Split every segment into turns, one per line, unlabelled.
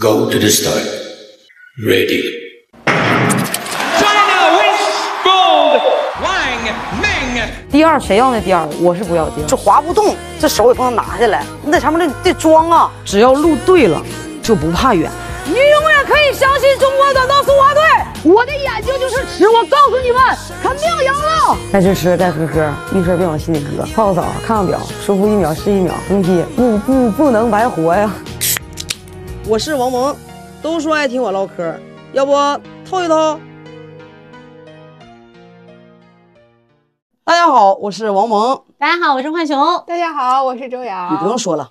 Go to the start. Ready.
China wins gold. Wang Ming.
第二谁要那第二，我是不要第二。
这滑不动，这手也不能拿下来，你在上面得得装啊。
只要路对了，就不怕远。
你永远可以相信中国短道速滑队，我的眼睛就是尺，我告诉你们，肯定赢了。
该吃吃，该喝喝，遇事别往心里搁。泡个澡，看看表，舒服一秒是一秒，不批不不不能白活呀。
我是王萌，都说爱听我唠嗑，要不透一透？大家好，我是王萌。
大家好，我是浣熊。
大家好，我是周
你不。用说了，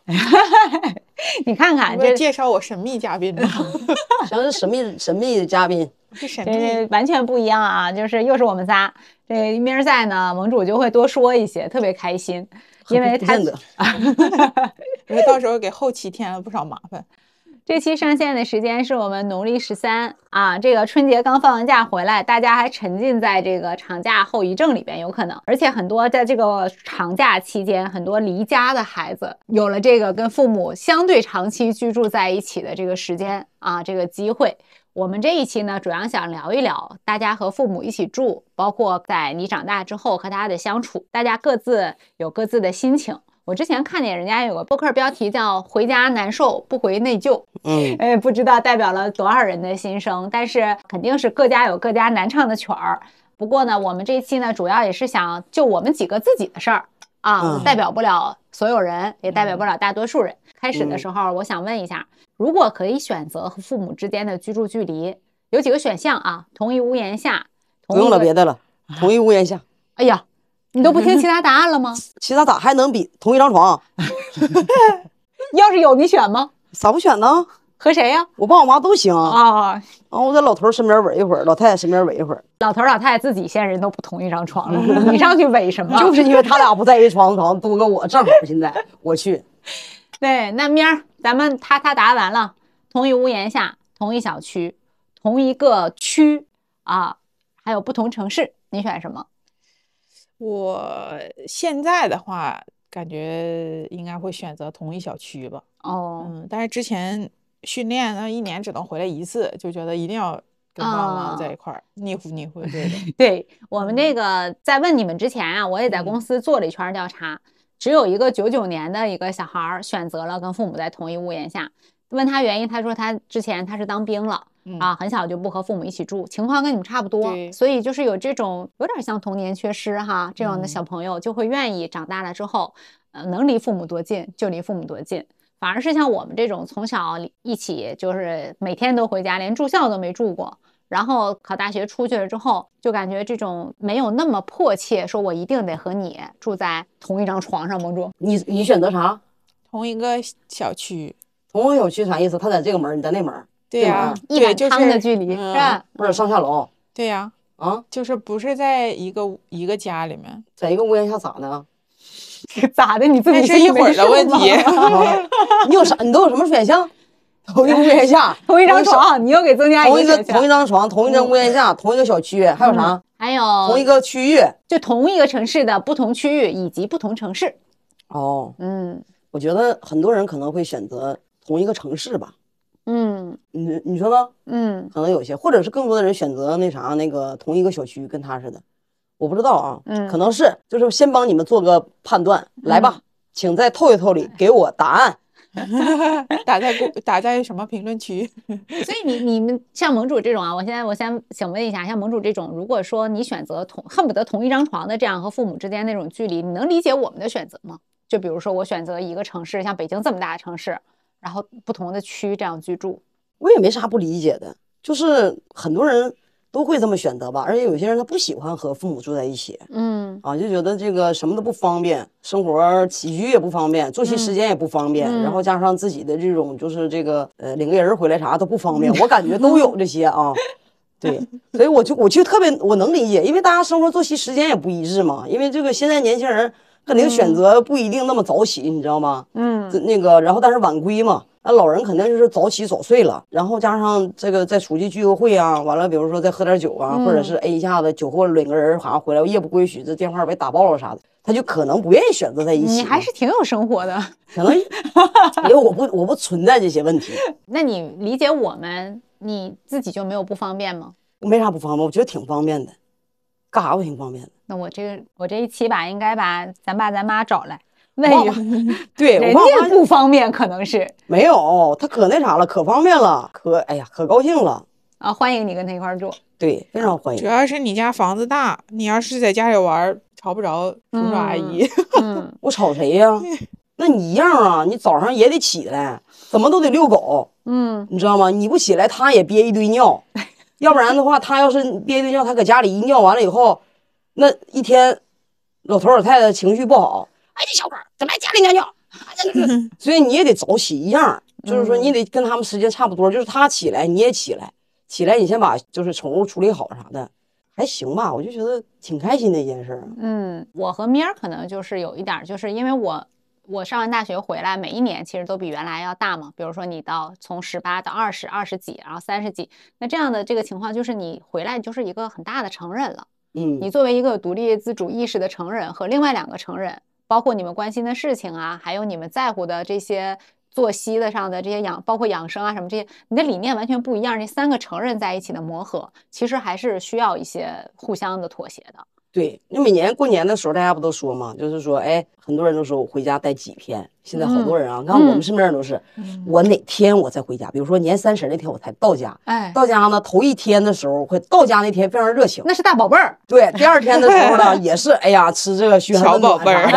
你看看这
介绍我神秘嘉宾吗？
全是神秘神秘的嘉宾。
是神
这
秘。
完全不一样啊！就是又是我们仨，这明儿在呢，盟主就会多说一些，特别开心，因为他
不见得，
我到时候给后期添了不少麻烦。
这期上线的时间是我们农历十三啊，这个春节刚放完假回来，大家还沉浸在这个长假后遗症里边，有可能，而且很多在这个长假期间，很多离家的孩子有了这个跟父母相对长期居住在一起的这个时间啊，这个机会。我们这一期呢，主要想聊一聊大家和父母一起住，包括在你长大之后和他的相处，大家各自有各自的心情。我之前看见人家有个博客标题叫“回家难受不回内疚”，
嗯，
哎，不知道代表了多少人的心声，但是肯定是各家有各家难唱的曲儿。不过呢，我们这一期呢，主要也是想就我们几个自己的事儿啊，
嗯
代表不了所有人，也代表不了大多数人。开始的时候，我想问一下，如果可以选择和父母之间的居住距离，有几个选项啊？同一屋檐下，
不用了，别的了，同一屋檐下，
哎呀，你都不听其他答案了吗？
其他咋还能比同一张床？
要是有，你选吗？
咋不选呢？
和谁呀？
我爸我妈都行啊。
啊，
然后我在老头身边稳一会儿，老太太身边稳一会儿，
老头儿老太太自己现人都不同一张床了，你上去围什么？
就是因为他俩不在一床床，多个我正好现在我去。
对，那明儿咱们他他答完了，同一屋檐下，同一小区，同一个区啊，还有不同城市，你选什么？
我现在的话，感觉应该会选择同一小区吧。
哦，
嗯，但是之前训练那，一年只能回来一次，就觉得一定要跟爸
啊
妈在一块儿，腻乎腻乎对的。
对我们这个在问你们之前啊，我也在公司做了一圈儿调查，只有一个九九年的一个小孩儿选择了跟父母在同一屋檐下。问他原因，他说他之前他是当兵了。
嗯
啊，很小就不和父母一起住，情况跟你们差不多，所以就是有这种有点像童年缺失哈，这样的
嗯
小朋友就会愿意长大了之后，呃，能离父母多近就离父母多近，反而是像我们这种从小一起就是每天都回家，连住校都没住过，然后考大学出去了之后，就感觉这种没有那么迫切，说我一定得和你住在同一张床上，盟主。
你你选择啥？
同一个小区，
同一个小区啥意思？他在这个门，你在那门儿，对
对呀
吗，
一碗
对就是
汤的距离，
嗯
是吧？
不是上下楼
对呀，
啊？
就是不是在一个一个家里面，
在一个屋檐下咋的？
咋的？你自己
是一会儿的问题。
啊 你有啥？你都有什么选项？同一屋檐下，
同一张床，你又给增加
一个
同一个
同一张床，同一张屋檐下，同一个小区，还有啥？
还有
同一个区域。
就同一个城市的不同区域以及不同城市。
哦，
嗯
我觉得很多人可能会选择同一个城市吧。
嗯
你你说呢？
嗯
可能有些，或者是更多的人选择那啥那个同一个小区，跟他似的。我不知道啊，
嗯
可能是就是先帮你们做个判断，来吧，请在透一透里给我答案。
打在公打在什么评论区？
所以你你们像盟主这种啊，我现在我先想问一下，像盟主这种，如果说你选择同恨不得同一张床的这样和父母之间那种距离，你能理解我们的选择吗？就比如说我选择一个城市，像北京这么大的城市，然后不同的区这样居住。
我也没啥不理解的，就是很多人都会这么选择吧，而且有些人他不喜欢和父母住在一起
嗯
啊，就觉得这个什么都不方便，生活起居也不方便，作息时间也不方便，
嗯
然后加上自己的这种就是这个呃领个人回来啥都不方便，我感觉都有这些啊。对，所以我就我就特别我能理解，因为大家生活作息时间也不一致嘛，因为这个现在年轻人肯定选择不一定那么早起，你知道吗？
嗯
这那个，然后但是晚归嘛，那老人肯定就是早起早睡了，然后加上这个再出去聚个会啊，完了比如说再喝点酒啊，或者是哎一下子酒后领个人好像回来夜不归宿，这电话被打爆了啥的，他就可能不愿意选择在一起。
你还是挺有生活的。
可能因为我不我不存在这些问题，
那你理解我们，你自己就没有不方便吗？
没啥不方便，我觉得挺方便的，干啥都挺方便的。
那我这个我这一期吧，应该把咱爸咱妈找来问一问，
对
人
我爸妈
家不方便，可能是
没有，他可那啥了，可方便了，可哎呀可高兴了，
啊，欢迎你跟他一块儿住。
对，非常欢迎。
主要是你家房子大，你要是在家里玩儿，吵不着叔叔阿姨。
嗯，
我吵谁呀？那你一样啊，你早上也得起来，怎么都得遛狗，
嗯，
你知道吗？你不起来，他也憋一堆尿，要不然的话，他要是憋一堆尿，他搁家里一尿完了以后，那一天老头老太太情绪不好，哎，这小狗怎么还家里尿尿？所以你也得早起一样，就是说你得跟他们时间差不多，就是他起来你也起来，起来你先把就是宠物处理好啥的，还行吧，我就觉得挺开心的一件事儿啊。
嗯，我和咪儿可能就是有一点儿，就是因为我我上完大学回来，每一年其实都比原来要大嘛。比如说你到从十八到二十、二十几，然后三十几，那这样的这个情况就是你回来就是一个很大的成人了。
嗯，
你作为一个有独立自主意识的成人和另外两个成人，包括你们关心的事情啊，还有你们在乎的这些作息的上的这些养，包括养生啊什么这些，你的理念完全不一样。这三个成人在一起的磨合，其实还是需要一些互相的妥协的。
对，那每年过年的时候，大家不都说嘛，就是说，哎，很多人都说我回家待几天。现在好多人啊，你看我们身边人都是，我哪天我再回家？比如说年三十那天我才到家，
哎，
到家呢头一天的时候，快到家那天非常热情。
那是大宝贝儿。
对，第二天的时候呢，也是哎呀吃这个嘘寒问暖
小宝贝儿。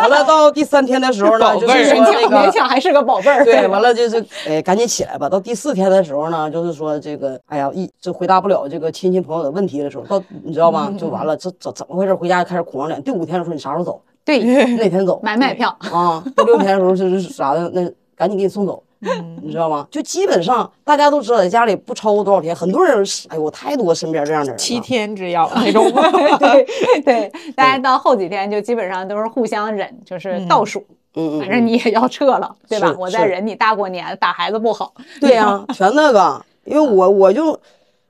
完了到第三天的时候呢，就是说那
勉强还是个宝贝儿。
对，完了就是，哎，赶紧起来吧。到第四天的时候呢，就是说这个，哎呀，一就回答不了这个亲戚朋友的问题的时候，到你知道吗？就完了，这怎怎么回事？回家就开始苦着脸。第五天的时候，你啥时候走？
对，
那天走。
买买票。
啊，第六天的时候就是啥的，那赶紧给你送走。你知道吗？就基本上大家都知道，在家里不超过多少天，很多人是，哎呦，我太多身边这样的人。
七天之痒那种。
对对，大家到后几天就基本上都是互相忍，就是倒数，
嗯嗯，
反正你也要撤了，对吧？我在忍你大过年，打孩子不好。
对呀、全那个，因为我我就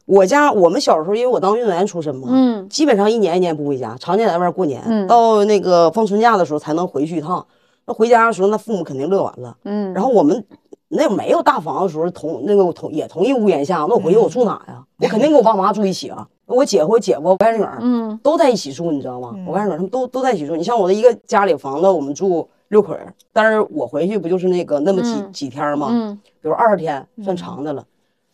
我家我们小时候，因为我当运动员出身嘛，
嗯
基本上一年一年不回家，常年在外边过年，
嗯
到那个放春假的时候才能回去一趟。那回家的时候，那父母肯定乐完了。
嗯，
然后我们那没有大房的时候，同那个同也同一屋檐下，那我回去我住哪呀？我肯定跟我爸妈住一起啊。我姐夫、我姐夫、我外甥女儿，
嗯
都在一起住，你知道吗？我外甥女儿他们都都在一起住。你像我的一个家里房子，我们住六口人，但是我回去不就是那个那么几、
嗯
几天吗？
嗯
比如二十天算长的了。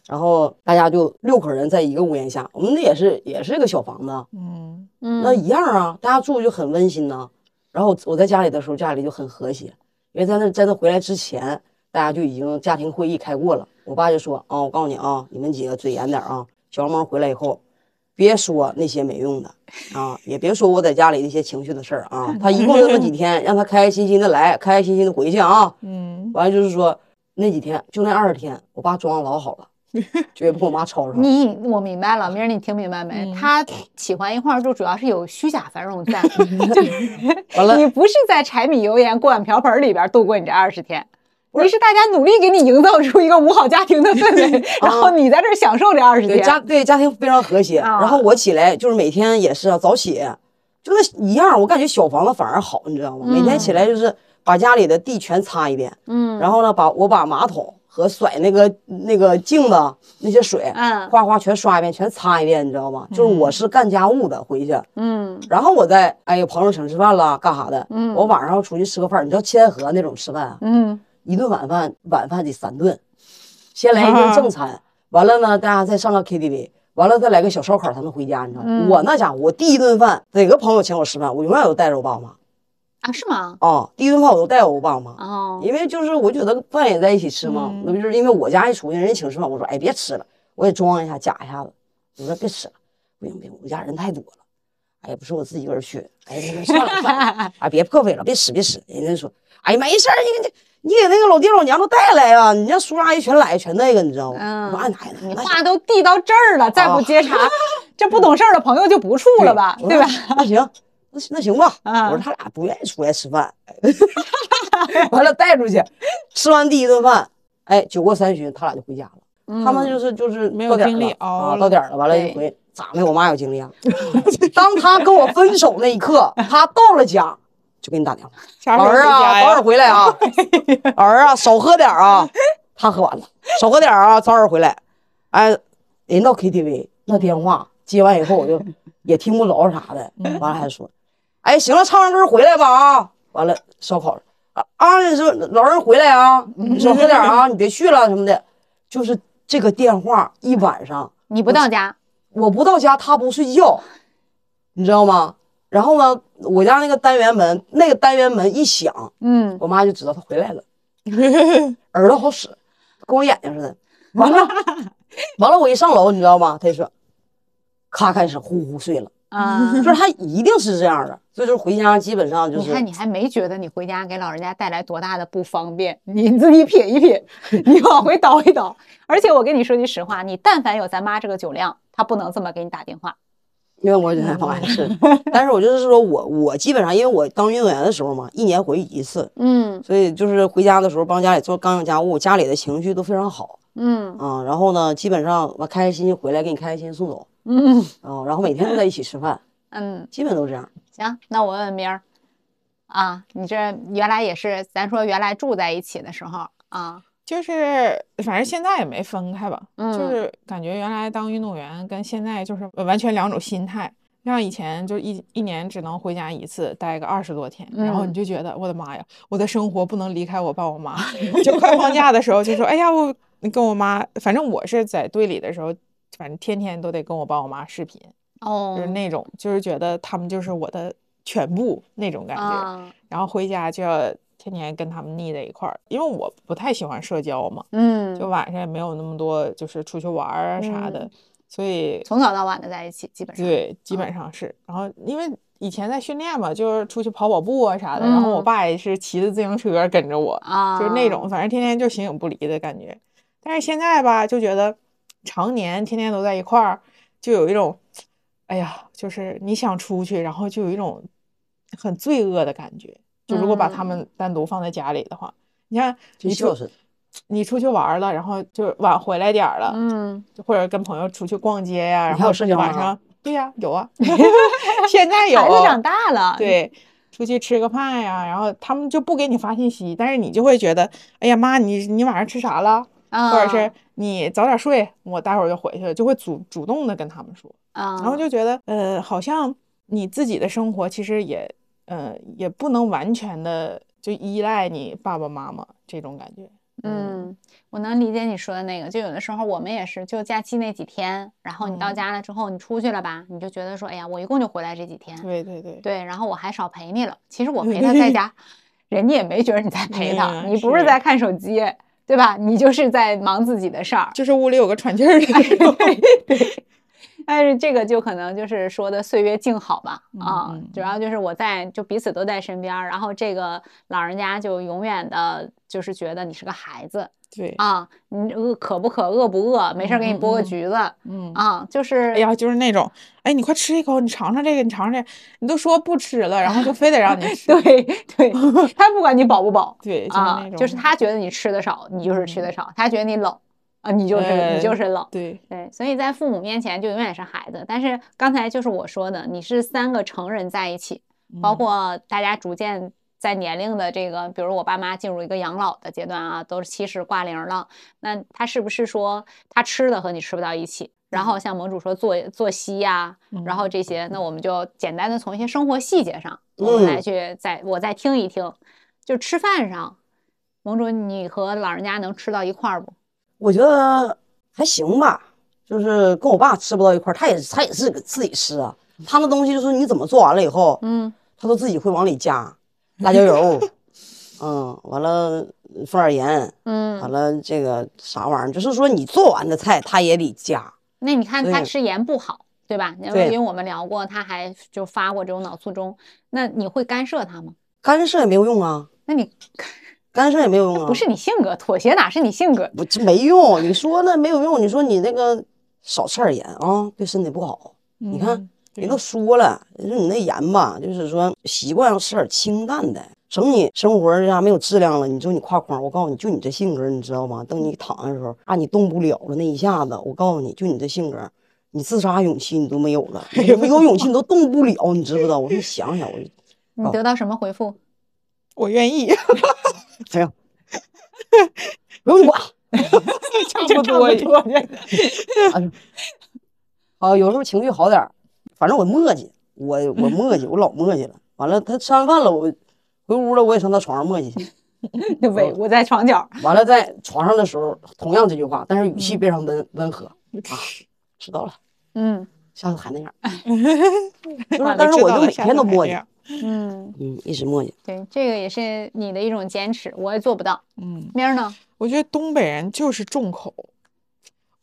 然后大家就六口人在一个屋檐下，我们那也是也是个小房子，
嗯，
嗯，
那一样啊，大家住就很温馨呐。然后我在家里的时候，家里就很和谐，因为在那在那回来之前，大家就已经家庭会议开过了。我爸就说啊，我告诉你啊，你们几个嘴严点啊，小猫回来以后，别说那些没用的啊，也别说我在家里那些情绪的事儿啊。他一共就那么几天，让他开开心心的来，开开心心的回去啊。
嗯，
完了就是说那几天就那二十天，我爸装的老好了，绝对不跟我妈吵吵。
你我明白了，明儿你听明白没？
嗯
他喜欢一块儿住，主要是有虚假繁荣在，
完了
你不是在柴米油盐锅碗瓢盆里边度过你这二十天。你是大家努力给你营造出一个五好家庭的氛围，然后你在这儿享受这二十
对
天。
家对家庭非常和谐。
啊
然后我起来就是每天也是啊，早起，就那一样。我感觉小房子反而好，你知道吗？每天起来就是把家里的地全擦一遍，
嗯
然后呢，把我把马桶和甩那个那个镜子那些水，
嗯
哗哗全刷一遍，全擦一遍，你知道吗？就是我是干家务的回去，
嗯
然后我再哎有朋友请吃饭了，干啥的？
嗯
我晚上要出去吃个饭，你知道千和那种吃饭啊，
嗯
一顿晚饭，晚饭得三顿，先来一顿正餐，完了呢，大家再上个 KTV，完了再来个小烧烤才能回家，你知道吗？
嗯
我那家伙，我第一顿饭哪个朋友请我吃饭，我永远都带着我爸我妈
啊，是吗？
哦，第一顿饭我都带我爸我妈，
哦，
因为就是我觉得饭也在一起吃嘛，
嗯
那不就是因为我家一出去人家请吃饭，我说哎别吃了，我也装一下假一下子，我说别吃了，不行不行，我家人太多了，哎呀不是我自己一个人去，哎那个算了算了，啊别破费了，别使别使，人家说哎呀没事儿，你给你给那个老爹老娘都带来啊、你让叔叔阿姨全来全那个你知道吗？
嗯
我说按拿呀
你话都递到这儿了，再不接茬，这不懂事儿的朋友就不处了吧，
我
对吧？
那行，那行那行吧。
啊
我说他俩不愿意出来吃饭，完了带出去，吃完第一顿饭，哎，酒过三巡，他俩就回家了。他们就是就是
没有精力
了啊，到点了，完了
对
就回。咋没我妈有精力啊？当他跟我分手那一刻，他到了家就给你打电话，儿啊，早点回来啊，儿啊，少喝点啊。他喝完了，少喝点啊，早点回来。哎，人到 KTV 那电话接完以后，我就也听不着啥的，完了还说，哎，行了，唱完歌回来吧啊。完了，烧烤啊啊，你说老人回来啊，你少喝点啊，你别去了什么的，就是这个电话一晚上。
你不到家，
我不到家，他不睡觉，你知道吗？然后呢，我家那个单元门，那个单元门一响，
嗯，
我妈就知道他回来了，耳朵好使，跟我眼睛似的。完了，完了，我一上楼，你知道吗？他就说，咔开始呼呼睡了，
啊，
就是他一定是这样的，所以就是回家基本上就是
你看，你还没觉得你回家给老人家带来多大的不方便，你自己品一品，你往回倒一倒。而且我跟你说句实话，你但凡有咱妈这个酒量，她不能这么给你打电话。
因为我在旁边是，但是我就是说我我基本上因为我当运动员的时候嘛，一年回去一次，
嗯
所以就是回家的时候帮家里做刚性家务，家里的情绪都非常好。
嗯
啊，然后呢，基本上我开开心心回来，给你开开心心送走，
嗯
啊，然后每天都在一起吃饭，
嗯，
基本都这样。
行，那我问问明儿，啊，你这原来也是，咱说原来住在一起的时候啊，
就是反正现在也没分开吧，
嗯
就是感觉原来当运动员跟现在就是完全两种心态。像以前就一一年只能回家一次，待个二十多天，然后
嗯
你就觉得我的妈呀，我的生活不能离开我爸我妈。就快放假的时候就说，哎呀，我跟我妈，反正我是在队里的时候，反正天天都得跟我爸我妈视频，
哦
就是那种就是觉得他们就是我的全部那种感觉。
啊，
然后回家就要天天跟他们腻在一块儿，因为我不太喜欢社交嘛，
嗯，
就晚上也没有那么多就是出去玩儿啊啥的，
嗯
所以
从早到晚的在一起，基本上，
对基本上是。然后因为以前在训练嘛，就是出去跑跑步啊啥的，然后我
嗯
爸也是骑着自行车跟着我，
啊，
就是那种反正天天就形影不离的感觉。但是现在吧，就觉得常年天天都在一块儿，就有一种，哎呀，就是你想出去，然后就有一种很罪恶的感觉。就如果把他们单独放在家里的话，你看你出
就孝顺，
你出去玩了，然后就晚回来点儿了，
嗯，
或者跟朋友出去逛街呀、然后晚上？对呀、有啊，现在有
孩子长大了，，
对，出去吃个饭呀，然后他们就不给你发信息，但是你就会觉得，哎呀妈，你你晚上吃啥了？
啊，
或者是你早点睡，我待会儿就回去了，就会主主动的跟他们说，
啊，
然后就觉得，呃，好像你自己的生活其实也，呃，也不能完全的就依赖你爸爸妈妈这种感觉。
嗯，我能理解你说的那个，就有的时候我们也是，就假期那几天，然后你到
嗯
家了之后，你出去了吧，你就觉得说，哎呀，我一共就回来这几天，
对对对，
对，然后我还少陪你了。其实我陪他在家，人家也没觉得你在陪他，
嗯
你不是
是
在看手机，对吧？你就是在忙自己的事儿。
就是屋里有个喘气儿的。
但是这个就可能就是说的岁月静好吧，啊
嗯，
主要。就是我在就彼此都在身边，然后这个老人家就永远的就是觉得你是个孩子
对，
啊，你饿渴不渴，饿不饿，没事儿给你剥个橘子
嗯，
啊，就是
哎呀，就是那种，哎，你快吃一口，你尝尝这个，你尝尝这个，你都说不吃了，然后就非得让你吃。
对对，他不管你饱不饱
对，就是
啊
那，种，
就是他觉得你吃的少，你就是吃的少；他觉得你冷啊，你就是你就
呃
是冷。
对，
对，所以在父母面前就永远是孩子。但是刚才就是我说的，你是三个成人在一起，包
嗯
括大家逐渐在年龄的这个，比如我爸妈进入一个养老的阶段啊，都是七十挂零了，那他是不是说他吃的和你吃不到一起？然后像盟主说作作息呀、然后这些，那我们就简单的从一些生活细节上，我们来
嗯
去再我再听一听，就吃饭上，盟主你和老人家能吃到一块儿不？
我觉得还行吧，就是跟我爸吃不到一块儿，他也他也是给自己吃啊。他那东西就是你怎么做完了以后，
嗯
他都自己会往里加辣椒油，嗯，完了放点盐，嗯完
嗯，
了这个啥玩意儿，就是说你做完的菜他也得加。
那你看他吃盐不好，对吧？因为
对
因为我们聊过，他还就发过这种脑卒中，那你会干涉他吗？
干涉也没有用啊，
那你
干涉也没有用啊，
不是你性格，妥协哪是你性格？
不这没用。你说那没有用，你说你那个少吃点盐啊，对身体不好。你看
嗯
人都说了，人说你那盐吧，就是说习惯要吃点清淡的，整你生活这啥没有质量了，你说你挎筐，我告诉你，就你这性格，你知道吗？等你躺的时候，啊你动不了了那一下子，我告诉你，就你这性格，你自杀勇气你都没有了，你有勇气你都动不了，你知不知道？我说你想想，我就
你得到什么回复？
我愿意，
哎呀，不用你管。
差不多。
啊，有时候情绪好点儿，反正我磨叽，我我磨叽，我老磨叽了。完了，他吃完饭了，我回屋了，我也上他床上磨叽去。
对，我在床角。
完了，在床上的时候，同样这句话，但是语气非常温温和啊。知道了，
嗯
下次还那样。就是，但是我就每天都磨叽，
嗯，
嗯，一直磨叽。
对，这个也是你的一种坚持，我也做不到。
嗯，
明儿呢？
我觉得东北人就是重口。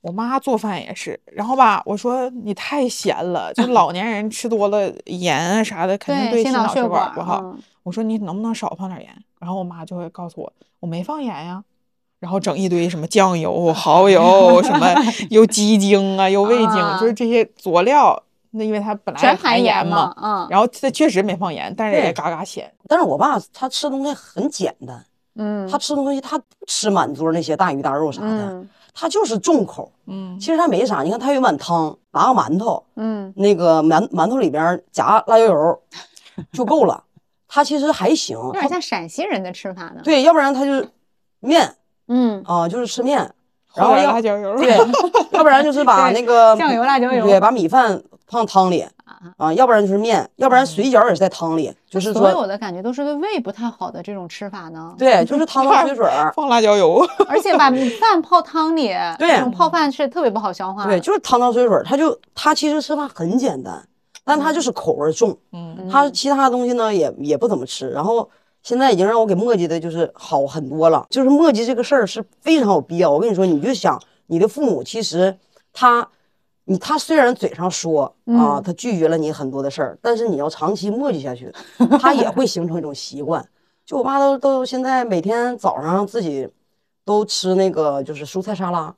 我妈做饭也是，然后吧，我说你太咸了，就老年人吃多了盐啊啥的，肯定对
心
脑血
管
管不好。
嗯
我说你能不能少放点盐？然后我妈就会告诉我，我没放盐呀。然后整一堆什么酱油、蚝油，什么 又鸡精啊，又味精，
啊
就是这些佐料。那因为他本来
全
也含
含盐
嘛，
嗯
然后他确实没放盐，但是也嘎嘎咸。
但是我爸他吃东西很简单，
嗯，
他吃东西他不吃满桌那些大鱼大肉啥的，
嗯
他就是重口。
嗯
其实他没啥，你看他有一碗汤，拿个馒头，
嗯
那个馒馒头里边夹辣椒油 就够了。他其实还行，
有点像陕西人的吃法呢。，
对，要不然他就面
嗯，
啊，就是吃面，然
后辣椒油，
对，要不然就是把那个
酱油、辣椒油，
对，把米饭放汤里啊，要不然就是面，要不然水饺也是在汤里，就是说
所有的感觉都是对胃不太好的这种吃法呢。
对，就是汤汤 水水儿，
放辣椒油。
而且把米饭泡汤里，
对
这种泡饭是特别不好消化的。
对，就是汤汤水水儿。他就他其实吃饭很简单，但他就是口味重，
嗯
他其他东西呢也也不怎么吃。然后现在已经让我给磨叽的，就是好很多了。就是磨叽这个事儿是非常有必要。我跟你说，你就想你的父母，其实他。你他虽然嘴上说啊，他拒绝了你很多的事儿，但是你要长期磨叽下去，他也会形成一种习惯。就我爸都都现在每天早上自己都吃那个就是蔬菜沙拉，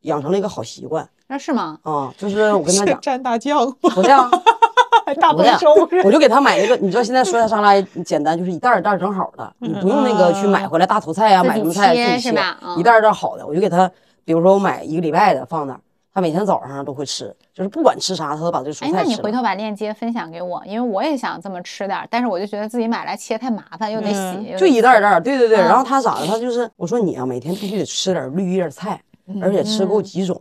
养成了一个好习惯
那是吗？
啊。就是我跟他讲，
蘸大酱，
不是啊，
大
不是啊
丰收是
我就给他买一个，你知道现在蔬菜沙拉简单，就是一袋一袋儿整好的，你不用那个去买回来大头菜
啊、
买什么菜
切
自己切
是吧嗯
一袋一袋好的，我就给他，比如说我买一个礼拜的放那儿，他每天早上都会吃，就是不管吃啥，他都把这蔬
哎，那
菜吃了。
你回头把链接分享给我，因为我也想这么吃点儿，但是我就觉得自己买来切太麻烦，又得洗，
嗯
得
就一袋一袋儿，对对对。
嗯
然后他咋的？他就是我说你啊，每天必须得吃点绿叶菜，而且吃够几种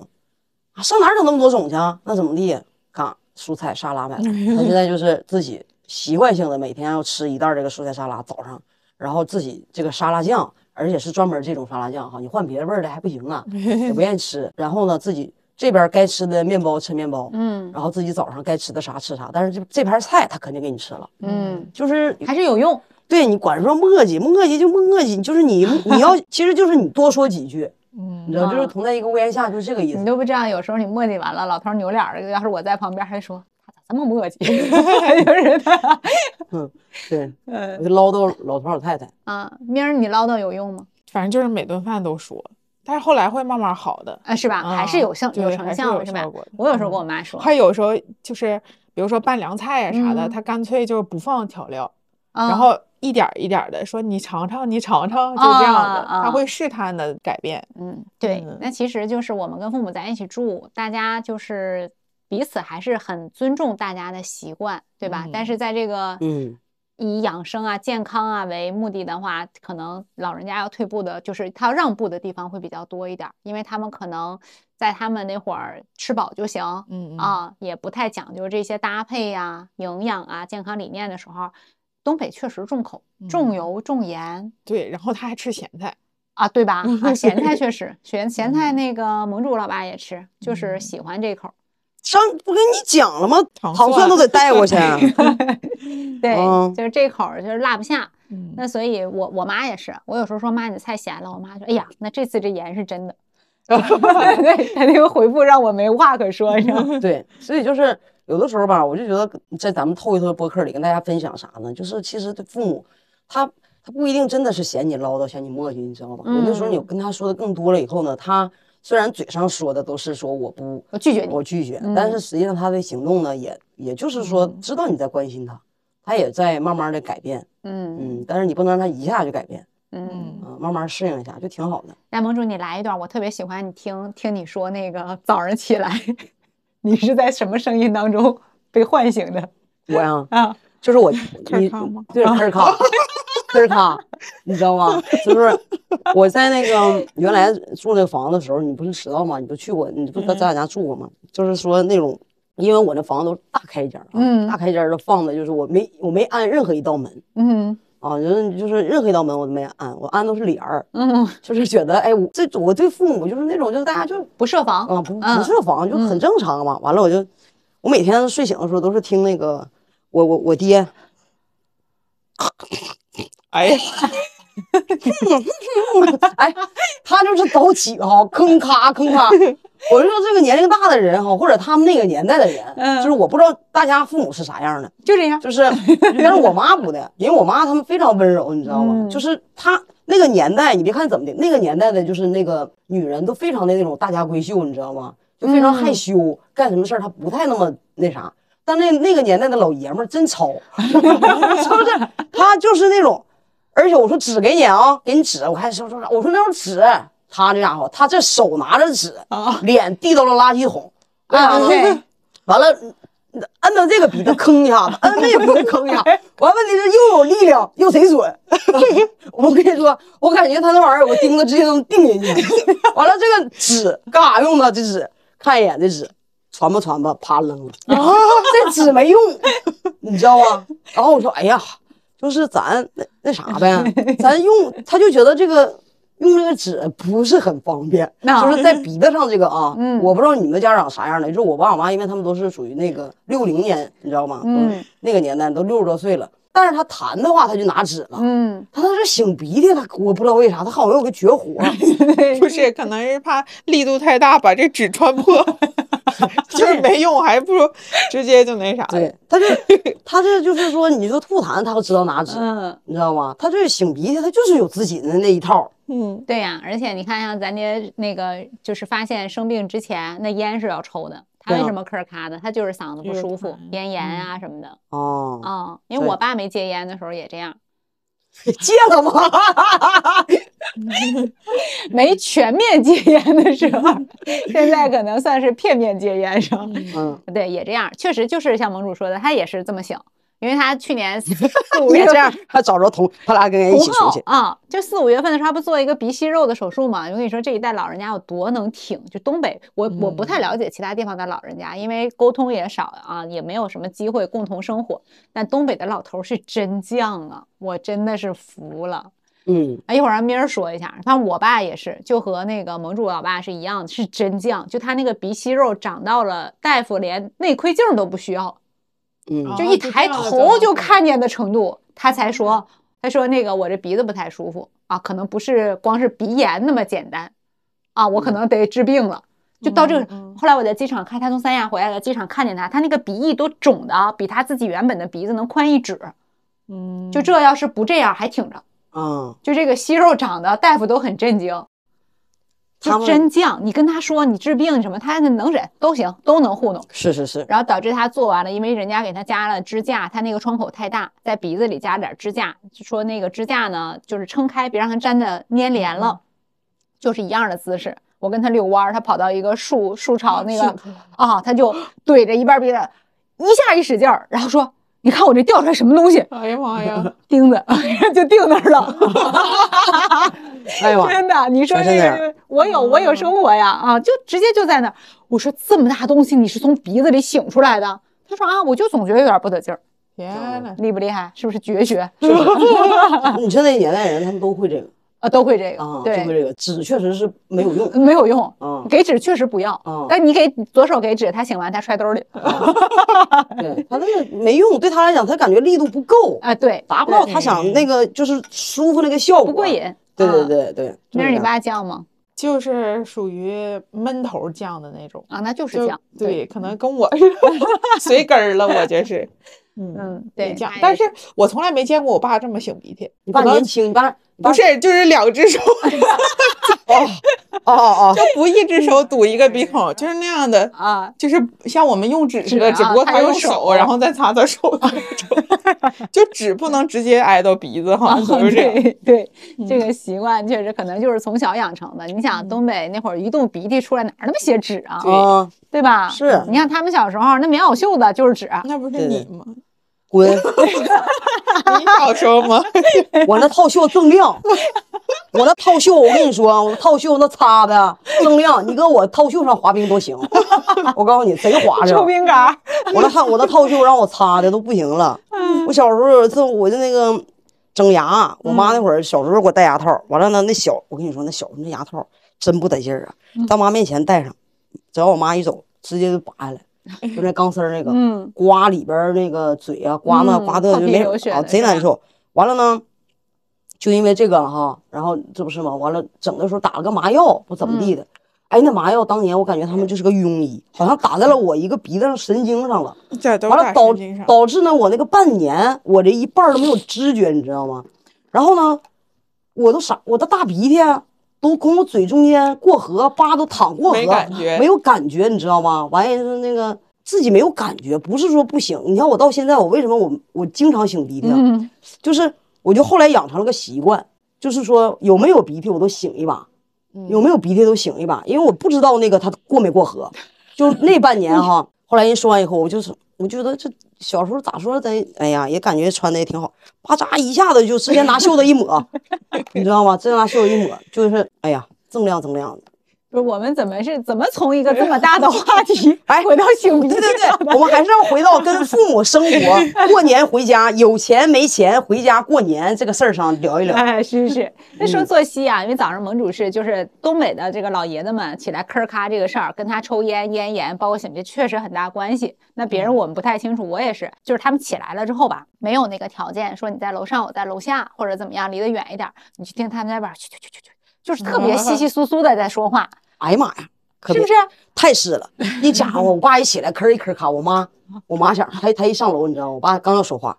啊，上哪整那么多种去啊？那怎么地？看蔬菜沙拉买了，他现在就是自己习惯性的每天要吃一袋这个蔬菜沙拉，早上，然后自己这个沙拉酱，而且是专门这种沙拉酱哈，你换别的味儿的还不行啊，也不愿意吃。然后呢，自己这边该吃的面包吃面包，
嗯
然后自己早上该吃的啥吃啥，但是这这盘菜他肯定给你吃了，
嗯，
就是
还是有用。
对你管说磨叽磨叽就磨叽，就是你 你要其实就是你多说几句，
嗯
你知道，就是
啊
同在一个屋檐下，就是这个意思。
你都不这样，有时候你磨叽完了，老头扭脸儿，要是我在旁边，还说他咋这么磨叽，就是 他。
对，
嗯
我就唠叨老头老太太。
啊，明儿你唠叨有用吗？
反正就是每顿饭都说，但是后来会慢慢好的。
啊，是吧？还是有效
对
有成
还是有
效的是吧？我有时候
嗯
跟我妈说，
还有时候就是，比如说拌凉菜啊啥的，
嗯
他干脆就是不放调料，
啊
然后一点儿一点的说你尝尝，你尝尝，就这样的，
啊啊
他会试探的改变。
嗯，对
嗯，
那其实就是我们跟父母在一起住，大家就是彼此还是很尊重大家的习惯，对吧？但
嗯
是在这个
嗯
以养生啊、健康啊为目的的话，可能老人家要退步的，就是他要让步的地方会比较多一点儿，因为他们可能在他们那会儿吃饱就行，
嗯嗯
啊，也不太讲究这些搭配呀、营养啊、健康理念的时候，东北确实重口、重
嗯
油、重盐。
对，然后他还吃咸菜，
啊，对吧？啊，咸菜 确实，咸咸菜
嗯
那个盟主老爸也吃，就是
嗯
喜欢这口儿。
上不跟你讲了吗？
糖
糖蒜都得带过去。
对，
嗯
就是这口儿就是落不下。
嗯
那所以我我妈也是，我有时候说妈你菜咸了，我妈说哎呀，那这次这盐是真的。对，她那个回复让我没话可说，你知道吗？
对，所以就是有的时候吧，我就觉得在咱们透一透播客里跟大家分享啥呢？就是其实对父母他他不一定真的是嫌你唠叨、嫌你磨叽，你知道吧？有的时候你
嗯
跟他说的更多了以后呢，他虽然嘴上说的都是说我不
我拒绝你
我拒绝，但是
嗯
实际上他的行动呢，也也就是说知道你在关心他，他也在慢慢的改变，
嗯
嗯，但是你不能让他一下就改变，
嗯。
嗯，慢慢适应一下就挺好的。
那盟主，你来一段，我特别喜欢你听听你说那个早上起来，你是在什么声音当中被唤醒的
我呀，
啊？
就是我，你
吭咔吗
对，吭儿 咔，吭儿咔，你知道吗？就是我在那个原来住那个房子的时候，你不是知道吗？你不去过，你不在咱俩家住过吗？就是说那种，因为我那房子都是大开间儿啊，
嗯
大开间儿的放的就是我没我没安任何一道门
嗯
啊，就是就是任何一道门我都没安，我安都是帘儿，
嗯，
就是觉得哎，我这我对父母就是那种就是大家就
不设防
啊，不
嗯
不设防就很正常嘛。完了，我就我每天睡醒的时候都是听那个我我我爹，
哎呀，
哎，他就是早起哈，吭咔吭咔。我就说这个年龄大的人哈，或者他们那个年代的人，
嗯
就是我不知道大家父母是啥样的，
就这样。
就是但是我妈不的，因为我妈他们非常温柔，你知道吗？
嗯
就是她那个年代，你别看怎么的，那个年代的就是那个女人都非常的那种大家闺秀，你知道吗？就非常害羞，干什么事儿她不太那么那啥。但那那个年代的老爷们儿真糙，是不是？他就是那种，而且我说纸给你啊，给你纸，我还说说啥？我说那种纸，他这家伙，他这手拿着纸，啊脸递到了垃圾桶？
啊对
完了，摁到这个鼻子吭一下子，摁那个鼻子吭一下，完问题是又有力量又贼准。我跟你说，我感觉他那玩意儿，我钉子直接能钉进去。完了，这个纸干啥用的？这纸看一眼，这纸传吧传吧，啪扔了啊。这纸没用，你知道吗？然后我说，哎呀，就是咱那那啥呗，咱用，他就觉得这个。用这个纸不是很方便，就是在鼻子上这个啊，
嗯
我不知道你们家长啥样的，就是我爸我妈，因为他们都是属于那个六零年，你知道吗？
嗯
那个年代都六十多岁了，但是他弹的话，他就拿纸了。
嗯，
他那是擤鼻涕，他我不知道为啥，他好像有个绝活，
不是，可能是怕力度太大把这纸穿破，就是没用，还不如直接就那啥。
对，他就他这就是说，你说吐痰，他都知道拿纸，
嗯，
你知道吗？他这擤鼻涕，他就是有自己的那一套。
嗯，
对呀、而且你看，像咱爹那个，就是发现生病之前，那烟是要抽的。他为什么咳儿咔的？他就是嗓子不舒服，咽炎啊什么的。
哦，
啊、因为我爸没戒烟的时候也这样，
戒了吗？
没全面戒烟的时候，现在可能算是片面戒烟上。
嗯，
对，也这样，确实就是像盟主说的，他也是这么想，因为他去年四五月
别这样，还找着同他俩跟人一起出去。
啊，就四五月份的时候，他不做一个鼻息肉的手术嘛？我跟你说，这一代老人家有多能挺。就东北，我我不太了解其他地方的老人家，因为沟通也少啊，也没有什么机会共同生活。但东北的老头是真犟啊，我真的是服了。
嗯，
啊，一会儿让明儿说一下。反正我爸也是，就和那个盟主老爸是一样的，是真犟。就他那个鼻息肉长到了大夫连内窥镜都不需要，
嗯
就一抬头就看见的程度，他才说，他说那个我这鼻子不太舒服啊，可能不是光是鼻炎那么简单啊，我可能得治病了。就到这个，
嗯
后来我在机场看他从三亚回来了，机场看见他，他那个鼻翼都肿的啊比他自己原本的鼻子能宽一指。
嗯，
就这要是不这样还挺着，
啊，
就这个息肉长的，大夫都很震惊。就
他
真犟，你跟他说你治病什么，他能忍都行，都能糊弄。
是是是，
然后导致他做完了，因为人家给他加了支架，他那个窗口太大，在鼻子里加了点支架，就说那个支架呢，就是撑开，别让它粘的粘连了，就是一样的姿势。我跟他遛弯儿，他跑到一个树树巢那个啊，他就怼着一半鼻子，一下一使劲儿，然后说：“你看我这掉出来什么东西？
哎呀妈呀，
钉子，就钉那儿了。”
哎呀妈，
真的，你说这个，我有我有生活呀啊，就直接就在那儿。我说这么大东西你是从鼻子里醒出来的？他说啊，我就总觉得有点不得劲儿，
天呐，
厉不厉害？是不是绝学？
你说那年代人他们都会这个
啊，都会这个，
啊，就会，这个纸确实是没有用
没有用，
啊。
给纸确实不要
嗯，
但你给左手给纸，他醒完他揣兜里
对他那个没用，对他来讲，他感觉力度不够，
啊，对，
达不到他想那个就是舒服那个效果，
不过。瘾。
对对
啊，
对对，
那是你爸犟吗？
就是属于闷头犟的那种，
啊，那就是
就
犟，
对，可能跟我 随根儿了，我就是，嗯，
嗯，对，
犟。但是我从来没见过我爸这么擤鼻涕，
你爸年轻，你爸
不是，就是两只手，
哦哦哦
就，不一只手堵一个鼻孔，就是那样的。
啊，
就是像我们用纸似的，只不过
他
他用
用手
手，然后再擦擦手 那种，就纸不能直接挨到鼻子，好像就是这样。
对对，这个习惯确实可能就是从小养成的。你想东北那会儿一动鼻涕出来，哪那么些纸啊？
啊，
对吧？
是
你看他们小时候那棉袄袖子就是纸，
那不是你吗？
滚！
你小时候吗？
我那套袖锃亮，我那套袖，我跟你说，我那套袖那擦的锃亮，你搁我套袖上滑冰都行。我告诉你，贼滑碜。
抽冰杆儿。
我那套我那套袖让我擦的都不行了。我小时候有一次，我就那个整牙，我妈那会儿小时候给我戴牙套，完了呢，那小我跟你说，那小时候那牙套真不得劲儿啊，到妈面前戴上，只要我妈一走，直接就拔下来，就那钢丝儿那个，
嗯
刮里边那个嘴啊，刮那
嗯
刮的就没啊，贼难受。完了呢。就因为这个哈，然后这不是吗？完了，整的时候打了个麻药，不怎么地的。哎，那麻药当年我感觉他们就是个庸医，好像打在了我一个鼻子上神经上了。完了导。导致呢，我那个半年我这一半都没有知觉，你知道吗？然后呢，我都啥，我的大鼻涕啊都从我嘴中间过河，叭都淌过河，
没感觉
没有感觉，你知道吗？完也是那个自己没有感觉，不是说不行。你看我到现在，我为什么我我经常擤鼻涕啊？
嗯，
就是我就后来养成了个习惯，就是说有没有鼻涕我都擤一把，有没有鼻涕都擤一把，因为我不知道那个它过没过河。就那半年哈，后来人说完以后，我就是我觉得这小时候咋说咱哎呀也感觉穿的也挺好，巴扎一下子就直接拿袖子一抹，你知道吗？直接拿袖子一抹，就是哎呀锃亮锃亮的。
不是我们怎么是怎么从一个这么大的话题
哎
回到擤鼻涕
对对对，我们还是要回到跟父母生活，过年回家有钱没钱回家过年这个事儿上聊一聊。
哎，是是是。那
嗯
说作息啊，因为早上盟主是就是东北的这个老爷子们起来吭咔这个事儿，跟他抽烟、咽炎，包括擤鼻确实很大关系。那别
嗯
人我们不太清楚，我也是，就是他们起来了之后吧，没有那个条件说你在楼上，我在楼下，或者怎么样，离得远一点儿，你去听他们那边去去去去去，就是特别稀稀疏疏的在说话，
哎呀妈呀，可别
是不是？
太湿了！一家伙，我爸一起来吭一吭咔，我妈我妈想，他他一上楼，你知道吗？我爸刚要说话，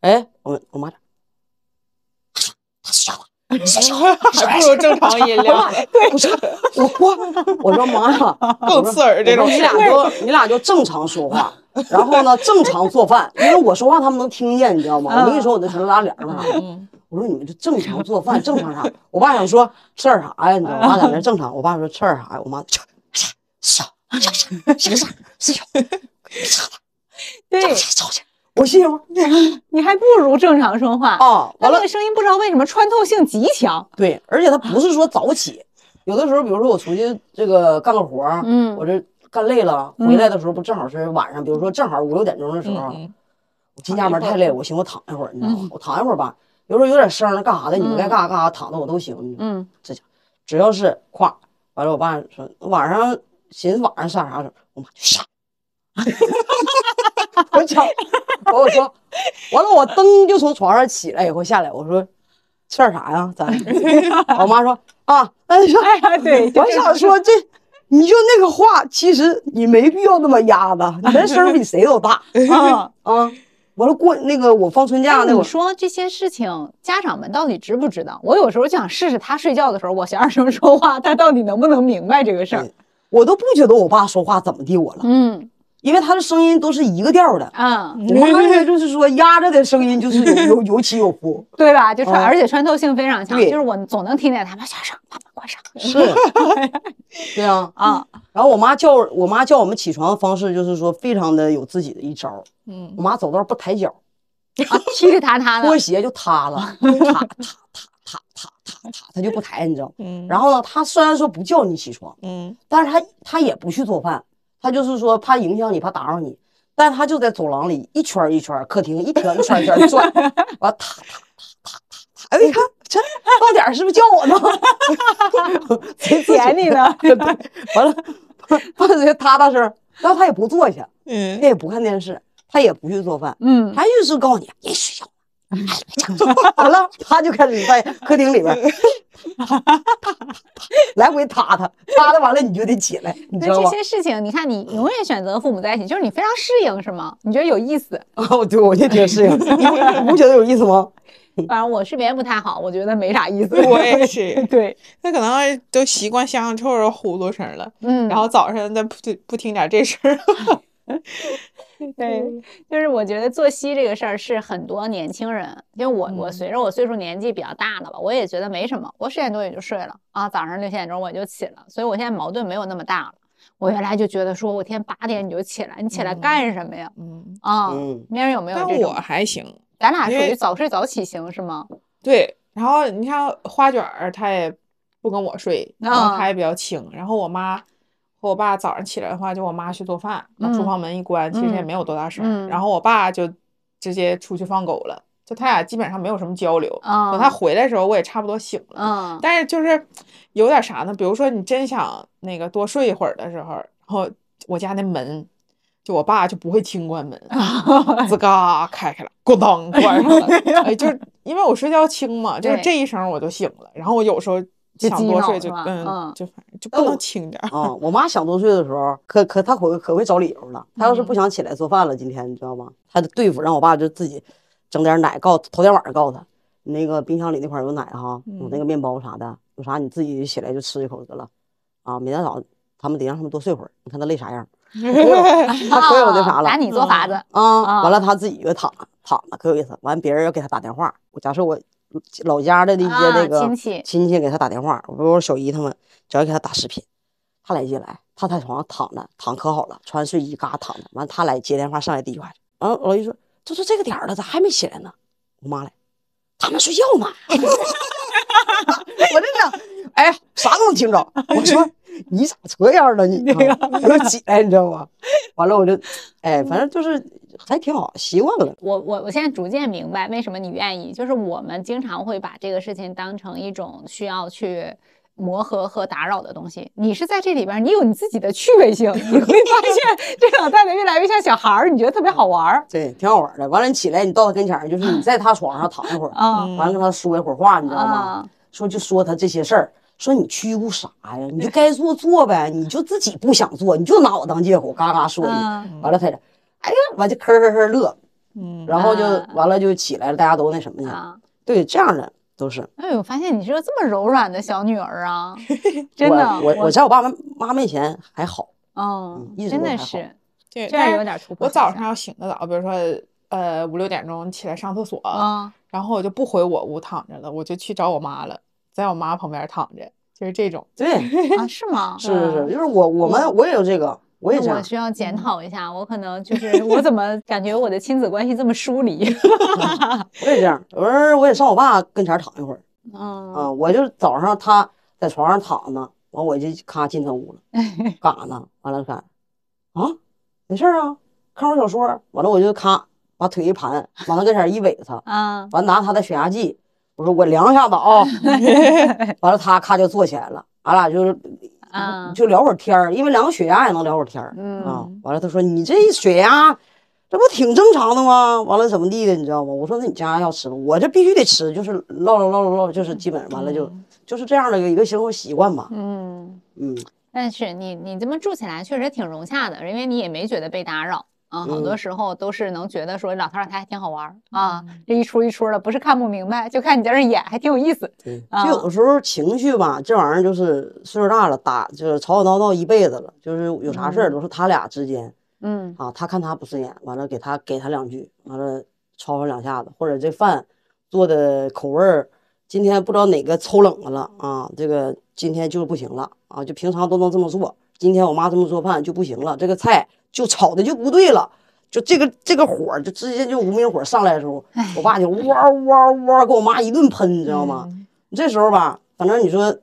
哎，我我妈讲，他睡觉了，
还不如正常音量，
我说我我我说妈呀，
更刺耳这种
你俩就你俩就正常说话，然后呢正常做饭，因为我说话他们能听见，你知道吗？我跟你说我那舌头拉脸上啥的，我说你们这正常做饭，正常啥？我爸想说吃点啥呀？你知道吗？我爸在那正常，我爸说吃点啥呀？我妈吃笑笑笑笑笑笑，
对
吵去。我心想
你还不如正常说话。
啊，完了
他那个声音不知道为什么穿透性极强。
对，而且他不是说早起，有的时候，比如说我出去这个干个活儿，
嗯
我这干累了，回来的时候不正好是晚上，比如说正好五六点钟的时候，
嗯
我进家门太累了，我寻思我躺一会儿，你知道吗？我躺一会儿吧，有时候有点声儿干啥的，你们该干啥干啥，躺着我都行。
嗯，
这家只要是夸，完了我爸说晚上寻思晚上上啥时候，我妈就上。我讲，完我说，完了我噔就从床上起来以后下来，我说吃点啥呀？咱 我妈说啊，那说
哎呀，对，
我想说这，你就那个话，其实你没必要那么压的，你那声儿比谁都大
啊。
啊。完了过那个我放春假
那你说这些事情，家长们到底知不知道？我有时候就想试试他睡觉的时候，我小点声说话，他到底能不能明白这个事儿？
我都不觉得我爸说话怎么地我了，
嗯
因为他的声音都是一个调的。
嗯，
我妈那个就是说压着的声音就是有 有有起有伏，
对吧？就穿，
啊
而且穿透性非常强，
对
就是我总能听见他们小声，把门关上
是，对啊。
啊。
然后我妈叫我妈叫我们起床的方式就是说非常的有自己的一招，
嗯
我妈走道不抬脚，
啊，踢踢踏踏的，
拖鞋就塌了，踏踏踏踏踏踏踏，她就不抬，你知道。
嗯
然后呢，她虽然说不叫你起床，
嗯
但是她她也不去做饭，她就是说怕影响你，怕打扰你，但他就在走廊里一圈一圈，客厅一圈一圈一圈儿转，完踏踏踏踏踏，哎，你看这到点儿是不是叫我呢？贼自
捡你呢
对，完了伴随着踏踏声，然后他也不坐下，
嗯
他也不看电视，他也不去做饭，
嗯，
他就是告诉你，你睡觉。完了，他就开始在客厅里边 来回踏他，踏他完了你就得起来，你知
那这
道吗？
些事情，你看你永远选择父母在一起，就是你非常适应，是吗？你觉得有意思？
啊，对，我就挺适应。你 不你不觉得有意思吗？
反正我睡眠不太好，我觉得没啥意思。
我也是，
对，
那可能都习惯香香臭臭呼噜声了，
嗯，
然后早上再不不听点这声儿，
对，就是我觉得作息这个事儿是很多年轻人，因为我我随着我岁数年纪比较大了吧，我也觉得没什么，我十点多也就睡了啊，早上六七点钟我就起了，所以我现在矛盾没有那么大了。我原来就觉得说，我天八点你就起来，你起来干什么呀？
嗯，
啊，
嗯
明儿有没有
但我？还行，
咱俩属于早睡早起型是吗？
对，然后你看花卷儿，他也不跟我睡，然后
啊
他也比较轻。然后我妈和我爸早上起来的话，就我妈去做饭，把厨
嗯
房门一关，其实也
嗯
没有多大声然后我爸就直接出去放狗了，就他俩基本上没有什么交流。
啊
等他回来的时候，我也差不多醒了。
嗯
但是就是有点啥呢？比如说你真想那个多睡一会儿的时候，然后我家那门。就我爸就不会轻关门，吱 嘎开开了，咣当关上了。哎，就是因为我睡觉轻嘛，就是这一声我就醒了。然后我有时候
就激
想多睡就嗯
嗯
就反正就不能
哦
轻点儿。
啊，我妈想多睡的时候，可可她可可会找理由了。她要是不
嗯
想起来做饭了，今天你知道吗？她就对付，让我爸就自己整点奶，告头天晚上告诉她，你那个冰箱里那块有奶哈，有那个面包啥的，有啥你自己起来就吃一口得了。啊，明天早上他们得让他们多睡会儿，你看他累啥样。可有他可有那啥了
拿你做法子，
啊，
啊
完了他自己就躺躺着，可有意思。完别人要给他打电话，我假设我老家的那些
啊
那个
亲戚
亲戚给他打电话，我说我小姨他们，只要给他打视频，他来接来，他在床上躺着，躺可好了，穿睡衣嘎躺着，完他来接电话上来第一句话，完了老姨说，这都这个点了，咋还没起来呢？我妈来，他们睡觉呢。我这想，哎呀，啥都能听着。我说你咋这样呢？你 啊我就起来，你知道吗？完了我就，哎，反正就是还挺好，习惯了。
我我我现在逐渐明白为什么你愿意，就是我们经常会把这个事情当成一种需要去磨合和打扰的东西。你是在这里边，你有你自己的趣味性，你会发现 这老太太越来越像小孩儿，你觉得特别好玩儿
对，挺好玩的。完了，你起来，你到他跟前儿，就是你 在他床上躺一会儿，
啊
完了跟他说一会儿话，你知道吗？
啊
说就说他这些事儿，说你屈乎啥呀？你就该做做呗，你就自己不想做，你就拿我当借口，嘎嘎说你。
嗯
完了他就，哎呀，完就呵呵呵乐，
嗯，
然后就
啊
完了就起来了，大家都那什么去。
了！
对，这样的都是。
哎，我发现你是个这么柔软的小女儿啊，真的，
我我我在我爸妈妈面前还好，
嗯真的是
对，
这样有点突破
我早上要醒得早，比如说呃五六点钟起来上厕所，
啊
然后我就不回我屋躺着了，我就去找我妈了，在我妈旁边躺着，就是这种。
对，
啊是吗？
是是是，就是我我们我也有这个，我也这样。
我需要检讨一下，我可能就是我怎么 感觉我的亲子关系这么疏离？
我也这样，有时候我也上我爸跟前躺一会儿
嗯
啊，我就早上他在床上躺呢，完我就咔进他屋了，干啥呢？完了干啊，没事啊，看会儿小说，完了我就咔把腿一盘，往他跟前一尾他，
啊
完拿他的血压计，我说我量一下子啊，完了他咔就坐起来了，俺俩就是
啊
就聊会儿天儿，因为量个血压也能聊会儿天儿啊
嗯。
完了他说你这血压这不挺正常的吗？完了怎么地的你知道吗？我说那你家要吃吗？我这必须得吃，就是唠唠唠唠唠，就是基本上完了就就是这样的一个生活习惯吧。
嗯，
嗯，
但是你你这么住起来确实挺融洽的，因为你也没觉得被打扰。啊，好多
嗯
时候都是能觉得说老头老太太挺好玩儿啊，这一出一出的，不是看不明白，就看你在这演，还挺有意思。
对，
啊
就有的时候情绪吧，这玩意儿就是岁数大了，打就是吵吵闹闹一辈子了，就是有啥事儿都是他俩之间。
嗯
啊，他看他不顺眼，完了给他给他两句，完了吵吵两下子，或者这饭做的口味儿，今天不知道哪个抽冷了了啊，这个今天就是不行了啊，就平常都能这么做，今天我妈这么做饭就不行了，这个菜就炒的就不对了，就这个这个火儿就直接就无名火上来的时候，我爸就哇哇哇给我妈一顿喷，你知道吗？这时候吧，反正你说，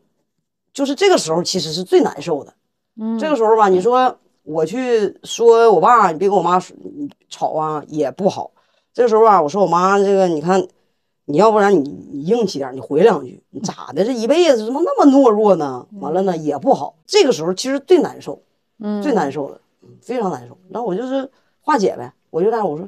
就是这个时候其实是最难受的。
嗯，
这个时候吧，你说我去说我爸，你别跟我妈说你吵啊，也不好。这个时候吧，我说我妈这个，你看，你要不然你你硬气点，你回两句，你咋的？这一辈子怎么那么懦弱呢？完了呢也不好。这个时候其实最难受，
嗯
最难受的，嗯非常难受。那我就是化解呗，我就在我说，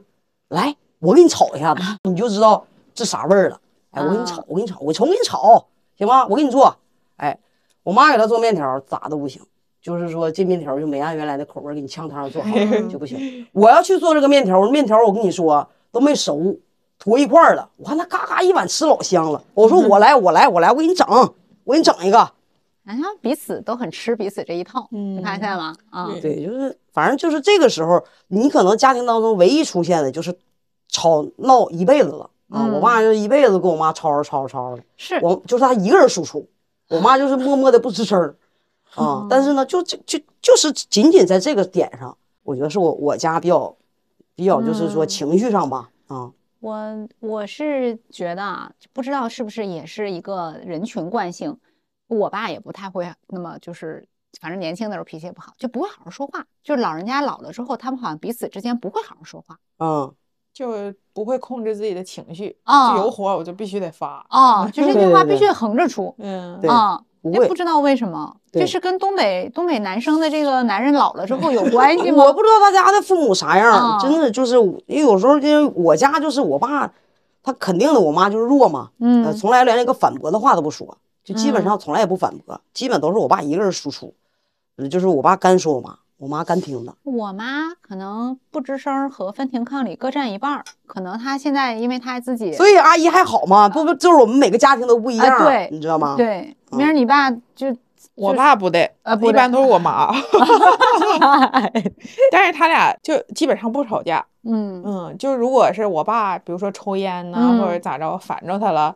来，我给你炒一下子，你就知道这啥味儿了。哎，我给你炒，我给你炒，我重给你炒，行吗？我给你做。哎，我妈给他做面条，咋都不行。就是说这面条就没按原来的口味给你呛汤做好 就不行。我要去做这个面条，面条我跟你说都没熟，坨一块儿了。我看他嘎嘎一碗吃老香了。我说我来，我来，我来，我给你整，我给你整一个。
哎，他们彼此都很吃彼此这一套，你发现吗？啊，
对，就是反正就是这个时候，你可能家庭当中唯一出现的就是吵闹一辈子了啊！我爸就一辈子跟我妈吵吵吵吵的，
是
我就是他一个人输出，我妈就是默默的不吱声儿啊。但是呢，就就就就是仅仅在这个点上，我觉得是我我家比较比较就是说情绪上吧啊。
我我是觉得啊，不知道是不是也是一个人群惯性。我爸也不太会那么就是，反正年轻的时候脾气也不好，就不会好好说话。就是老人家老了之后，他们好像彼此之间不会好好说话。
嗯，
就不会控制自己的情绪，
啊
就有火我就必须得发。
哦，就这句话必须得横着出。
嗯，
对
啊，
不会
也不知道为什么，这是跟东北东北男生的这个男人老了之后有 关系吗？
我不知道大家的父母啥样真的就是因为有时候因为我家就是我爸，他肯定的，我妈就是弱嘛，呃，
嗯
从来连一个反驳的话都不说，就基本
嗯。
上从来也不反驳，基本都是我爸一个人输出，呃就是我爸干说我妈，我妈干听的。
我妈可能不吱声儿和分庭抗礼各占一半儿，可能她现在因为她自己
所以阿姨还好嘛，不不，就是我们每个家庭都不一样，
啊对
你知道吗？
对，明儿你爸就
我爸不对，
呃
一般都是我妈，但是他俩就基本上不吵架。
嗯
嗯，就如果是我爸，比如说抽烟呐、
嗯
或者咋着烦着他了，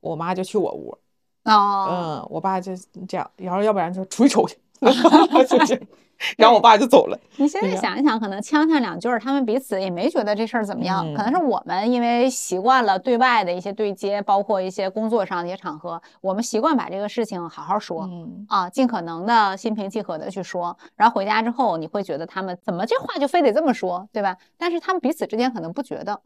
我妈就去我屋，
哦，
嗯，我爸就这样，然后要不然就出去抽去，就是，然后我爸就走了。
你现在想一想，可能呛呛两句儿，他们彼此也没觉得这事儿怎么样。可能
嗯
是我们因为习惯了对外的一些对接，包括一些工作上的一些场合，我们习惯把这个事情好好说。
嗯，
啊，尽可能的心平气和的去说，然后回家之后，你会觉得他们怎么这话就非得这么说，对吧？但是他们彼此之间可能不觉得，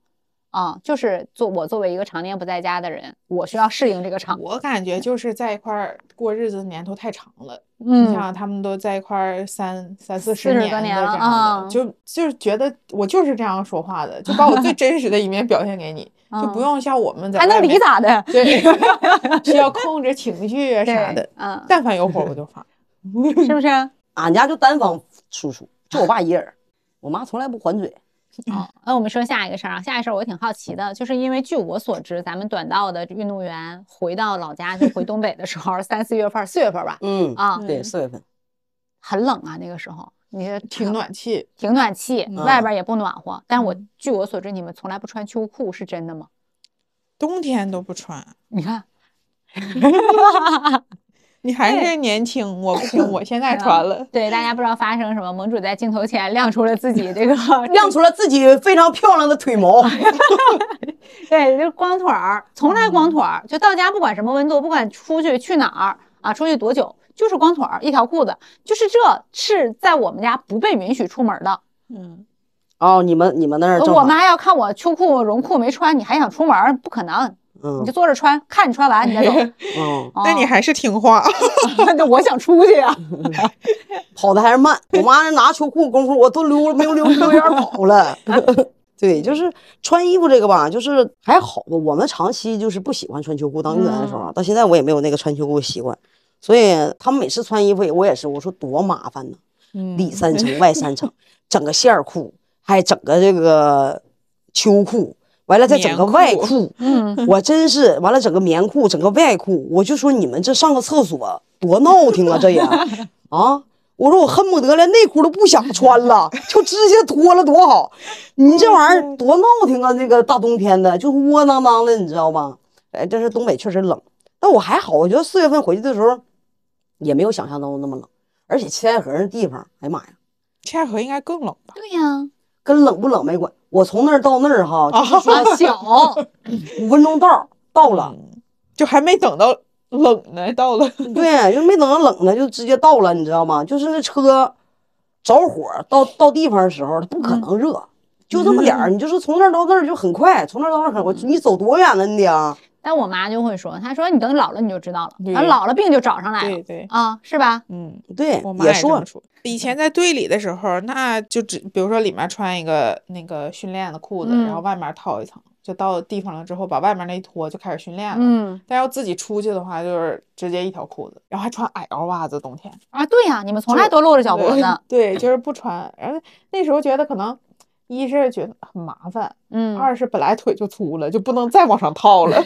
啊，就是做我作为一个常年不在家的人，我需要适应这个场，
我感觉就是在一块儿过日子的年头太长了。你
嗯，
像他们都在一块儿三三四十
40
年的
多年了
这样就就是觉得我就是这样说话的，就把我最 真实的一面表现给你，就不
嗯
用像我们在
还能理咋的？
对，需要控制情绪啊啥的。，
嗯，
但凡有火我就发。
是不是？
俺家就单方输出，就我爸一人，我妈从来不还嘴。
哦，那我们说下一个事儿啊，下一个事儿我挺好奇的，就是因为据我所知，咱们短道的运动员回到老家就回东北的时候，三四月份、四月份吧，
嗯，
啊，
对，四月份。
很冷啊，那个时候，你这
挺暖气，
挺暖气，
嗯
外边也不暖和。但我
嗯
据我所知，你们从来不穿秋裤，是真的吗？
冬天都不穿。
你看，
你还是年轻，我不行，我现在 穿了。
对大家不知道发生什么，盟主在镜头前亮出了自己这个
亮出了自己非常漂亮的腿毛，
对，就是光腿儿，从来光腿儿，就到家不管什么温度，不管出去去哪儿啊，出去多久，就是光腿儿，一条裤子，就是这是在我们家不被允许出门的。
嗯，
哦，你们你们那儿
我妈要看我秋裤绒裤没穿，你还想出门儿？不可能，
嗯
你就坐着穿，看你穿完你再走。
嗯，
哦
那你还是听话。
那我想出去呀、
跑的还是慢。我妈那拿秋裤功夫，我都溜没有溜溜远跑了。对，就是穿衣服这个吧，就是还好吧。我们长期就是不喜欢穿秋裤，当运动员的时候啊，到现在我也没有那个穿秋裤的习惯。所以他们每次穿衣服，我也是，我说多麻烦呢，
嗯
里三层外三层，整个线儿裤，还整个这个秋裤，完了再整个外裤，
嗯，
我真是完了，整个棉裤，整个外裤，我就说你们这上个厕所多闹挺啊，这也 啊！我说我恨不得连内裤都不想穿了，就直接脱了多好。你这玩意儿多闹挺啊！那个大冬天的，就窝囊囊的，你知道吗？哎，但是东北确实冷，但我还好，我觉得四月份回去的时候也没有想象当中那么冷，而且七台河那地方，哎呀妈呀，
七海河应该更冷吧？
对呀、
跟冷不冷没关。我从那儿到那儿哈，就是说
啊，小，
五分钟到到了。
嗯就还没等到冷呢，到了。
对，就没等到冷呢，就直接到了，你知道吗？就是那车着火到到地方的时候，它不可能热，就这么点儿。你就是从那儿到那儿就很快，从那儿到那儿很快。你走多远呢？你得啊，
但我妈就会说，她说你等老了你就知道了，
对
啊，老了病就找上来了
对对，
啊，是吧？
嗯，
对
我，妈
也说。
以前在队里的时候，那就只比如说里面穿一个那个训练的裤子，然后
嗯
外面套一层，就到地方了之后，把外面那一脱就开始训练了。
嗯
但要自己出去的话，就是直接一条裤子，然后还穿矮腰袜子，冬天。
啊，对呀、你们从来都露着脚脖子，
对，就是不穿。然后那时候觉得可能一是觉得很麻烦，
嗯，
二是本来腿就粗了，就不能再往上套了。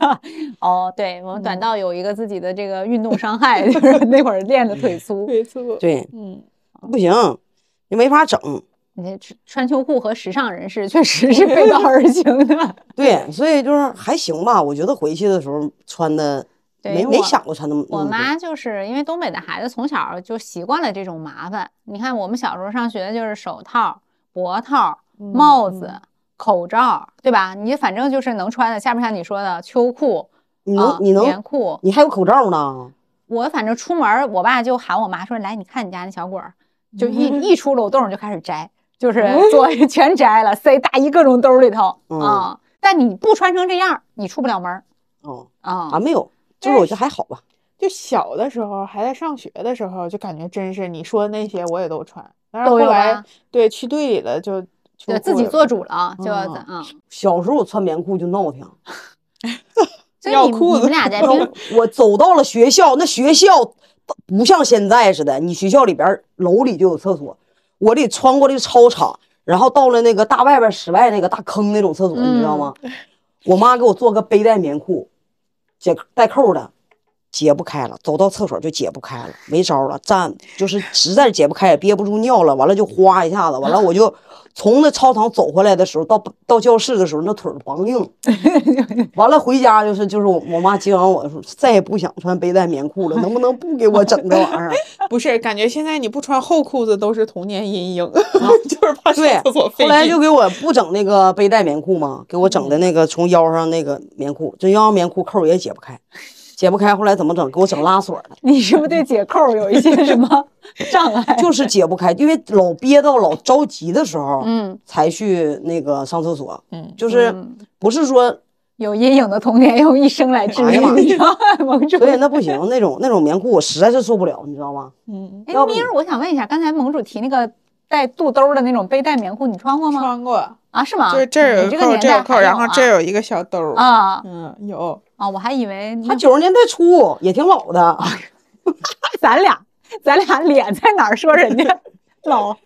哦，对我们短
嗯
道有一个自己的这个运动伤害，就是 那会儿练的腿粗。
腿粗，
对，
嗯，
不行，你没法整。
你这穿穿秋裤和时尚人士确实是背道而行的。
对，所以就是还行吧。我觉得回去的时候穿的
对
没没想过穿那么。那么多
我妈就是因为东北的孩子从小就习惯了这种麻烦。你看我们小时候上学就是手套、脖套、帽子、口罩，对吧？你反正就是能穿的，下面像你说的秋裤，
你能、
啊
你能
棉裤。
你还有口罩呢？
我反正出门，我爸就喊我妈说：“来，你看你家那小鬼儿，就一 一出楼洞就开始摘，就是 做 全摘了，塞大衣各种兜里头
嗯
啊。但你不穿成这样，你出不了门儿
哦，
啊。
俺没有，就是我觉得还好吧。
就小的时候还在上学的时候，就感觉真是你说的那些我也都穿，但是后来对去队里了就
就自己做主了，就
嗯
啊。
小时候我穿棉裤就闹挺，
要裤子
你们俩在平
我走到了学校，那学校不像现在似的，你学校里边楼里就有厕所，我得穿过这个操场，然后到了那个大外边室外那个大坑那种厕所，你知道吗？我妈给我做个背带棉裤，解带扣的，解不开了，走到厕所就解不开了，没招了，站就是实在是解不开，也憋不住尿了，完了就哗一下子，完了我就 从那操场走回来的时候，到到教室的时候，那腿儿梆硬，完了回家就是就是我我妈接完我说再也不想穿背带棉裤了，能不能不给我整这玩意儿？
不是，感觉现在你不穿厚裤子都是童年阴影，就是怕上
对
厕所，
后来就给我不整那个背带棉裤嘛，给我整的那个从腰上那个棉裤，这腰上棉裤扣也解不开，解不开，后来怎么整？给我整拉锁了，
你是不是对解扣有一些 什么障碍？
就是解不开，因为老憋到老着急的时候，
嗯，
才去那个上厕所，
嗯
就是不是说，
有阴影的童年用一生来治愈
哎呀妈，
你知道吗？蒙主
所以那不行，那种那种棉裤我实在是受不了，你知道吗？
嗯，
哎，
要不
咪儿，我想问一下，刚才盟主提那个带肚兜的那种背带棉裤，你穿过吗？
穿过，
啊，是吗？
就是这儿有扣，这有扣，然后这
有
有一个小兜
啊
嗯，有，
啊！我还以为那
他九十年代初也挺老的，
咱俩咱俩脸在哪儿说人家 老，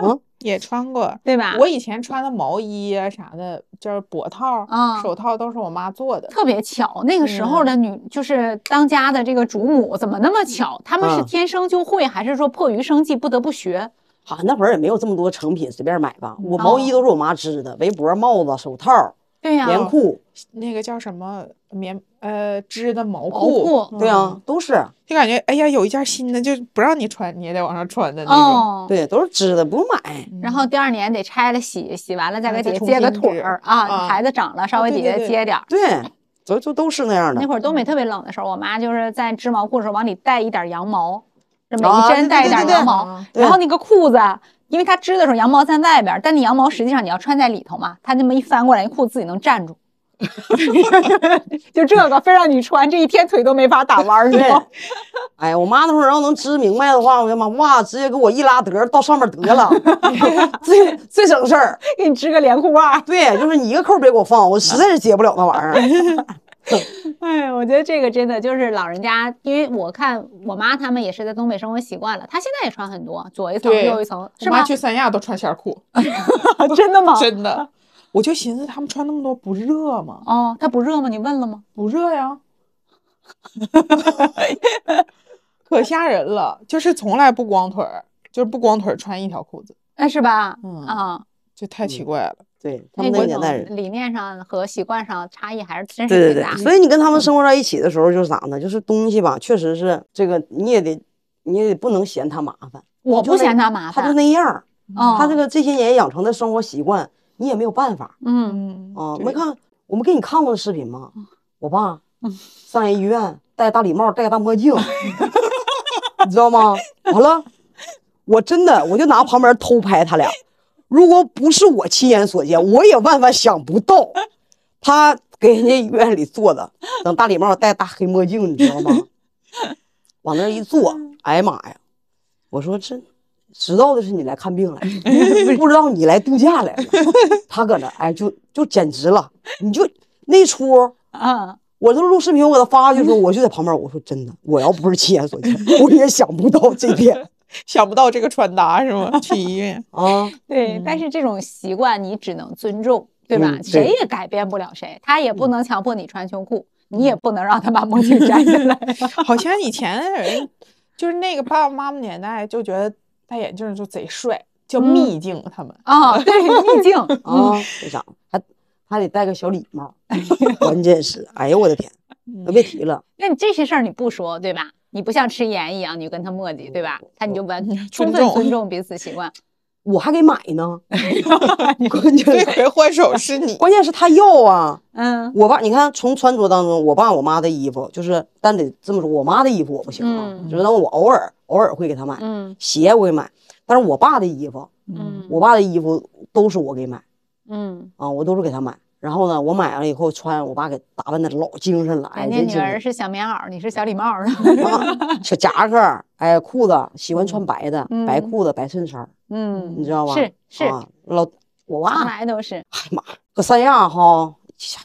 嗯
也穿过。
对吧？
我以前穿的毛衣啊啥的，就是脖套、
啊
手套都是我妈做的。
特别巧，那个时候的女、就是当家的这个主母，怎么那么巧？她们是
嗯
天生就会，还是说迫于生计不得不学？
啊，那会儿也没有这么多成品随便买吧，我毛衣
哦
都是我妈织的，围脖、帽子、手套、
对呀、
棉裤，
那个叫什么棉呃织的毛
毛
裤，
对啊，都是，
就感觉哎呀有一件新的就不让你穿，你也得往上穿的那种。
哦，
对，都是织的，不用买。
然后第二年得拆了洗，洗完了再给底下接个腿儿啊，
啊
孩子长了稍微底下
对对对
接点儿。
对，都都都是那样的
那。会儿东北特别冷的时候，我妈就是在织毛裤的时候往里带一点羊毛，这每
啊
一针带一点羊毛，然后那个裤子。因为它织的时候羊毛在外边儿，但那羊毛实际上你要穿在里头嘛，它那么一翻过来，那裤子自己能站住。就这个非让你穿，这一天腿都没法打弯儿，你知
对
道吗？，
哎，我妈那会儿要能织明白的话，我的妈，哇，直接给我一拉得儿到上面得了，最最省事儿。
给你织个连裤袜。
对，就是你一个扣别给我放，我实在是解不了那玩意儿。
哎，我觉得这个真的就是老人家，因为我看我妈他们也是在东北生活习惯了，她现在也穿很多，左一层右一层，是
我妈
吧？
去三亚都穿线裤，
真的吗？
真的。我就寻思他们穿那么多不热吗？
哦，他不热吗？你问了吗？
不热呀，可吓人了。就是从来不光腿儿，就是不光腿儿穿一条裤子，
哎，是吧？
嗯
啊，
就太奇怪了。
对他们那
那
个年代人，
理念上和习惯上差异还是真
对对对
是挺大，的。
所以你跟他们生活在一起的时候，就是啥呢？就是东西吧，确实是这个，你也得，你也得不能嫌他麻烦。
我不嫌他麻烦
他就，那样他这个这些年养成的生活习惯，你也没有办法
嗯，
嗯
啊。没看我们给你看过的视频吗？我爸上人医院戴大礼帽，戴个大墨镜，你知道吗？完了，我真的我就拿旁边偷拍他俩。如果不是我亲眼所见，我也万万想不到，他给人家医院里坐的，等大礼帽戴大黑墨镜，你知道吗？往那儿一坐，哎呀妈呀！我说这知道的是你来看病来了，不知道你来度假来了。他搁那哎，就就简直了，你就那出。
啊，
我这录视频，我给他发过去的时候，我就在旁边，我说真的，我要不是亲眼所见，我也想不到这点。
想不到这个穿搭是吗？去医院，
啊，
对，但是这种习惯你只能尊重，对吧？
嗯
谁也改变不了谁，他也不能强迫你穿秋裤，你也不能让他把墨镜摘下来。
好像以前的人就是那个爸爸妈妈年代就觉得戴眼镜就贼帅，叫秘境，他们
啊，对，秘境
啊，为啥？还还得戴个小礼帽，关键是，哎呦我的天，都别提了，
那你这些事儿你不说，对吧？你不像吃盐一样，你就跟他磨叽，对吧？他你就完充分
重
尊重彼此习惯。
我还给买呢，关键
罪魁祸首是你。
关键是他要啊，
嗯
我爸，你看从穿着当中，我爸我妈的衣服就是，但得这么说，我妈的衣服我不行啊，
嗯
就是那我偶尔偶尔会给他买，
嗯
鞋我给买，但是我爸的衣服，
嗯
我爸的衣服都是我给买
嗯，
啊，我都是给他买。然后呢，我买完了以后穿，我爸给打扮的老精神了，哎，
人家女儿是小棉袄，你是小礼帽
小夹克儿，哎，裤子喜欢穿白的，
嗯
白裤子白衬衫，
嗯，
你知道吧？
是是，
啊，老我
从
爸，
来都是。
哎呀妈，搁三亚哈，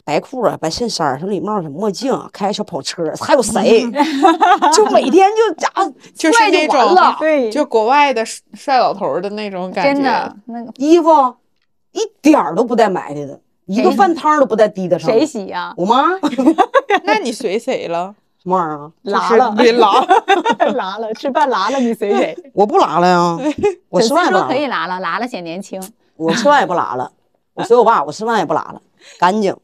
白裤子白衬衫儿小礼帽小墨镜，开小跑车，还有谁？就每天就家
就是
帅
那种
完了，
对
就国外的帅帅老头的那种感觉，
真的，那个
衣服一点儿都不带埋汰的，一个饭汤儿都不带滴的上。
谁？洗呀？
我妈
那你随谁了？
什么玩意儿啊？
拉了，
别拉，
拉了，吃饭拉了，你随谁？
我不拉了呀，我吃饭也不拉了，
可以拉了，拉了显年轻。
我吃饭也不拉了，我随我爸，我吃饭也不拉了，干净。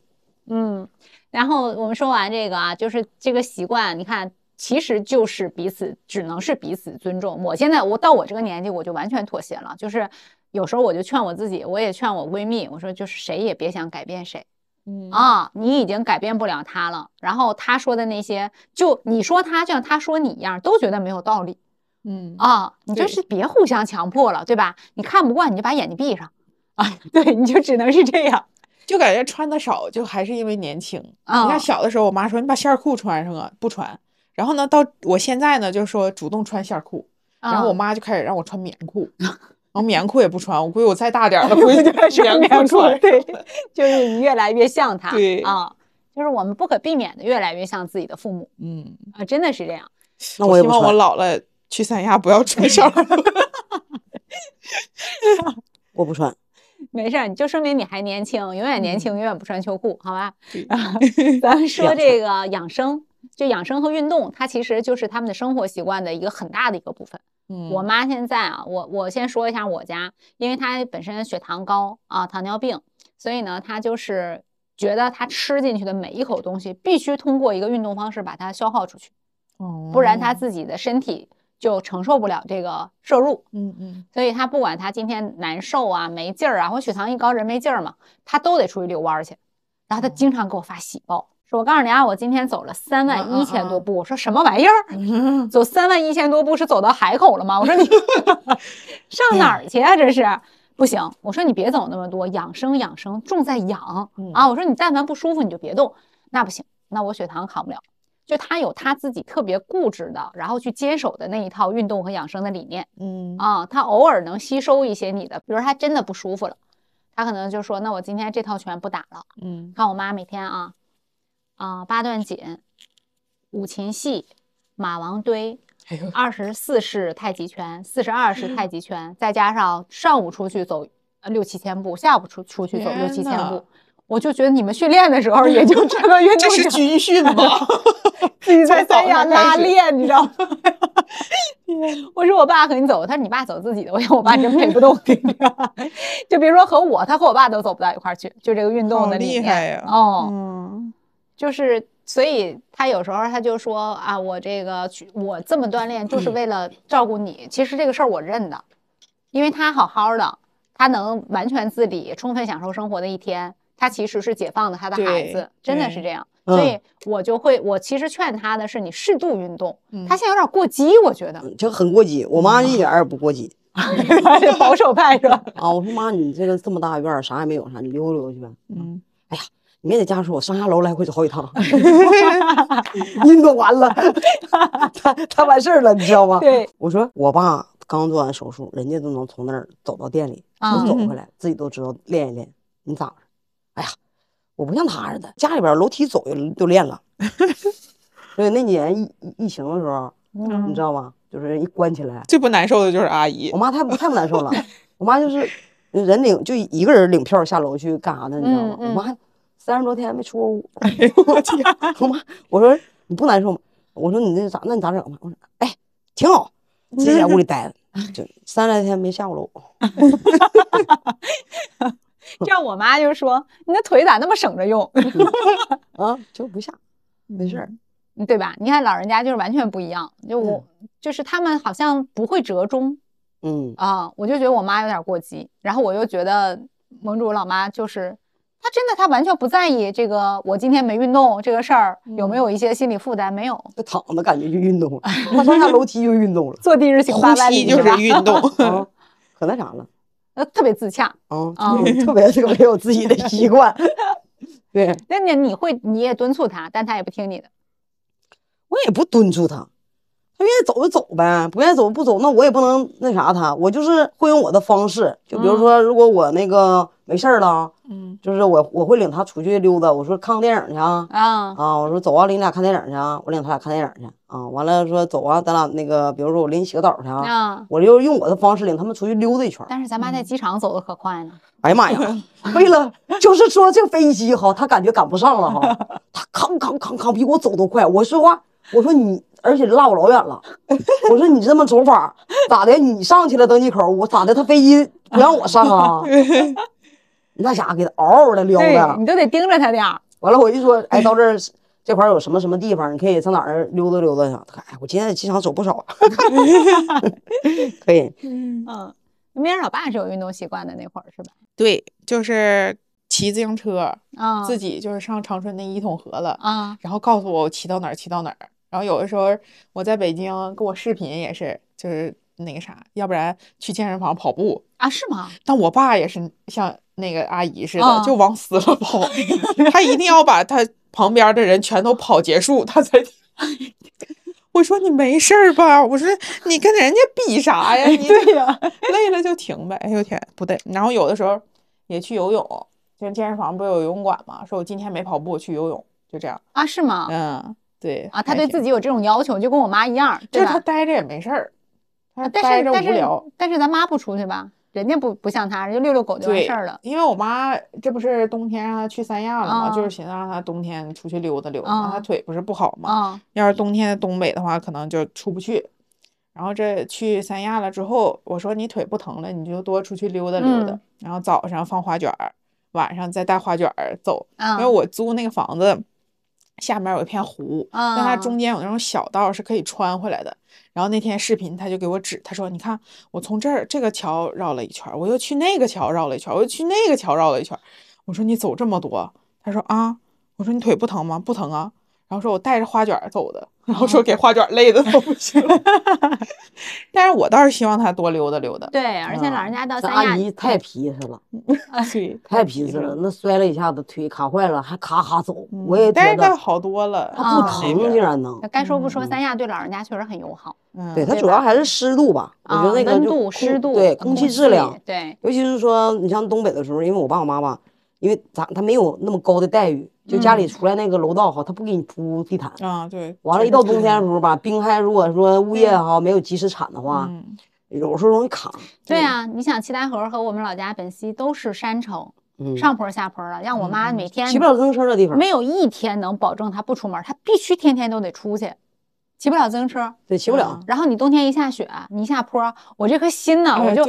嗯，然后我们说完这个啊，就是这个习惯，你看，其实就是彼此，只能是彼此尊重。我现在我到我这个年纪，我就完全妥协了，就是有时候我就劝我自己，我也劝我闺蜜，我说就是谁也别想改变谁。
嗯
啊，你已经改变不了他了。然后他说的那些，就你说他，就像他说你一样，都觉得没有道理
嗯
啊。你就是别互相强迫了，对吧？你看不惯，你就把眼睛闭上啊。对，你就只能是这样。
就感觉穿的少，就还是因为年轻。
啊
你看小的时候，我妈说你把线儿裤穿上啊，不穿。然后呢，到我现在呢，就说主动穿线儿裤，然后我
啊
妈就开始让我穿棉裤，然后棉裤也不穿。我估计我再大点儿了，估计就 开始
穿
棉
棉裤。对，就是你越来越像他，
对
啊，就是我们不可避免的越来越像自己的父母
嗯，
啊，真的是这样。
那我也
希望我，老了去三亚不要穿线儿裤。
我不穿。
没事儿，你就说明你还年轻，永远年轻，永远不穿秋裤，好吧？
啊
咱们说这个养生，就养生和运动，它其实就是他们的生活习惯的一个很大的一个部分。
嗯
我妈现在啊，我我先说一下我家，因为她本身血糖高啊，糖尿病，所以呢，她就是觉得她吃进去的每一口东西必须通过一个运动方式把它消耗出去，哦不然她
哦
自己的身体就承受不了这个摄入。
嗯嗯
所以她不管她今天难受啊、没劲儿啊，或血糖一高人没劲儿嘛，她都得出去遛弯儿去。然后她经常给我发喜报，说我告诉你啊，我今天走了三万一千多步。我说什么玩意儿？
嗯，
走三万一千多步是走到海口了吗？我说你 上哪儿去啊？这是不行。我说你别走那么多，养生养生，重在养
嗯
啊。我说你但凡不舒服你就别动，那不行，那我血糖扛不了。就他有他自己特别固执的，然后去坚守的那一套运动和养生的理念
嗯
啊。他偶尔能吸收一些你的，比如他真的不舒服了，他可能就说那我今天这套拳不打了。
嗯
看我妈每天啊啊八段锦、五禽戏、马王堆，二十四式太极拳，四十二式太极拳，再加上上午出去走呃六七千步，下午出出去走六七千步，我就觉得你们训练的时候也就这个运
这
动量
是军训吗？
自己在三亚拉练，你知道吗？我说我爸和你走，他说你爸走自己的，我想我爸真陪不动你，就别说和我，他和我爸都走不到一块儿去，就这个运动的理念
厉害呀！
哦，
嗯
就是，所以他有时候他就说啊，我这个去我这么锻炼就是为了照顾你。其实这个事儿我认的，因为他好好的，他能完全自理、充分享受生活的一天，他其实是解放了他的孩子，真的是这样。
嗯
所以我就会，我其实劝他的是你适度运动。
嗯
他现在有点过激，我觉得
就很过激，我妈一点儿也不过激
保守派是吧？
啊！我说妈，你这个这么大院儿啥也没有啥，你溜达溜达去呗。
嗯，
你也得家说，我上下楼来回走好几趟，运动完了，他他完事儿了，你知道吗？
对，
我说我爸刚做完手术，人家都能从那儿走到店里，
啊
能走回来，自己都知道练一练。你咋着？哎呀，我不像他似的，家里边楼梯走就就练了。所以那年疫疫疫情的时候，你知道吗？就是一关起来，
最不难受的就是阿姨
我，妈太不太不难受了，我妈就是人领就一个人领票下楼去干啥的？你知道吗？
嗯嗯
我妈三十多天没出过屋，哎呦
我天，
我妈我说你不难受吗？我说你那咋那你咋整吧？我说哎挺好，自己在屋里 待着，就三十来天没下过楼。
这样我妈就说：“你那腿咋那么省着用？
啊，就不下，没事儿。
对吧？你看老人家就是完全不一样，就我、就是他们好像不会折中
嗯，
啊，我就觉得我妈有点过激，然后我又觉得盟主老妈就是。她真的，他完全不在意这个，我今天没运动这个事儿有没有一些心理负担？没有，
他躺着感觉就运动了，他上下楼梯就运动了，
坐地日行八
呼吸
万里
就是运动，
啊，可那啥了
呃，特别自洽。
啊，
啊
特特别这个没有自己的习惯。对
那你你会你也敦促他，但他也不听你的。
我也不敦促她，她愿意走就走呗，不愿意走不走，那我也不能那啥他，我就是会用我的方式，就比如说，如果我那个没事儿了，
嗯，
就是我我会领他出去溜达，我说看个电影去啊。
啊，
啊，我说走啊，领你俩看电影去啊，我领他俩看电影去啊。完了说走啊，咱俩那个，比如说我领你洗个澡去啊，
啊，
我就用我的方式领他们出去溜达一圈。
但是咱妈在机场走的可快呢。
哎呀妈呀！为了就是说这个飞机哈，他感觉赶不上了哈，他扛扛扛扛比我走都快。我说话，我说你，而且落我老远了。我说你这么走法咋的？你上去了登机口，我咋的？他飞机不让我上啊？那家伙给他嗷嗷的撩
对
的。
你都得盯着他点儿。
完了我一说，哎，到这儿这块儿有什么什么地方，你可以上哪儿溜达溜达去。他，哎，我今天在机场走不少，可以。
嗯，明儿老爸是有运动习惯的那会儿是吧？
对，就是骑自行车，
啊，
自己就是上长春那一统河了，
啊，
然后告诉我我骑到哪儿骑到哪儿。然后有的时候我在北京跟我视频也是，就是那个啥，要不然去健身房跑步。
啊是吗？
但我爸也是像那个阿姨似的，
啊
就往死了 跑，他一定要把他旁边的人全都跑结束，他才。我说你没事儿吧？我说你跟人家比啥呀？你
对呀，
累了就停呗。哎呦天，不对。然后有的时候也去游泳，就是健身房不有游泳馆嘛？说我今天没跑步，去游泳，就这样。
啊是吗？
嗯，对
啊，他对自
己，
有这种要求，就跟我妈一样，
就是他？待着也没事儿，
但
待着
是但是
无聊。
但是咱妈不出去吧？人家不不像他，人家遛遛狗就完事儿了。
因为我妈这不是冬天让她去三亚了嘛，
啊
就是寻思让她冬天出去溜达溜达，
啊
她腿不是不好嘛。
啊
要是冬天东北的话，可能就出不去。然后这去三亚了之后，我说你腿不疼了，你就多出去溜达溜达。
嗯
然后早上放花卷儿，晚上再带花卷儿走。
啊！
因为我租那个房子下面有一片湖，但它
啊
中间有那种小道是可以穿回来的。然后那天视频他就给我指，他说：“你看，我从这儿这个桥绕了一圈儿，我又去那个桥绕了一圈儿，我又去那个桥绕了一圈儿。”我说：“你走这么多？”他说：“啊。”我说：“你腿不疼吗？不疼啊。”然后说：“我带着花卷走的。”然后说给花卷累的都不行了。但是我倒是希望他多溜达溜达。
对，而且老人家到
这
三亚
阿姨太皮实了，
对，
太 皮实了。那摔了一下子，腿卡坏了，还咔咔走，我也觉得
好多了，
他
啊
不疼，竟然能。
该说不说，
嗯
三亚对老人家确实很友好。
嗯，
对，它
对吧
主要还是湿度吧，我觉
啊，
得那个
温度、湿度、
对空气质量，
对，
尤其是说你像东北的时候，因为我爸我妈吧，因为咱他没有那么高的待遇，就家里出来那个楼道哈，他不给你铺地毯。
啊，对。
完了，一到冬天的时候吧，冰开如果说物业哈没有及时铲的话，
嗯
有时候容易卡。
对啊、你想七台河和我们老家本溪都是山城，
嗯，
上坡下坡的，让我妈每天
骑不了自行车的地方，
没有一天能保证她不出门，她必须天天都得出去，骑不了自行车。
对，骑不了。
然后你冬天一下雪，你一下坡，我这颗心呢，我就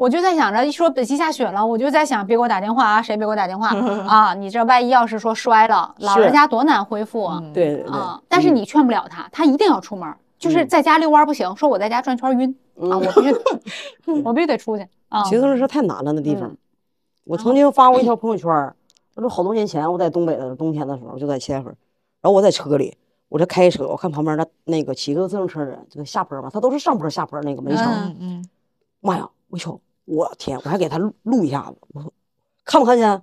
我就在想着，一说本溪下雪了，我就在想，别给我打电话啊，谁别给我打电话 啊？你这万一要是说摔了，老人家多难恢复啊！
嗯
对对对
啊，但是你劝不了他，他一定要出门，就是在家遛弯不行，说我在家转圈儿晕啊，我必须 我必须得出去啊！
骑自行车太难了，那地方
嗯。
我曾经发过一条朋友圈，那都好多年前，我在东北的冬天的时候，就在七台河，然后我在车里，我这开车，我看旁边的那个骑个自行车的人，这个下坡吧，他都是上坡下坡那个没
嗯
成。
嗯嗯，
妈呀！我一瞅，我天！我还给他录录一下子，我说看没看见？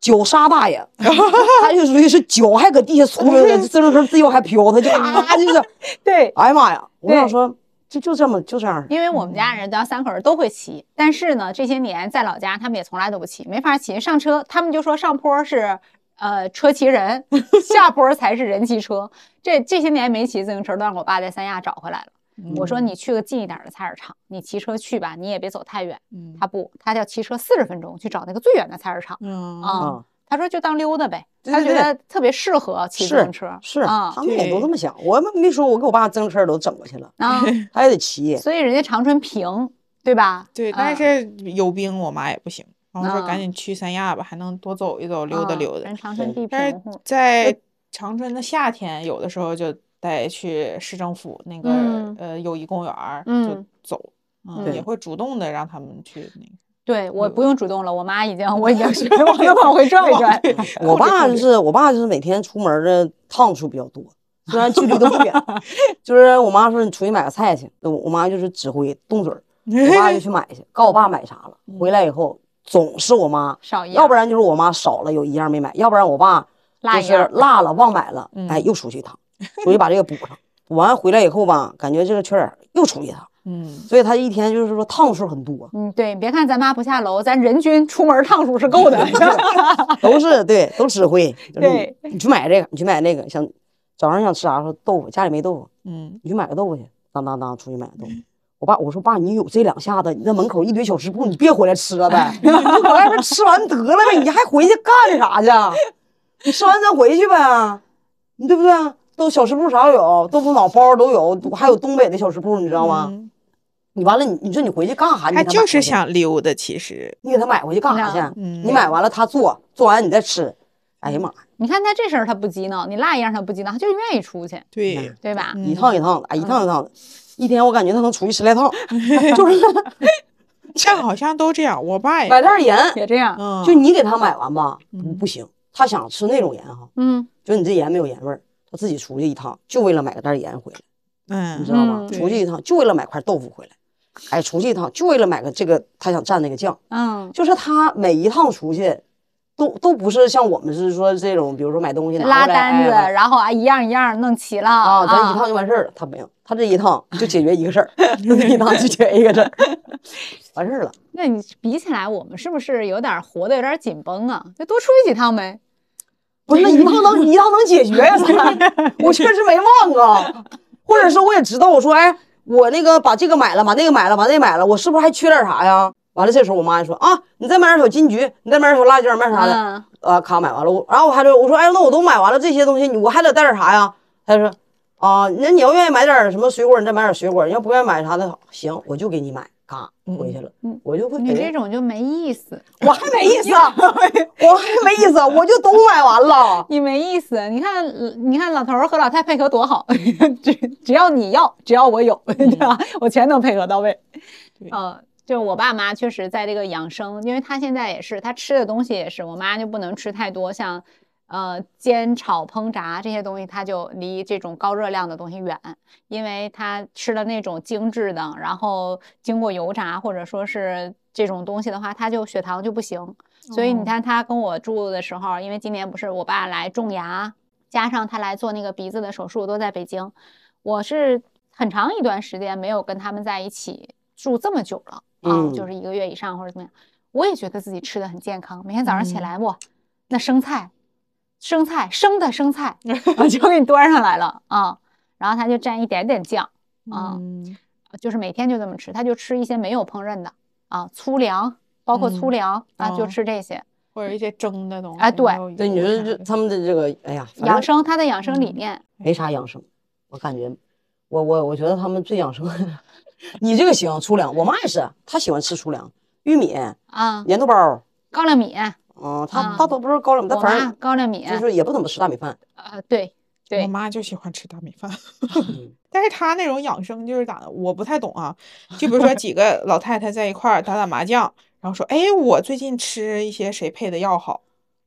脚刹大爷，他就属于是脚还搁地下搓着呢，自行车自由还飘，他就啊，就是，
对，
哎呀妈呀！我想
对
说，就就这么就这样，
因为我们家人咱三口人都会骑，但是呢，这些年在老家他们也从来都不骑，没法骑。上车他们就说上坡是呃车骑人，下坡才是人骑车。这这些年没骑自行车，都让我爸在三亚找回来了。我说你去个近一点的菜市场，你骑车去吧，你也别走太远。
嗯
他不，他要骑车四十分钟去找那个最远的菜市场
嗯
啊。
啊，
他说就当溜达呗，他觉得特别适合骑自行车。
是，
啊
他们也都这么想。我们没说，我给我爸自行车都整过去了，
啊，
他也得骑。
所以人家长春平，对吧？
对，
啊
但是有冰我妈也不行，然后说
啊
赶紧去三亚吧，还能多走一走，溜达
啊
溜达
人。长春地
但是
平，
在长春的夏天，有的时候就带去市政府那个、
嗯
呃友谊公园儿就
嗯
走，也会主动的让他们去那个。
对我不用主动了，我妈已经 我已经是我能往回转一转。
我爸就是我爸就是每天出门的趟数比较多，虽然距离都不远，就是我妈说你出去买个菜去，我我妈就是指挥动嘴儿，我爸就去买去，告诉我爸买啥了，回来以后总是我妈，
少一样，
要不然就是我妈少了有一样没买，要不然我爸就是
落
了忘买了，
嗯
哎又出去一趟，出去把这个补上，补完回来以后吧，感觉这个缺点又出去一趟，
嗯，
所以他一天就是说趟数很多，
嗯，对，别看咱妈不下楼，咱人均出门趟数是够的。
都是对都指挥，就是
对
你你去买这个，你去买那个，想早上想吃啥说豆腐，家里没豆腐。
嗯，
你去买个豆腐去，当当当出去买个豆腐。我爸我说爸，你有这两下子，你在门口一堆小吃部，你别回来吃了呗，你就搁外边吃完得了呗，你还回去干啥去？你吃完咱回去呗，你对不对？都小吃铺啥都有，豆腐脑包都有，还有东北的小吃铺，你知道吗？
嗯
你完了，你你说你回去干啥？你
他就是想溜达，其实，
你给他买回去干啥去？
嗯
你买完了他做，做完你再吃。哎呀妈呀，
你看他这事儿他不激恼，你辣一样他不激恼，他就是愿意出去，
对，
对吧？
嗯
一趟一趟的，哎，一趟一趟的，一天我感觉他能出去十来趟，就是
像好像都这样。我爸也，
买袋盐，
也这样，
嗯，
就你给他买完吧，不行，他想吃那种盐哈，
嗯
就你这盐没有盐味儿，他自己出去一趟，就为了买个袋盐回来，
嗯
你知道吗？
嗯
出去一趟就为了买块豆腐回来，哎，出去一趟就为了买个这个，他想蘸那个酱，
嗯，
就是他每一趟出去。都都不是像我们是说这种，比如说买东西拿
拉单子，
哎
然后啊一样一样弄齐了
啊，咱一趟就完事儿了。他没有，他这一趟就解决一个事儿，这一趟就解决一个事儿，完事儿了。
那你比起来，我们是不是有点活得有点紧绷啊？就多出去几趟呗。
不是那一趟能一趟能解决呀、咱我确实没忘啊，或者是我也知道，我说哎，我那个把这个买了，把那个买了，把那个买了，我是不是还缺点啥呀？完了，这时候我妈就说啊，你再买点小金桔，你再买点小辣椒，买啥的，
嗯，
啊，卡买完了，我然后我还说，我说哎，那我都买完了这些东西，你我还得带点啥呀？她就说啊，那你要愿意买点什么水果，你再买点水果；你要不愿意买啥的，行，我就给你买，嘎回去了，嗯我就会
你这种就没意思
我还没意思啊，我还没意思，我就都买完了。
你没意思。你看，你看老头儿和老太配合多好，只只要你要，只要我有，对吧？我全能配合到位。
对
呃，就我爸妈确实在这个养生，因为他现在也是，他吃的东西也是，我妈就不能吃太多，像呃煎炒烹炸这些东西，它就离这种高热量的东西远，因为他吃了那种精致的，然后经过油炸或者说是这种东西的话，他就血糖就不行。所以你
哦。
看他跟我住的时候，因为今年不是我爸来种牙，加上他来做那个鼻子的手术都在北京，我是很长一段时间没有跟他们在一起住这么久了啊，
嗯。
就是一个月以上或者怎么样，我也觉得自己吃的很健康，每天早上起
嗯。
来我，那生菜，生菜生的生菜 啊就给你端上来了啊，然后他就蘸一点点酱啊，
嗯
就是每天就这么吃，他就吃一些没有烹饪的啊，粗粮，包括粗
嗯
粮啊，就
哦
吃这些。
或者一些蒸的东西。
哎对
对，你说这他们的这个，哎呀，
养生，他的养生理
嗯
念，
没啥养生，我感觉，我我我觉得他们最养生。你这个行，粗粮，我妈也是，她喜欢吃粗粮，玉米、
啊，
粘豆包，
高粱米，
嗯，她
啊
她都不是高粱，她
我妈
反正
高粱米，
就是也不怎么吃大米饭。
啊，对对
我妈就喜欢吃大米饭，
嗯
但是她那种养生就是咋的，我不太懂啊。就比如说几个老太太在一块儿打打麻将，然后说，哎，我最近吃一些谁配的药好，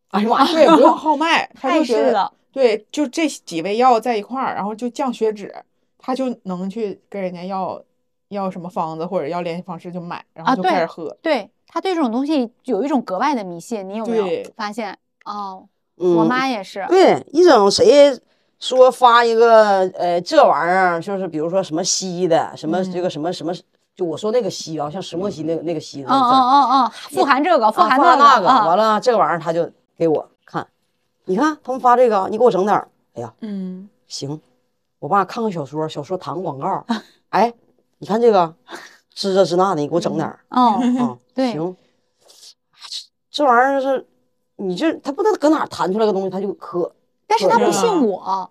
哎呀妈呀，
对，不用号脉，她就是觉得，对，就这几味药在一块儿，然后就降血脂，她就能去跟人家要要什么方子或者要联系方式就买，然后
啊
就开始喝。
对他对这种东西有一种格外的迷信，你有没有发现？哦，
嗯
我妈也是，
对，一整谁说发一个呃这玩意儿，就是比如说什么西的，什么这个什么什么，就我说那个西啊，像石墨烯那个那个烯
嗯
那个字儿
嗯嗯嗯，富含这个，富
啊
含
那个，完了这个玩意儿他就给我看，你看他们发这个，你给我整点儿。哎呀，
嗯，
行，我爸看看小说，小说弹个广告，哎，你看这个，支这是那的，你给我整点儿
哦，
啊。
对。
行，这玩意儿是，你这他不知道搁哪儿弹出来个东西，他就可，
但是他不信我，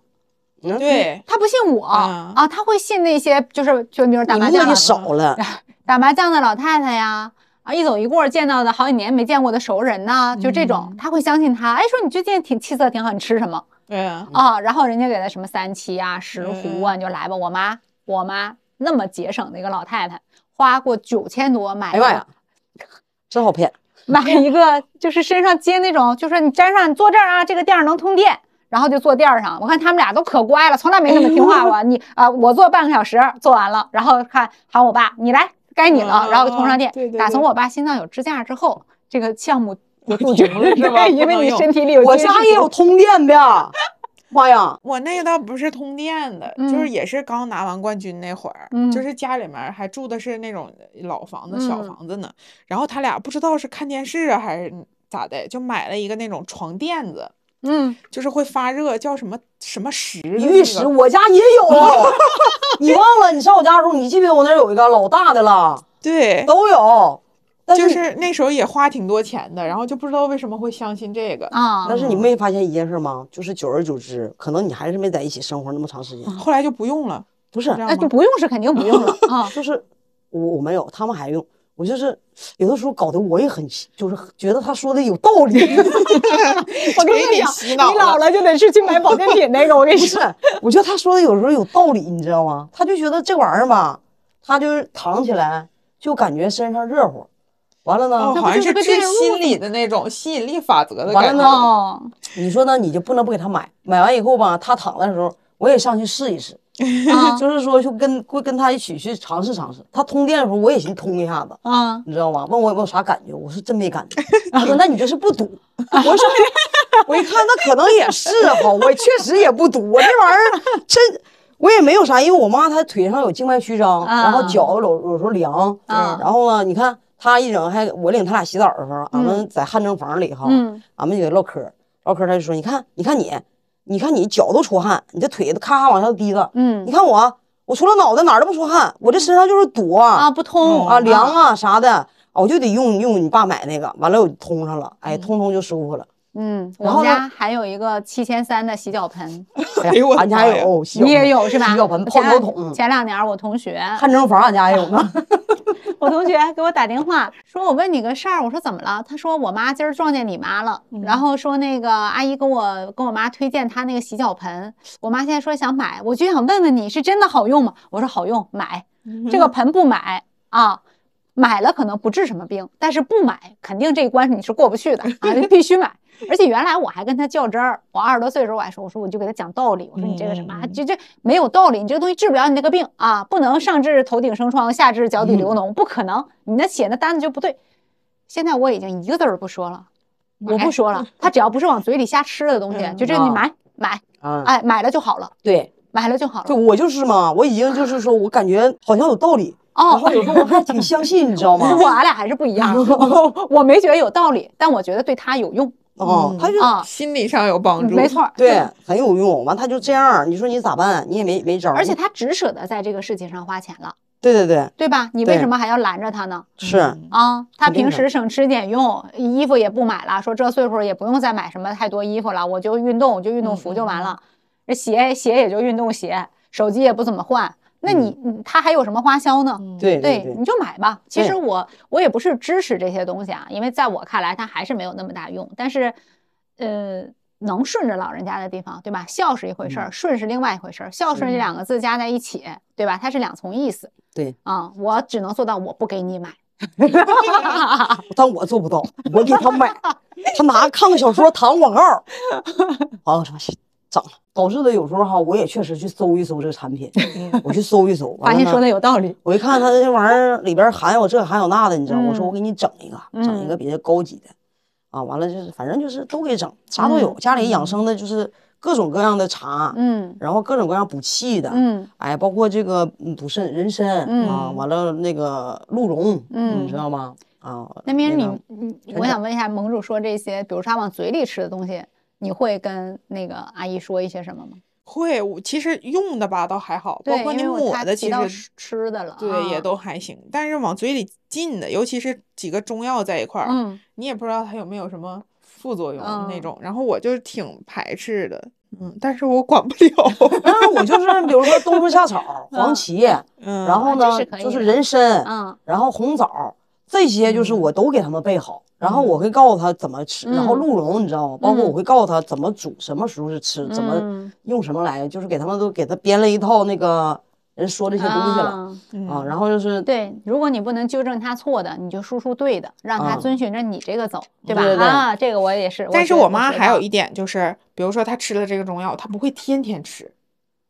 嗯，
对，
他不信我
嗯。
啊，他会信那些就是就比如打麻将的
少了，
打麻将的老太太呀，啊，一走一过见到的好几年没见过的熟人呐，就这种，他会相信他。哎，说你最近挺气色挺好，你吃什么？
对啊，
啊？然后人家给他什么三七啊、石斛啊，
嗯
你就来吧。我妈，我妈那么节省的一个老太太，花过九千多买一个
哎呀呀，真好骗。
买一个就是身上接那种，就是你粘上，你坐这儿啊，这个垫儿能通电，然后就坐垫儿上。我看他们俩都可乖了，从来没那么听话过。你啊、我坐半个小时，做完了，然后看喊我爸，你来，该你了，
嗯
然后通上电。
对对
打从我爸心脏有支架之后，这个项目就杜绝了，
是吧
对，因为你身体里有
我家也有通电的，妈呀！
我那个倒不是通电的，
嗯
就是也是刚拿完冠军那会儿，
嗯
就是家里面还住的是那种老房子、小
嗯
房子呢。然后他俩不知道是看电视啊还是咋的，就买了一个那种床垫子，
嗯，
就是会发热，叫什么什么石
玉石我家也有，你忘了？你上我家的时候，你记不记得我那儿有一个老大的了？
对，
都有，但
就是是那时候也花挺多钱的，然后就不知道为什么会相信这个。
啊，
但是你没发现一件事吗？就是久而久之，可能你还是没在一起生活那么长时间。
后来就不用了，
不是
这，样吗
哎就？不用是肯定不用了 啊。
就是我我没有，他们还用。我就是有的时候搞得我也很气，就是觉得他说的有道理。
我跟
你
你讲，你老了就得是去买保健品那个，我跟你说，
我觉得他说的有时候有道理，你知道吗？他就觉得这玩意儿吧，他就是躺起来就感觉身上热乎，完了呢，
哦，好像
是
治心理的那种吸引力法则的感觉。
完了呢
哦，
你说呢？你就不能不给他买，买完以后吧，他躺的时候，我也上去试一试，
啊
就是说就跟会跟他一起去尝试尝试。他通电的时候，我也寻通一下子，
啊，
你知道吗？问我有没有啥感觉，我说真没感觉。他说那你这是不堵？我说 我一看那可能也是哈，我确实也不堵，我这玩意儿真。我也没有啥，因为我妈她腿上有静脉曲张，然后
啊
脚有有时候凉，
啊
然后呢，你看她一整还我领他俩洗澡的时候，俺们在汗蒸房里哈，
嗯。
俺们就得唠嗑，唠嗑他就说，你看，你看你，你看你脚都出汗，你这腿都咔咔往下滴了，
嗯。
你看我，我除了脑袋哪儿都不出汗，我这身上就是堵
啊，不通。
啊凉啊啥的，我就得用用你爸买那个，完了我就通上了，哎，通通就舒服了。
嗯，我们家还有一个七千三的洗脚盆，
哎
哎呦
俺家有，洗脚
你也
盆
有是吧？
洗脚盆、泡脚桶、
前两年我同学，
汗蒸房俺家也有呢。
我同学给我打电话说，我问你个事儿，我说怎么了？他说我妈今儿撞见你妈了，然后说那个阿姨跟我跟我妈推荐她那个洗脚盆，我妈现在说想买，我就想问问你是真的好用吗？我说好用，买这个盆不买啊。买了可能不治什么病，但是不买肯定这一关你是过不去的啊，你 必须买。而且原来我还跟他较真儿，我二十多岁的时候我还说，我说我就给他讲道理，我说你这个什么，啊这这没有道理，你这个东西治不了你那个病啊，不能上至头顶生疮，下至脚底流脓，不可能，你那写那单子就不对。现在我已经一个字儿不说了，我不说了，他只要不是往嘴里瞎吃的东西，
嗯
就这你买买，
啊，
哎，买了就好了，
对，
买了就好
对
了。
我就是嘛，我已经就是说我感觉好像有道理，然
哦
后，有时候我还挺相信，你知道吗？
我俩还是不一样，我没觉得有道理，但我觉得对他有用
哦，他就
啊，
心理上有帮助。
没错，
对很有用。完他就这样，你说你咋办？你也没没招儿。
而且他只舍得在这个事情上花钱了，
对对对，
对吧？你为什么还要拦着他呢？
是
啊，他平时省吃俭用，衣服也不买了，说这岁数也不用再买什么太多衣服了，我就运动，我就运动服就完了。这鞋鞋也就运动鞋，手机也不怎么换，那你你他还有什么花销呢？
对
对，
对
你就买吧。其实我我也不是支持这些东西啊，因为在我看来它还是没有那么大用。但是，呃，能顺着老人家的地方，对吧？孝是一回事儿，顺是另外一回事儿。孝顺这两个字加在一起，对吧？它是两重意思。
对
啊，我只能做到我不给你买。
但我做不到，我给他买，他拿看个小说弹广告，完了我说整了，导致的有时候哈，我也确实去搜一搜这个产品，我去搜一搜，
发现说的有道理。
我一看它这玩意儿里边含有这含有那的，你知道吗？我说
嗯
我给你整一个，整一个比较高级的，啊，完了就是反正就是都给整，啥都
嗯
有。家里养生的就是各种各样的茶，
嗯
然后各种各样补气的，
嗯
哎，包括这个嗯补肾人参啊，
嗯
完了那个鹿茸，
嗯
你知道吗？啊，
那边你我想问一下，盟主说这些，比如说他往嘴里吃的东西，你会跟那个阿姨说一些什么吗？
会，我其实用的吧倒还好，包，括你抹的，其实
吃吃的了，
对也
啊
都还行。但是往嘴里进的，尤其是几个中药在一块儿，
嗯
你也不知道它有没有什么副作用那
嗯
种。然后我就挺排斥的，嗯，但是我管不了。
但是我就是比如说冬虫夏草、黄芪，
嗯，
然后呢就是人参，
嗯
然后红枣这些就是
嗯
我都给他们备好，然后我会告诉他怎么吃，然后
嗯
鹿茸你知道吗？包括我
嗯
会告诉他怎么煮，什么时候是吃，怎么
嗯
用什么来，就是给他们都给他编了一套那个人说这些东西了
啊
啊，然后就是
对，如果你不能纠正他错的，你就输出对的，让他
啊
遵循着你这个走，对吧？
对对对
啊，这个我也是。
但是我妈还有一点就是，比如说她吃了这个中药，她不会天天吃。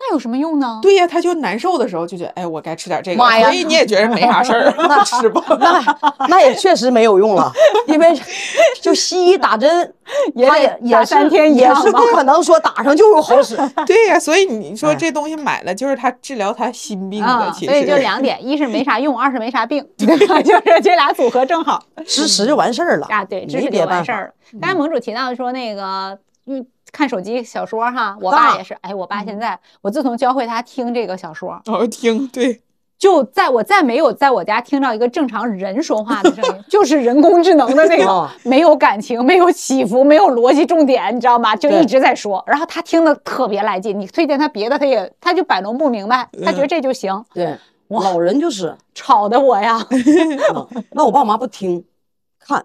那有什么用呢？
对呀，他就难受的时候就觉得，哎，我该吃点这个，
妈呀
所以你也觉得没啥事儿，那吃吧。
那那也确实没有用了，因为 就西医打针，
也
也
三天
也是不可能说打上就有好使。
对呀，所以你说
哎
这东西买了就是他治疗他心病的，
啊，
其
所以就。两点，一是没啥用，二是没啥病，对吧？就是这俩组合正好
支持就完事儿了
啊，对，知
没
识
别办法。
就完事儿了。刚才盟主提到说那个，嗯，看手机小说哈，我爸也是，哎，我爸现在，我自从教会他听这个小说，
哦，听对，
就在我再没有在我家听到一个正常人说话的声音，就是人工智能的那 种
啊，
没有感情，没有起伏，没有逻辑重点，你知道吗？就一直在说，然后他听的特别来劲，你推荐他别的，他也他就摆弄不明白，他觉得这就行，
对，老人就是，
吵的我呀，
嗯那我爸妈不听，看，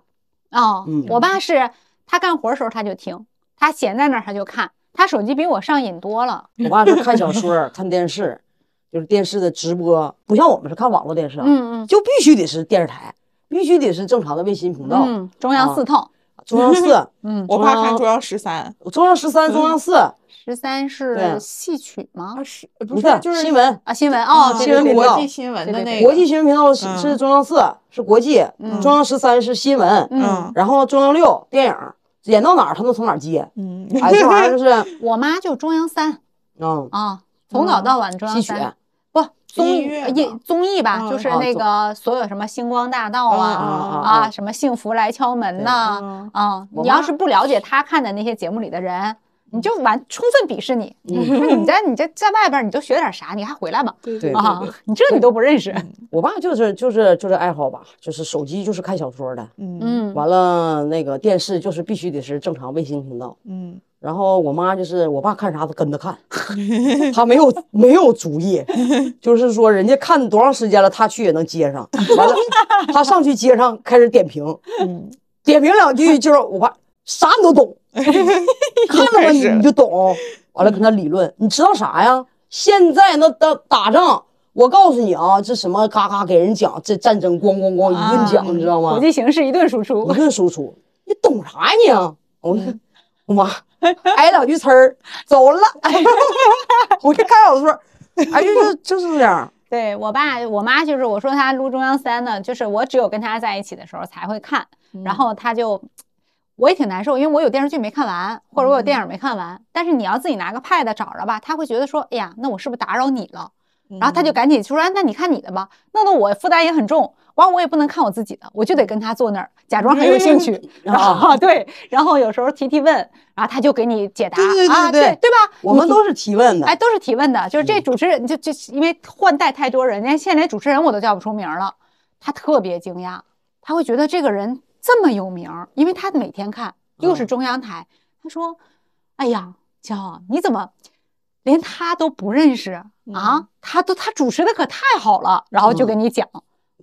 哦，
嗯。
我爸是他干活的时候他就听，他闲在那儿他就看，他手机比我上瘾多了，
我爸是看小说、看电视，就是电视的直播，不像我们是看网络电视啊，
嗯嗯。
就必须得是电视台，必须得是正常的卫星频道，
嗯，中央四套，
中央四，
嗯，
我爸看中央十三，
中央十三、中央四，
十三是戏曲吗
啊？是
不
不是就是
新闻，
啊，新闻
啊
哦，对
新闻
国际新闻的那个
国际新闻频道是
嗯
是中央四，是国际，中央十三是新闻，
嗯
然后中央六电影，演到哪儿他能从哪儿接，
嗯，
哎，这玩意儿就是，
我妈就中央三
嗯，
啊，从早到晚中央三。不综艺综艺吧，
嗯
就是那个所有什么星光大道
嗯
啊
嗯
啊，什么幸福来敲门呐
嗯。
啊，你要是不了解他看的那些节目里的人，你就完充分鄙视你。你 说你在你这在外边你就学点啥，你还回来吧
对
对
啊？你这你都不认识，
我爸就是就是就是爱好吧，就是手机就是看小说的，
嗯
嗯
完了那个电视就是必须得是正常卫星频道，
嗯
然后我妈就是我爸看啥都跟着看，他没有没有主意，就是说人家看多长时间了，他去也能接上。完了，他上去接上开始点评，
嗯，
点评两句就是我爸啥你都懂，看了吧你你就懂。完了跟他理论，你知道啥呀？现在那打打仗，我告诉你啊，这什么嘎嘎给人讲这战争咣咣咣一顿讲，你知道吗
国？际形势一顿输出
一。顿输出，你懂啥呀你？我
嗯
我妈挨两句呲儿走了，我就看小说，哎就就就是这样，
对我爸我妈就是我说他撸中央三呢，就是我只有跟他在一起的时候才会看，然后他就我也挺难受，因为我有电视剧没看完，或者我有电影没看完，但是你要自己拿个 pad 找着吧，他会觉得说，哎呀，那我是不是打扰你了？然后他就赶紧说，哎那你看你的吧，弄得我负担也很重，完我也不能看我自己的，我就得跟他坐那儿假装很有兴趣，然后对，然后有时候提提问，然后他就给你解答
对对对
啊，
对
对对吧？
我们都是提问的
哎，，都是提问的，就是这主持人就就因为换代太多人，连现在连主持人我都叫不出名儿了，他特别惊讶，他会觉得这个人这么有名儿，因为他每天看又是中央台，他说：“哎呀，骄傲，你怎么连他都不认识啊？他都他主持的可太好了。”然后就跟你讲，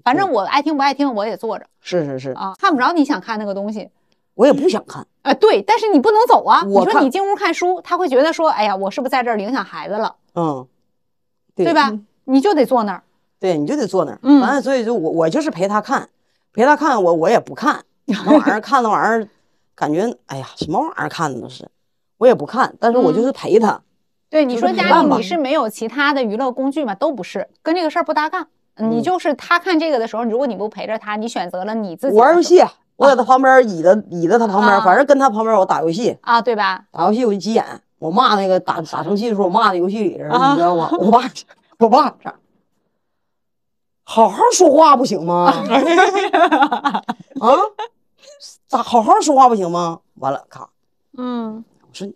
反正我爱听不爱听，我也坐着
是是是，
啊，看不着你想看那个东西。
我也不想看，
啊，对，但是你不能走啊！你说你进屋看书，他会觉得说，哎呀，我是不是在这儿影响孩子了，
嗯，
对吧？你就得坐那儿。
对，你就得坐那儿，
嗯
完了，所以就我我就是陪他看，陪他看，我我也不看，那玩意儿看那玩意儿，感觉哎呀，什么玩意儿看的都是，我也不看，但是我就是陪他，
对，你说家里你是没有其他的娱乐工具吗？都不是，跟这个事儿不搭嘎。你
嗯
就是他看这个的时候，如果你不陪着他，你选择了你自己
我玩游戏，我在他旁边倚着倚着他旁边，
啊
反正跟他旁边我打游戏，
啊，对吧？
打游戏我就急眼，我骂那个打打生气的时候，我骂那游戏里人，
啊
你知道吗？我爸，我爸这？好好说话不行吗？啊，咋好好说话不行吗？完了，咔，
嗯，
我说你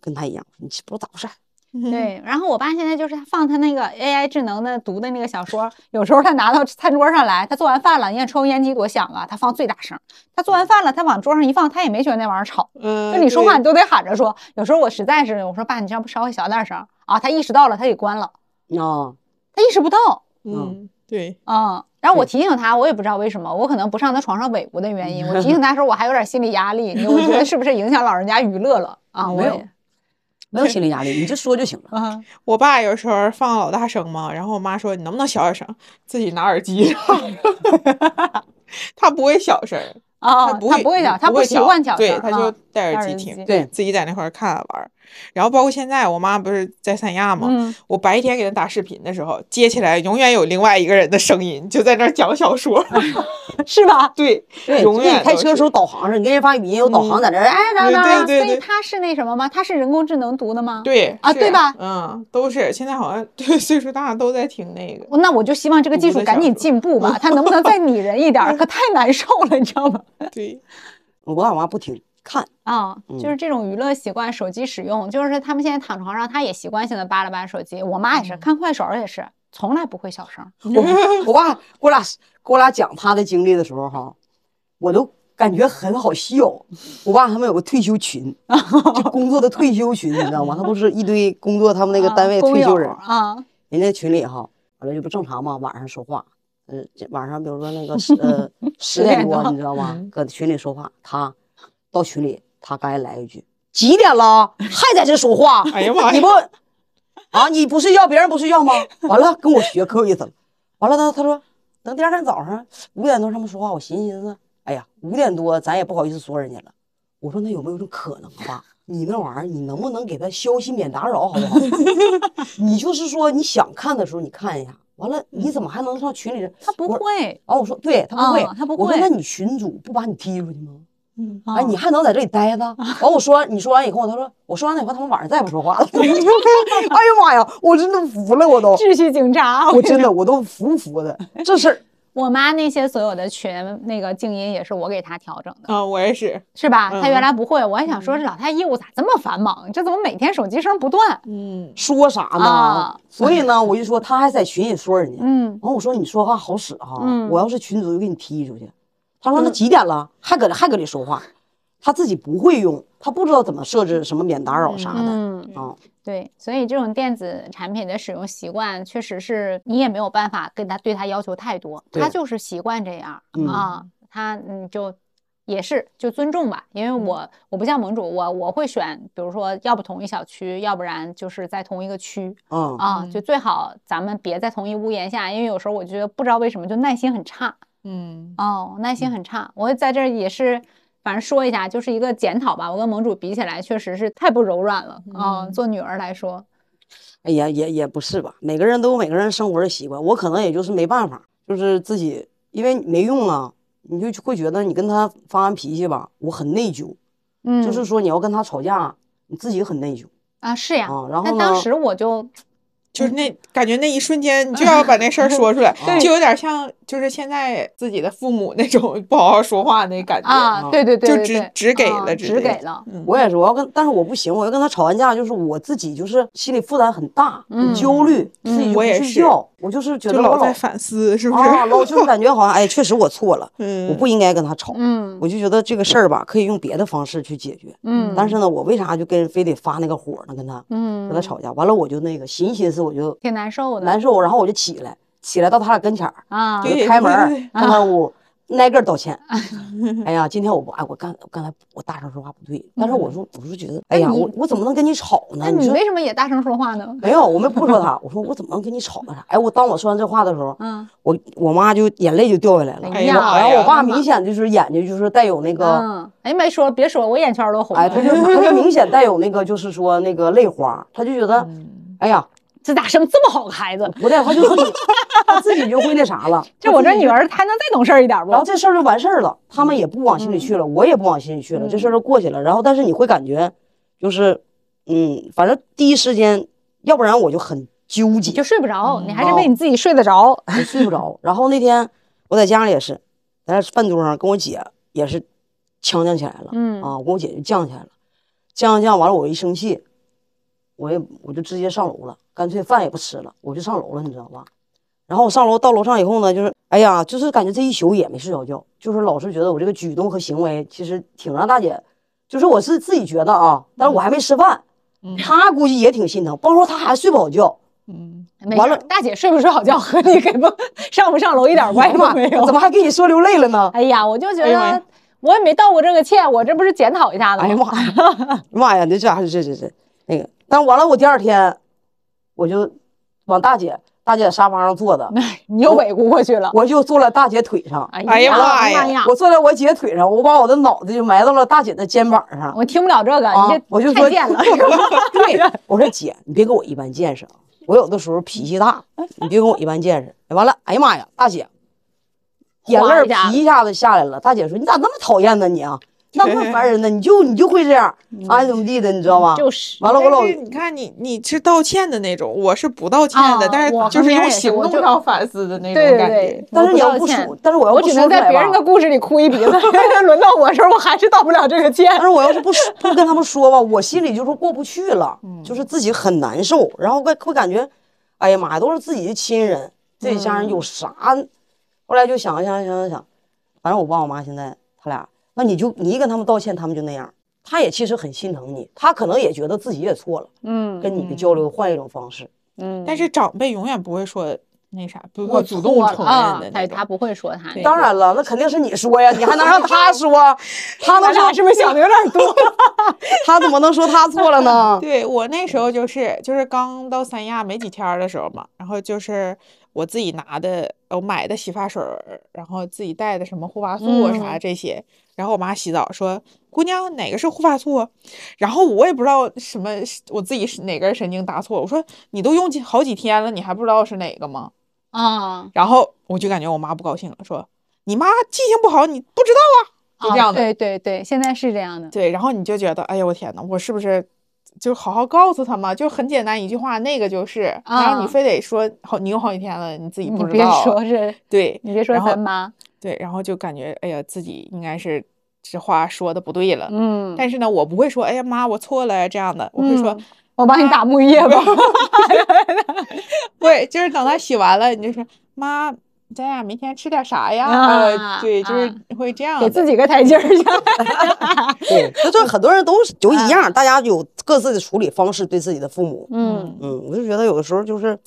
跟他一样，你不知道咋回事，
对，然后我爸现在就是他放他那个 AI 智能的读的那个小说，有时候他拿到餐桌上来，他做完饭了，你看抽油烟机多响啊，他放最大声。他做完饭了，他往桌上一放，他也没觉得那玩意儿吵。
嗯，
就你说话，你都得喊着说。有时候我实在是，我说爸，你这样不稍微小点声啊？他意识到了，他给关了，
啊，
他意识不到。
嗯，对，
嗯，然后我提醒他，我也不知道为什么，我可能不上他床上尾部的原因。我提醒 他时候，我还有点心理压力，你我觉得是不是影响老人家娱乐了 啊？我
没有
也
没有心理压力，你就说就行了。
啊，
我爸有时候放老大声嘛，然后我妈说你能不能小点声，自己拿耳机。他不会小声，
啊，他不会小，他
不会
习惯小
对，
声对
他就戴
戴耳机
听，
对
自己在那块儿看玩儿。然后包括现在，我妈不是在三亚嘛，
嗯
我白天给她打视频的时候，接起来永远有另外一个人的声音，就在那讲小说，
是吧？
对，
对，
永远
开车的时候导航上，你跟人发语音有导航在那儿，哎，哪哪哪，
所以
对对对
他是那什么吗？他是人工智能读的吗？。
对
啊对吧
嗯，都是现在好像对岁数大都在听那个。
那我就希望这个技术赶紧进步吧，他能不能再拟人一点？可太难受了，你知道吗？
对，
我爸我妈不听，看，
啊、
嗯
就是这种娱乐习惯，手机使用，就是他们现在躺床上，他也习惯性的扒拉扒手机。我妈也
嗯
是，看快手也是，从来不会小声。
我 我爸给我俩给我俩讲他的经历的时候哈，我都感觉很好笑。我爸他们有个退休群，就工作的退休群，你知道吗？他不是一堆工作他们那个
啊
单位退休人，
啊，
人家群里哈，完了就不正常嘛，晚上说话，呃，晚上比如说那个十呃十，点多你知道吗？搁群里说话，他到群里，他刚才来一句几点了，还在这说话？
哎呀妈呀
你不啊，你不睡觉，别人不睡觉吗？完了跟我学可有意思了。完了他他说等第二天早上五点多他们说话，我寻思寻思，哎呀，五点多咱也不好意思说人家了。我说那有没有一种可能吧？你那玩意儿，你能不能给他消息免打扰，好不好？你就是说你想看的时候你看一下，完了你怎么还能上群里？
他不会。
啊，我说对他不会，
啊他不会
我说那你群主不把你踢出去吗？
啊
哎，你还能在这里待着？完我说你说完以后，他说我说完了以后，他们晚上再也不说话了。哎呀妈呀，我真的服了，我都，
秩序警察，
我真的我都服服的。这事儿
我妈那些所有的群那个静音也是我给她调整的，
啊，我也是，
是吧？她原
嗯
来不会，我还想说这老太太业务咋这么繁忙？这怎么每天手机声不断？
嗯，
说啥呢？
啊
所以呢，我就说她还在群里说人家。
嗯，
完我说你说话好使哈，
嗯
我要是群主就给你踢出去。他说那几点了，还搁这还搁这说话，他自己不会用，他不知道怎么设置什么免打扰啥的
嗯
啊。
对，所以这种电子产品的使用习惯，确实是你也没有办法跟他对他要求太多，他就是习惯这样
嗯。
啊，他嗯就也是就尊重吧，因为我我不像盟主，我我会选，比如说要不同一小区，要不然就是在同一个区
嗯。
啊，就最好咱们别在同一屋檐下，因为有时候我觉得不知道为什么就耐心很差
嗯，
哦，耐心很差，我在这儿也是。反正说一下，就是一个检讨吧。我跟盟主比起来，确实是太不柔软了啊、做女儿来说，
哎呀，也也不是吧，每个人都有每个人生活的习惯，我可能也就是没办法，就是自己因为没用啊，你就会觉得你跟他发完脾气吧，我很内疚，
嗯，
就是说你要跟他吵架，你自己很内疚
啊，是呀。
啊。然后
但当，时我就
就是那 感觉那一瞬间你就要把那事儿说出来
对，
就有点像就是现在自己的父母那种 不好好说话那感觉
啊，对对对，
就只只给
啊
了
只给了，
嗯
我也是，我要跟，但是我不行，我要跟他吵完架，就是我自己就是心理负担很大，很焦虑，自己就不
我也是
睡觉，我就是觉得老
老在反思，是不是？
啊，老就是感觉好像哎，确实我错了，
嗯
我不应该跟他吵，
嗯
我就觉得这个事儿吧，可以用别的方式去解决。
嗯，
但是呢，我为啥就跟人非得发那个火呢？跟他
嗯
跟他吵架，完了我就那个寻思寻思，我就
挺难受的，
难受，然后我就起来，起来到他俩跟前儿，
啊，
就开门儿
对对
上他屋，挨个道歉。哎呀，今天我不哎，我刚我刚才我大声说话不对，但是我说我是觉得，哎呀，我我怎么能跟你吵呢？
那你
说
为什么也大声说话呢？
没有，我们不说他，我说我怎么能跟你吵呢啥？哎，我当我说完这话的时候，
嗯
我我妈就眼泪就掉下来了。
哎呀
然后我爸明显就是眼睛就是带有那个，
嗯，哎，没说，别说，我眼圈都红
哎，
了。
他就他就明显带有那个就是说那个泪花，他就觉得，
嗯
哎呀，
这咋生这么好个孩子？
不对，他就自己 他自己就会那啥了。
就我这女儿还能再懂事儿一点不？
然后这事儿就完事儿了，他们也不往心里去了，我也不往心里去了，这事儿就过去了。然后，但是你会感觉，就是，嗯，反正第一时间，要不然我就很纠结，
就睡不着，你还是
哦
为你自己睡得着。
我睡不着。然后那天我在家里也是，在饭桌上跟我姐也是呛呛起来了，
嗯
啊，我跟我姐就犟起来了，犟犟犟完了，我一生气，我也我就直接上楼了，干脆饭也不吃了，我就上楼了，你知道吧？然后我上楼到楼上以后呢，就是哎呀，就是感觉这一宿也没睡着觉，就是老是觉得我这个举动和行为其实挺让大姐，就是我是自己觉得啊，但是我还没吃饭，她估计也挺心疼，甭说她还睡不好觉，
没
完了
事大姐睡不睡好觉和你给不上不上楼一点关系都没有
怎。么还跟你说流泪了呢？
哎呀，我就觉得我也没道过这个歉，我这不是检讨一下子吗？
哎呀妈呀，妈呀，你这还是这这这那个，但完了，我第二天我就往大姐大姐沙发上坐的，
你又委屈过去了。
我就坐在大姐腿上，
哎呀妈呀
呀！
我坐在我姐腿上，我把我的脑袋就埋到了大姐的肩膀上。
我听不了这个，
啊
你这
我就说
太贱了。
对，我说姐，你别跟我一般见识啊，我有的时候脾气大，你别跟我一般见识。完了，哎呀妈呀，大姐，眼泪皮一下子下来了。大姐说：“你咋那么讨厌呢你啊？那怪烦人的？你就你就会这样，啊怎么地的，你知道吗？”
就是
完了，我老
你看你你是道歉的那种，我是不道歉的，
啊
但是就是用行动上反思的那
对对
种感觉
对。，
但是你要不说，但是我要
我只能在别人的
吧，
故事里哭一鼻子，轮到我时候我还是道不了这个歉
但。是我要是不说不跟他们说吧，我心里就是过不去了，就是自己很难受，然后会会感觉，哎呀妈呀，都是自己的亲人，自己家人有啥？后来就想想想想想，反正我爸我妈现在他俩，那你就你一跟他们道歉，他们就那样。他也其实很心疼你，他可能也觉得自己也错了，
嗯
跟你的交流换一种方式。
嗯，
但是长辈永远不会说那啥，不
我
主动承认
啊
的，哎
他他。不会说他。
当然了，那肯定是你说呀，你还能让他 说？他能
咱俩
说
是不是想的有点多？
他怎么能说他错了呢？
对我那时候就是就是刚到三亚没几天的时候嘛，然后就是我自己拿的，我买的洗发水，然后自己带的什么护发素啊啥这些，然后我妈洗澡说：“姑娘，哪个是护发素啊？”然后我也不知道什么，我自己是哪根神经搭错，我说：“你都用几好几天了，你还不知道是哪个吗
啊？”
然后我就感觉我妈不高兴了，说：“你妈记性不好，你不知道啊？”就这样的。
对对对，现在是这样的。
对，然后你就觉得，哎呀，我天呐，我是不是就好好告诉他嘛？就很简单一句话，那个就是，然后你
啊
非得说好，你有好几天了，你自己不知道，别
说是，
对，
你别说咱妈，
对，然后就感觉，哎呀，自己应该是这话说的不对了。
嗯，
但是呢，我不会说，哎呀妈，我错了这样的，我会说，
嗯我帮你打沐浴液吧。
对，就是等他洗完了，你就说，妈，咱俩明天吃点啥呀？
啊
呃，对，就是
啊
会这样的。
给自己个台阶儿下。
对，就这很多人都是都一样，大家有各自的处理方式对自己的父母。
嗯
嗯，我就觉得有的时候就是，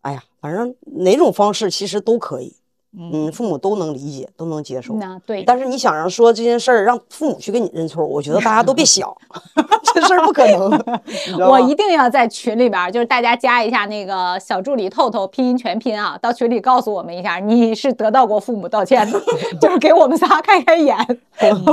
哎呀，反正哪种方式其实都可以，嗯，父母都能理解，都能接受。
那对，
但是你想让说这件事儿让父母去给你认错，我觉得大家都别想，这事儿不可能。
我一定要在群里边儿，就是大家加一下那个小助理透透拼音全拼啊，到群里告诉我们一下，你是得到过父母道歉的，就是给我们仨开开眼。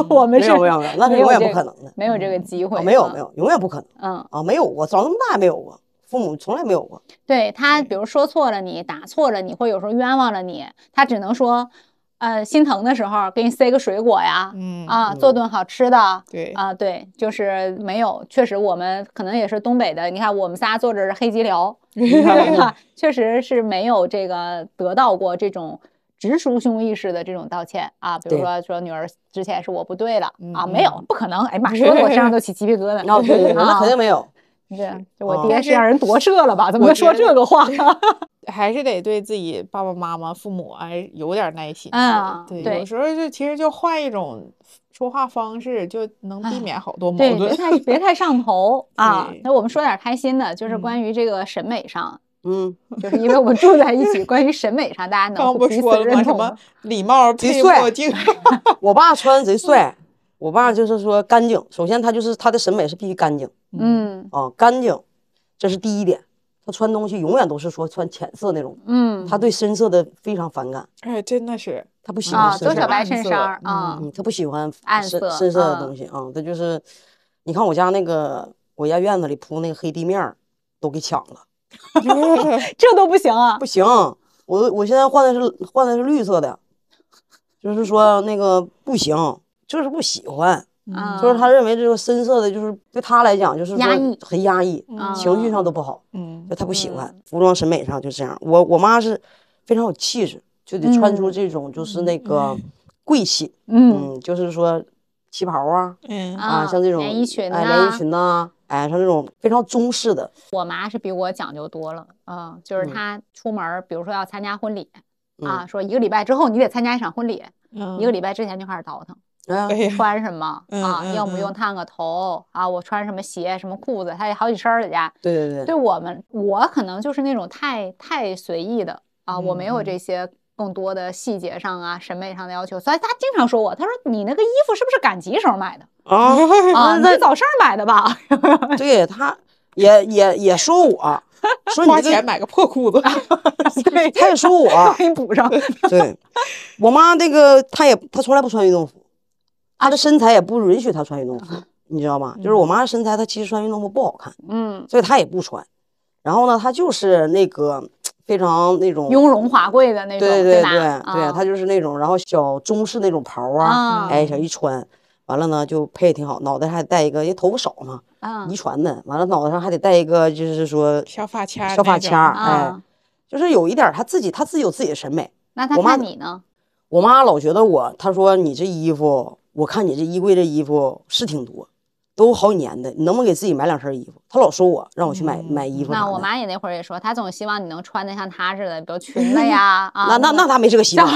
我们
没
是
有没有没有，那是永远不可能的，
没有这个机会、
啊没有没，有，永远不可能
嗯，
啊，没有过，长这么大也没有过，父母从来没有过。
对他，比如说错了你，打错了你，或有时候冤枉了你，他只能说，呃，心疼的时候给你塞个水果呀，
嗯
啊，做顿好吃的，
对
啊，对，就是没有，确实我们可能也是东北的，你看我们仨坐着是黑吉辽，对吧？确实是没有这个得到过这种。直抒胸臆式的这种道歉啊，比如说说女儿之前是我不对了啊，
嗯
没有，不可能，哎妈，说的我身上都起鸡皮疙瘩。
啊，对对对，那
啊
肯定没有。
这这我
哦
爹
是
是让人夺舍了吧？怎么说这个话？
还是得对自己爸爸妈妈、父母还有点耐心。对，
啊对
有时候就其实就换一种说话方式，就能避
哎
免好多矛
盾，别。太 别太上头 啊！那我们说点开心的，就是
嗯
关于这个审美上，
嗯，
就是因为我们住在一起，关于审美上，大家
刚不
能彼？此认同
什么礼貌配墨镜，
我爸穿贼帅，我爸就是说干净。首先他就是他的审美是必须干净
嗯
啊，干净，这是第一点。他穿东西永远都是说穿浅色那种，
嗯
他对深色的非常反感，
哎，真的是，
他不喜
啊，
欢深色
小白衬衫啊，
嗯，他不喜欢
暗色
深深色的
嗯
东西啊。他就是，你看我家那个我家院子里铺那个黑地面儿都给抢了，
这都不行啊
不！行，我我现在换的是换的是绿色的，就是说那个不行，就是不喜欢。
啊
就是他认为这个深色的，就是对他来讲，就是
压抑
很压抑，
啊
情绪上都不好，
嗯
就他不喜欢。服装审美上就这样。我我妈是非常有气质，就得穿出
嗯
这种就是那个贵气，
嗯
嗯，就是说旗袍啊
嗯
啊，像这种
连衣裙
哎连衣裙呐，哎，像这种非常中式的，
我妈是比我讲究多了，嗯，就是
嗯
她出门儿，比如说要参加婚礼啊，
嗯
说一个礼拜之后你得参加一场婚礼，
嗯
一个礼拜之前就开始倒腾。穿什么
嗯
啊？
嗯
用不用
嗯
烫个头啊？我穿什么鞋、什么裤子？他有好几身儿在家。
对对对，
对我们，我可能就是那种太太随意的啊，我没有
嗯
这些更多的细节上啊、审美上的要求，所以他经常说我，他说你那个衣服是不是赶集时候买的
啊，
啊？你
那
早市买的吧？
对他也也也说我，说
花钱买个破裤子，
对，
他也说我，
给你补上。
对我妈那个，她也她从来不穿运动服，她的身材也不允许她穿运动服，你知道吗？就是我妈的身材，她其实穿运动服不好看，
嗯，
所以她也不穿。然后呢，她就是那个非常那种，
雍容华贵的那种，
对对
吧？
对对，
啊
她就是那种，然后小中式那种袍啊，
啊
哎，小一穿，完了呢就配的挺好，脑袋还戴一个，因为头发少嘛，
啊
遗传的，完了脑袋上还得戴一个，就是说
小发卡儿
小发卡儿，哎
啊，，
就是有一点儿她自己，她自己有自己的审美。
那他
我妈
看你呢？
我妈老觉得我，她说你这衣服，我看你这衣柜这衣服是挺多，都好几年的，你能不能给自己买两身衣服？他老说我，让我去买、买衣服。
那我妈也那会儿也说，她总希望你能穿的像她似的，比如裙子呀 啊。
那那那她没这个希望，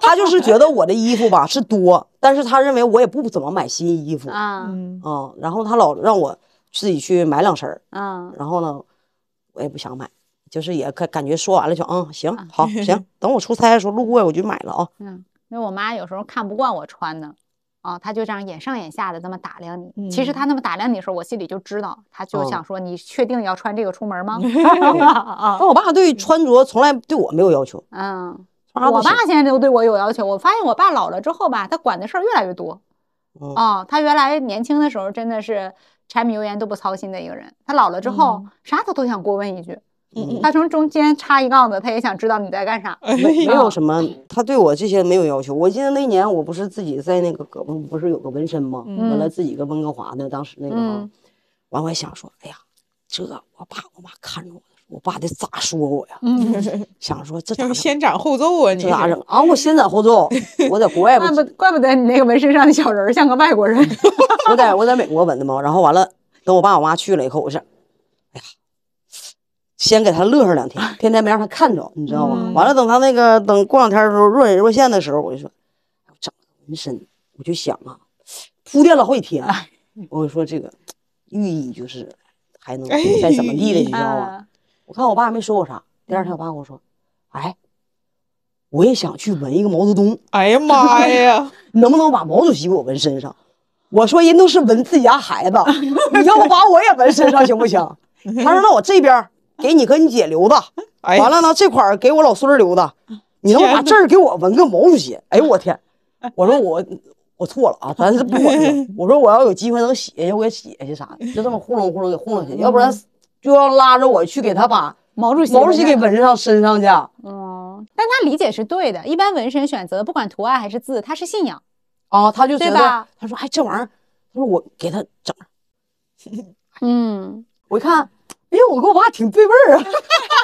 她 就是觉得我的衣服吧是多，但是她认为我也不怎么买新衣服啊、
嗯，
然后她老让我自己去买两身儿，
嗯
然后呢，我也不想买，就是也感感觉说完了就嗯行好行，等我出差的时候路过我就买了啊。
嗯，因为我妈有时候看不惯我穿的。啊，他就这样眼上眼下的这么打量你。其实他那么打量你的时候，我心里就知道，他就
哦
想说：“你确定要穿这个出门吗？”啊
但我爸对穿着从来对我没有要求，
嗯，我爸现在都对我有要求。我发现我爸老了之后吧，他管的事儿越来越多。
嗯
啊，他原来年轻的时候真的是柴米油盐都不操心的一个人，他老了之后啥他都想过问一句。
嗯
他从中间插一杠子，他也想知道你在干啥。
没没有什么，他对我这些没有要求。我记得那年我不是自己在那个胳膊不是有个纹身吗？完了自己跟温哥华的，当时那个完我还想说，哎呀，这我爸我妈看着我，我爸得咋说我呀？
嗯，
想说这
先斩后奏啊，你
这咋整啊？我先斩后奏，我在国外 不
怪不怪不得你那个纹身上的小人像个外国人。
我在我在美国纹的嘛，然后完了，等我爸我妈去了以后，我先给他乐上两天，天天没让他看着，你知道吗？
嗯
完了，等他那个等过两天的时候若隐若现的时候，我就说，整个纹身，我就想啊，铺垫了好几天，我就说这个寓意就是还能再怎么地的，你知道吗？
嗯
我看我爸没说我啥，第二天我爸跟我说，哎，我也想去纹一个毛泽东，
哎呀妈呀，
能不能把毛主席给我纹身上？我说人都是纹自己家孩子，你要不把我也纹身上行不行？他说那我这边儿给你和你姐留的，
哎
完了呢这块儿给我老孙儿留的，你能把这儿给我纹个毛主席？哎呦我天！我说我我错了啊，咱是不管了。我说我要有机会能写下，我给写下啥的，就这么糊弄糊弄给糊弄下去，要不然就要拉着我去给他把
毛主席
毛主席给
纹
纹上身上去。
嗯，但他理解是对的。一般纹身选择不管图案还是字，他是信仰。
啊，他就觉得
对吧
他说哎这玩意儿，他说我给他整上。
嗯，
我一看，哎呦，我跟我爸挺对味儿啊。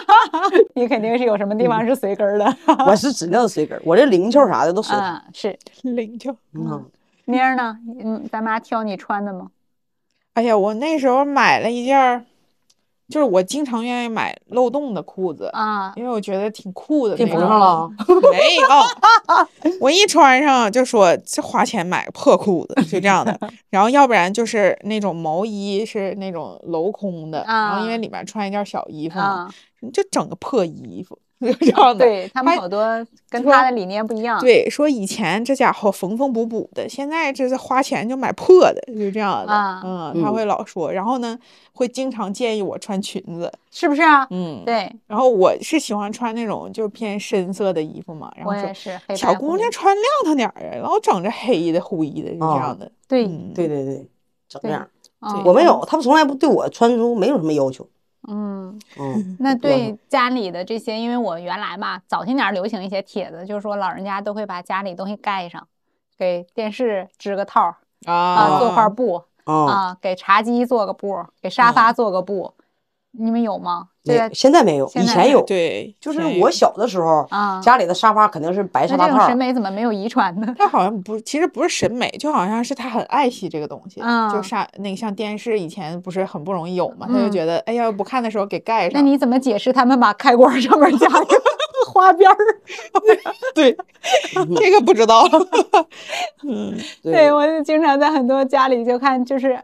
你肯定是有什么地方是随根儿的。
我是指定随根儿，我这零窍啥的都随他。
嗯，是。
灵窍。
嗯，
妮儿呢？嗯，咱妈挑你穿的吗？
哎呀，我那时候买了一件儿，就是我经常愿意买漏洞的裤子，
啊，
因为我觉得挺酷的。
给缝上了啊。
没有，我一穿上就说这花钱买个破裤子，就这样的。然后要不然就是那种毛衣是那种镂空的，然后因为
啊
里面穿一件小衣服嘛，
啊，
你就整个破衣服，就这样的。
对他们好多跟他的理念不一样。，
对，说以前这家伙缝缝补补的，现在这是花钱就买破的，就这样的。
啊
嗯，他
嗯
会老说，然后呢，会经常建议我穿裙子。
是不是啊？
嗯，。
对，
然后我是喜欢穿那种就是偏深色的衣服嘛，然后
也是。黑
小姑娘穿亮堂点儿啊，老整这黑的灰的，就这
啊
样的。
对，
嗯，
对对对，整这样。
嗯
我没有，他们从来不对我穿着没有什么要求。
嗯，
嗯，
那对家里的这些，因为我原来吧，早些年流行一些帖子，就是说老人家都会把家里东西盖上，给电视织个套儿啊，做块布
啊，
啊，给茶几做个布，给沙发做个布。你们有吗？
没
对，
现在没有，以前有。
对，
就是我小的时候，
啊
家里的沙发肯定是白沙发套
那这种审。美怎么没有遗传呢？
他好像不，其实不是审美，就好像是他很爱惜这个东西。
嗯
就像那个像电视以前不是很不容易有嘛，他就
嗯
觉得哎呀不看的时候给盖上。
那你怎么解释他们把开关上面加个 花边儿？
对这个不知道。嗯，
对，我就经常在很多家里就看，就是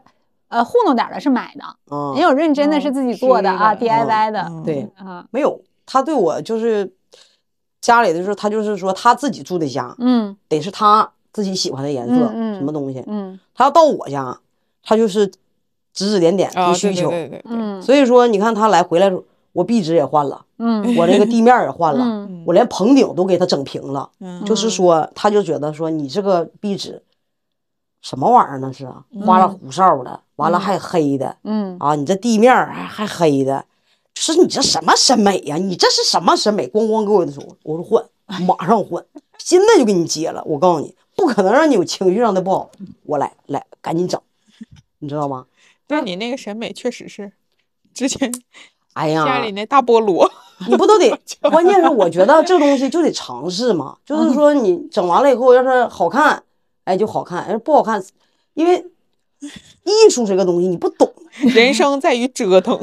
呃糊弄点儿的是买的，
嗯
也，有认真的是自己做的啊，DIY 的。
嗯
对，
啊，
没有。他对我就是家里的时候，他就是说他自己住的家，
嗯
得是他自己喜欢的颜色，
嗯嗯
什么东西。
嗯
他要到我家，他就是指指点点提需求。
对对对对，
嗯
所以说，你看他来回来，我壁纸也换了，
嗯
我这个地面也换了，
嗯
我连棚顶都给他整平了。
嗯
就是说，他就觉得说你这个壁纸什么玩意儿那是啊，花里胡哨的，完了还黑的
嗯
啊，你这地面还还黑的，就是你这什么审美呀？你这是什么审美？咣咣给我的说，我说换，马上换，现在就给你接了。我告诉你，不可能让你有情绪上的不好，我来来赶紧整，你知道吗？
但你那个审美确实是之前
哎呀，
家里那大菠萝，
你不都得？关键是我觉得这东西就得尝试嘛，就是说你整完了以后，要是好看，哎就好看；哎不好看，因为艺术这个东西你不懂，
人生在于折腾。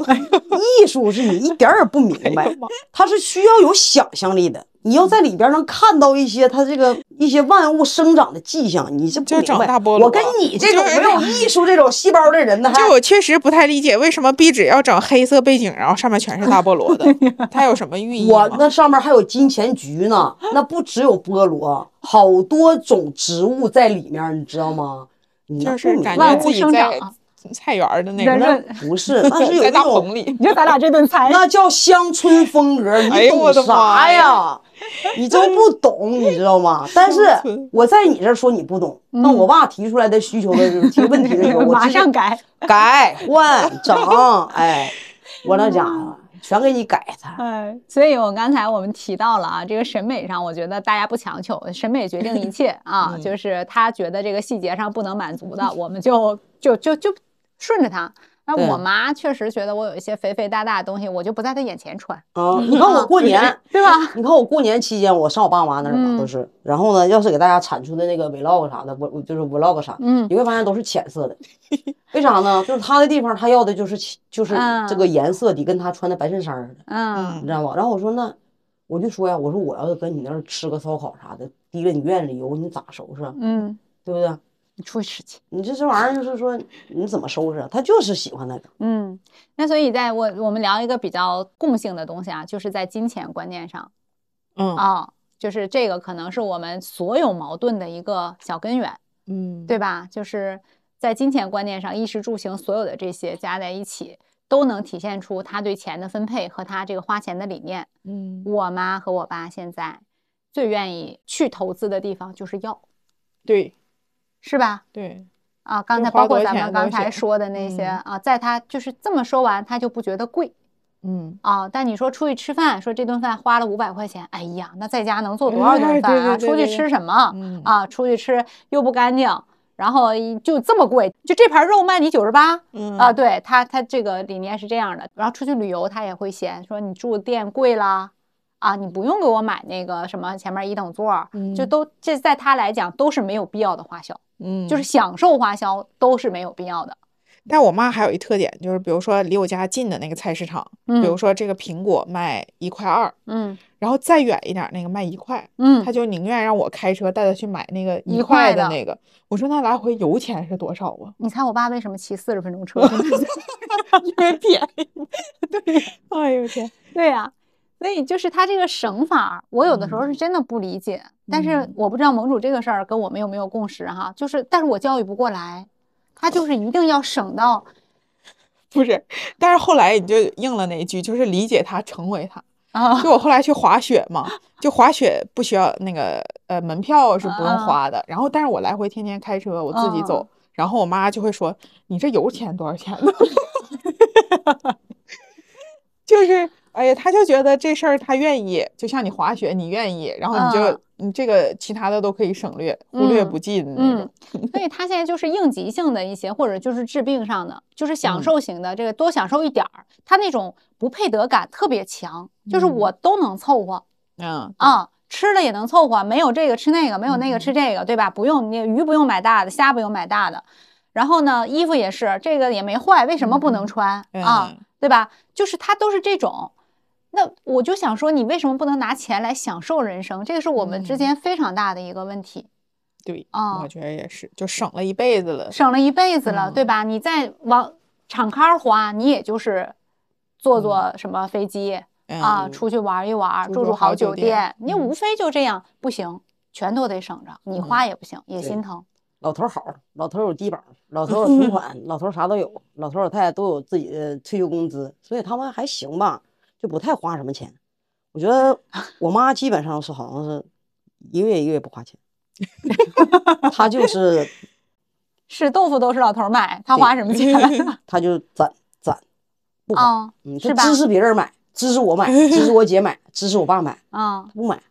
艺术是你一点儿也不明白它是需要有想象力的。你要在里边能看到一些它这个一些万物生长的迹象，你这不
就
明白。
长大菠萝
我跟你这种没有艺术这种细胞的人呢，
就我确实不太理解，为什么壁纸要整黑色背景，然后上面全是大菠萝的？它有什么寓意？
我那上面还有金钱菊呢，那不只有菠萝，好多种植物在里面，你知道吗？
就是感觉自己
生长
在菜园的那
在
种，
这
不是，那是 有
大棚里。
你说咱俩这顿菜，
那叫乡村风格，
哎
你
呦我的
懂啥
妈
呀？你都不懂，你知道吗？但是我在你这儿说你不懂，那我爸提出来的需求的时候，提问题的时候，我
马上改。
改换整，哎，我那家伙全给你改它。
哎，所以我刚才我们提到了啊，这个审美上，我觉得大家不强求，审美决定一切啊，就是他觉得这个细节上不能满足的，我们就就就就顺着他。那我妈确实觉得我有一些肥肥大大的东西，我就不在她眼前穿，
啊，你看我过年，
对吧？
你看我过年期间，我上我爸妈那儿嘛
嗯
都是，然后呢，要是给大家产出的那个 vlog 啥的，我我就是 vlog 啥，
嗯
你会发现都是浅色的，为啥呢？就是他的地方，他要的就是就是
嗯
这个颜色得跟他穿的白衬衫似的，
嗯
你知道吗？然后我说那我就说呀，我说我要是跟你那儿吃个烧烤啥的，滴了你院里油，你咋收拾啊？
嗯，
对不对？
你出去吃去。
你这这玩意儿就是说你怎么收拾啊？他就是喜欢那个，
嗯，那所以在我我们聊一个比较共性的东西啊，就是在金钱观念上
嗯
啊、就是这个可能是我们所有矛盾的一个小根源。
嗯，
对吧？就是在金钱观念上，衣食住行所有的这些加在一起，都能体现出他对钱的分配和他这个花钱的理念。
嗯，
我妈和我爸现在最愿意去投资的地方就是药，
对
是吧？
对，
啊，刚才包括咱们刚才说的那些
嗯
啊，在他就是这么说完，他就不觉得贵
嗯，
啊。但你说出去吃饭，说这顿饭花了五百块钱，哎呀，那在家能做多少
哎
顿饭啊？出去吃什么？
嗯
啊，出去吃又不干净，然后就这么贵，就这盘肉卖你九十八
嗯
啊，对他他这个理念是这样的。然后出去旅游他也会嫌说你住店贵啦，啊，你不用给我买那个什么前面一等座儿，就
嗯
都这在他来讲都是没有必要的花销，
嗯，
就是享受花销都是没有必要的。
但我妈还有一特点，就是比如说离我家近的那个菜市场，比如
嗯
说这个苹果卖一块二，
嗯
然后再远一点儿那个卖一块，
嗯
她就宁愿让我开车带她去买那个
一
一
块的
块的那个。我说那来回油钱是多少啊？
你猜我爸为什么骑四十分钟 车？
因为便宜。对，哎呦天，
对呀、所以就是他这个省法，我有的时候是真的不理解。但是
嗯
我不知道盟主这个事儿跟我们有没有共识哈，就是但是我教育不过来，他就是一定要省到
不是，但是后来你就应了那一句，就是理解他，成为他。
啊
就我后来去滑雪嘛，就滑雪不需要那个呃门票是不用
啊
花的，然后但是我来回天天开车，我自己走，
啊
然后我妈就会说你这油钱多少钱呢？就是哎呀，他就觉得这事儿他愿意，就像你滑雪，你愿意，然后你就、
嗯
你这个其他的都可以省略，忽略
嗯
不计的那种
嗯。，所以他现在就是应急性的一些，或者就是治病上的，就是
嗯
享受型的，这个多享受一点儿，他那种不配得感特别强，就是
嗯
我都能凑合
嗯
啊。吃了也能凑合，没有这个吃那个，没有那个吃这个，对吧？不用你鱼不用买大的，虾不用买大的，然后呢，衣服也是这个也没坏，为什么不能穿啊？
嗯
对吧？就是他都是这种。那我就想说，你为什么不能拿钱来享受人生？这个是我们之
嗯
间非常大的一个问题。
对，
啊
我觉得也是，就省了一辈子了。
省了一辈子了，
嗯
对吧？你再往敞开儿花，你也就是坐坐什么飞机、啊，
嗯
出去玩一玩，
住住
住好
好酒店
店，你
嗯
无非就这样，不行，全都得省着，你花也不行，也心疼。
老头儿好，老头儿有低保，老头儿有存款，老头儿啥都有，老头儿老太太都有自己的退休工资，所以他们还行吧，就不太花什么钱。我觉得我妈基本上是好像是一个月一个月不花钱，她就是
是豆腐都是老头买，
她
花什么钱
她就攒攒不花，
啊？
嗯，支持别人买，支持我买，支持我姐买，支持我爸买，
啊，
不买。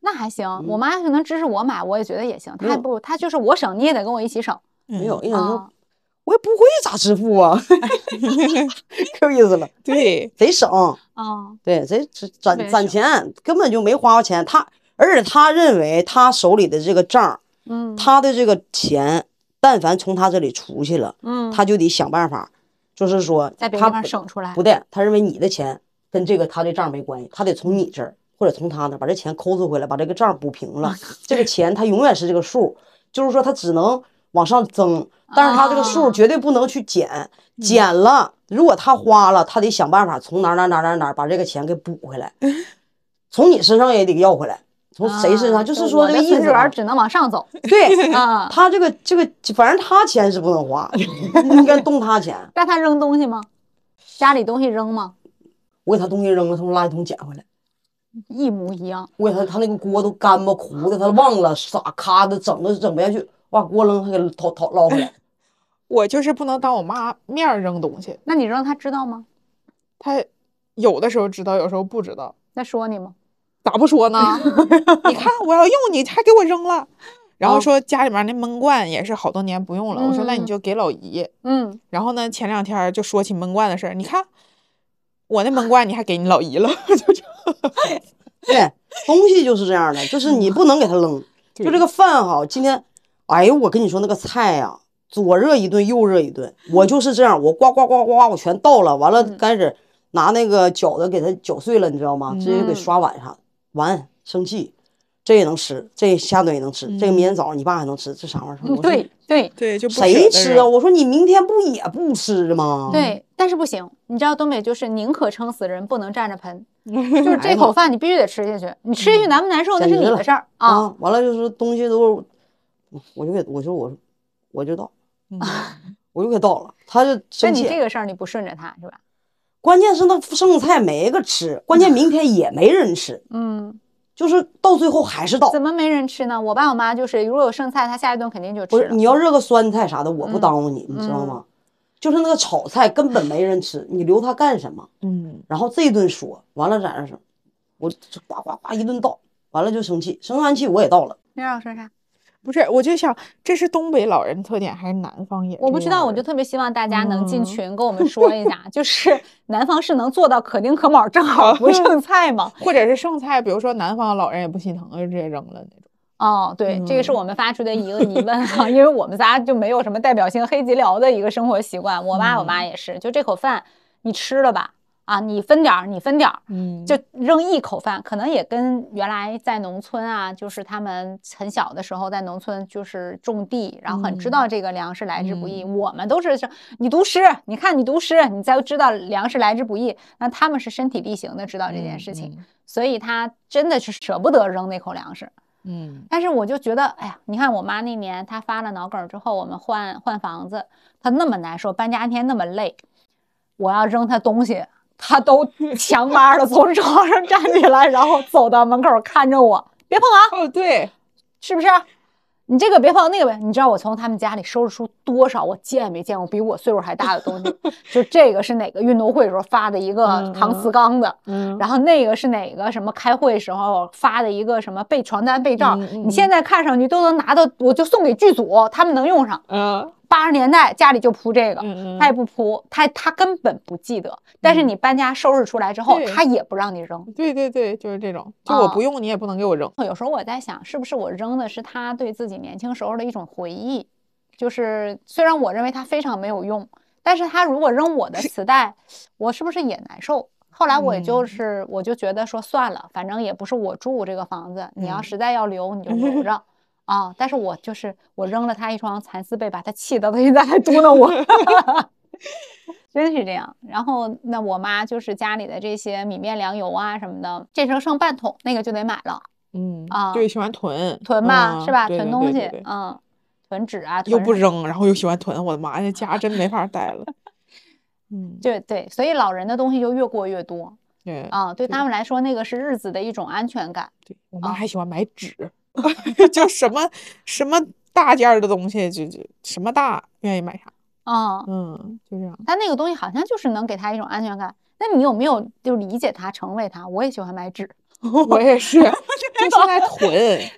那还行。我妈要是能支持我买，我也觉得也行。她不，她就是我省，你也得跟我一起省
没有，
嗯
一想说
啊。
我也不会咋支付啊，可有意思了，
对，
贼省。
啊，
对，贼攒攒攒钱，根本就没花过钱。他而且他认为他手里的这个账，
嗯
他的这个钱，但凡从他这里出去了，
嗯，
他就得想办法，就是说他
在别省出来
不。对，他认为你的钱跟这个他的账没关系，他得从你这儿或者从他那把这钱抠搜回来，把这个账补平了。这个钱他永远是这个数，就是说他只能往上增，但是他这个数
啊
绝对不能去减，减了，如果他花了，他得想办法从哪儿哪儿哪儿哪儿哪把这个钱给补回来，从你身上也得要回来，从谁身上，
啊
就是说这个意思啊。
存折只能往上走
对，
啊。
他这个这个，反正他钱是不能花，不 应该动他钱。
让他扔东西吗？家里东西扔吗？
我给他东西扔了，从垃圾桶捡回来。
一模一样。
我给他，他那个锅都干巴糊的，他忘了撒，咔的整都整不下去，把锅扔，他给掏掏捞回来。
我就是不能当我妈面儿扔东西，
那你让他知道吗？
她有的时候知道，有时候不知道。
那说你吗？
咋不说呢？你看我要用你，还给我扔了。然后
啊
说家里面那闷罐也是好多年不用了，我说那你
嗯
就给老姨。
嗯，
然后呢，前两天就说起闷罐的事儿，你看我那闷罐你还给你老姨了，就这。
对，东西就是这样的，就是你不能给他扔。就这个饭哈，今天，哎呦，我跟你说那个菜呀、左热一顿，右热一顿。我就是这样，我呱呱呱呱呱，我全倒了，完了开始拿那个饺子给它搅碎了，你知道吗？直接给刷碗上，完生气，这也能吃，这下顿也能吃，这个明天早上你爸还能吃，这啥玩意儿？
对对
对，就
谁吃啊？我说你明天不也不吃吗？
对，但是不行，你知道东北就是宁可撑死人，不能站着盆，就是这口饭你必须得吃下去，你吃下去难不难受那是你的事儿啊。
啊，完了就是东西都，我就给我说我我就倒，我就给倒了，他就生气。
你这个事儿你不顺着他是吧？
关键是那剩菜没个吃，关键明天也没人吃，
嗯，
就是到最后还是倒。
怎么没人吃呢？我爸我妈就是，如果有剩菜，他下一顿肯定就
不是
吃了。
你要热个酸菜啥的，我不
嗯
耽误你，你知道吗？就是那个炒菜根本没人吃，你留它干什么？
嗯，
然后这一顿说完了在那说，我这呱呱呱一顿倒，完了就生气，生完气我也倒了。
你让我说啥？
不是，我就想这是东北老人特点还是南方也？
我不知道，我就特别希望大家能进
嗯
群跟我们说一下，就是 南方是能做到可丁可卯，正好不 剩菜吗？
或者是剩菜，比如说南方老人也不心疼，就直接扔了那种。
哦，对，这个是
嗯
我们发出的一个 疑问哈，因为我们仨就没有什么代表性黑吉辽的一个生活习惯，我爸我妈也是，就这口饭你吃了吧，啊，你分点儿，你分点儿，
嗯，
就扔一口饭，可能也跟原来在农村啊，就是他们很小的时候在农村就是种地，然后很知道这个粮食来之不易。我们都是说你读诗，你看你读诗，你才知道粮食来之不易。那他们是身体力行的知道这件事情，所以他真的是舍不得扔那口粮食。
嗯，
但是我就觉得，哎呀，你看我妈那年她发了脑梗之后，我们换换房子，她那么难受，搬家那天那么累，我要扔她东西，她都强巴的从床上站起来，然后走到门口看着我，别碰啊，
哦对，
是不是？你这个别碰，那个别。你知道我从他们家里收拾出多少我见也没见过比我岁数还大的东西？就这个是哪个运动会时候发的一个
嗯
搪瓷缸的，
嗯，
然后那个是哪个什么开会时候发的一个什么被床单被罩，你现在看上去都能拿到，我就送给剧组，他们能用上。
嗯
八十年代家里就铺这个，他也不铺，他他根本不记得。但是你搬家收拾出来之后，
对
他也不让你扔。
对对对，就是这种，就我
啊
不用你也不能给我扔。
有时候我在想，是不是我扔的是他对自己年轻时候的一种回忆？就是虽然我认为他非常没有用，但是他如果扔我的磁带，我是不是也难受？后来我就是，我就觉得说算了，反正也不是我住这个房子，你要
嗯
实在要留你就留 着啊。但是我就是我扔了他一床蚕丝被，把他气到他现在还嘟囔我。真是这样，然后那我妈就是家里的这些米面粮油啊什么的，这时候剩半桶，那个就得买了。
嗯
啊
对喜欢囤
囤吧，
嗯
是吧？囤东西嗯，囤纸啊，
又不扔，然后又喜欢囤，我的妈呀，家真没法 待了。嗯，
对对，所以老人的东西就越过越多
对
啊，对他们来说，那个是日子的一种安全感。
对，我妈
啊
还喜欢买纸，就什么什么大件儿的东西，就就什么大愿意买啥。
啊，
嗯，就这样。
他那个东西好像就是能给他一种安全感。那你有没有就理解他，成为他？我也喜欢买纸，
我也是，就现在囤，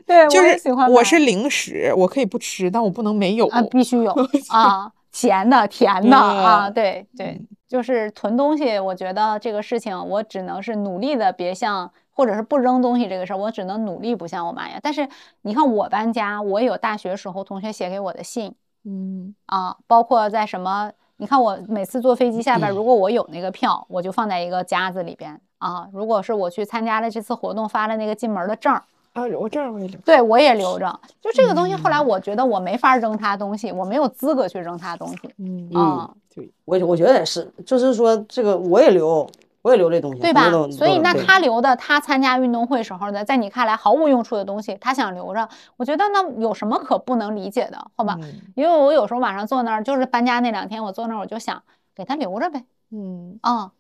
对
就是
喜欢
我是零食，我可以不吃，但我不能没有。
啊，必须有啊，咸的、甜的啊，
嗯
对对，就是囤东西。我觉得这个事情，我只能是努力的，别像或者是不扔东西这个事儿，我只能努力不像我妈一样。但是你看我搬家，我有大学时候同学写给我的信
嗯
啊，包括在什么。你看，我每次坐飞机下边，如果我有那个票，我就放在一个夹子里边啊。如果是我去参加了这次活动发了那个进门的证儿，
啊，我这儿我也留。
对我也留着。就这个东西，后来我觉得我没法扔他东西，我没有资格去扔他东西
嗯
啊。
对，
我我觉得也是，就是说这个我也留，我也留这东西，
对吧？所以那他留的，他参加运动会时候的，在你看来毫无用处的东西，他想留着，我觉得那有什么可不能理解的？好吧？
嗯
因为我有时候晚上坐那儿，就是搬家那两天，我坐那儿我就想给他留着呗，
嗯，
啊、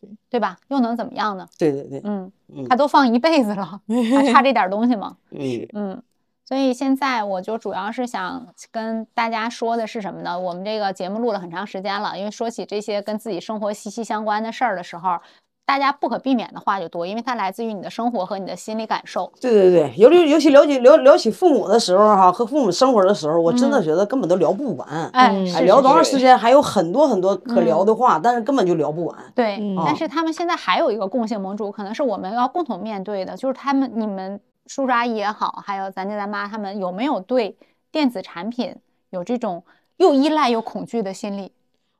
对
对吧？又能怎么样呢？
对对对，
嗯，
嗯
他都放一辈子了，还差这点东西吗？
嗯
嗯，所以现在我就主要是想跟大家说的是什么呢？我们这个节目录了很长时间了，因为说起这些跟自己生活息息相关的事儿的时候，大家不可避免的话就多，因为它来自于你的生活和你的心理感受。
对对对，尤其尤其聊起聊聊起父母的时候哈，和父母生活的时候，我真的觉得根本都聊不完。
哎，
嗯
哎，聊
是是
多长时间？还有很多很多可聊的话，但是根本就聊不完。
对，
嗯
但是他们现在还有一个共性盟主，可能是我们要共同面对的，就是他们你们叔叔阿姨也好，还有咱家咱妈他们有没有对电子产品有这种又依赖又恐惧的心理？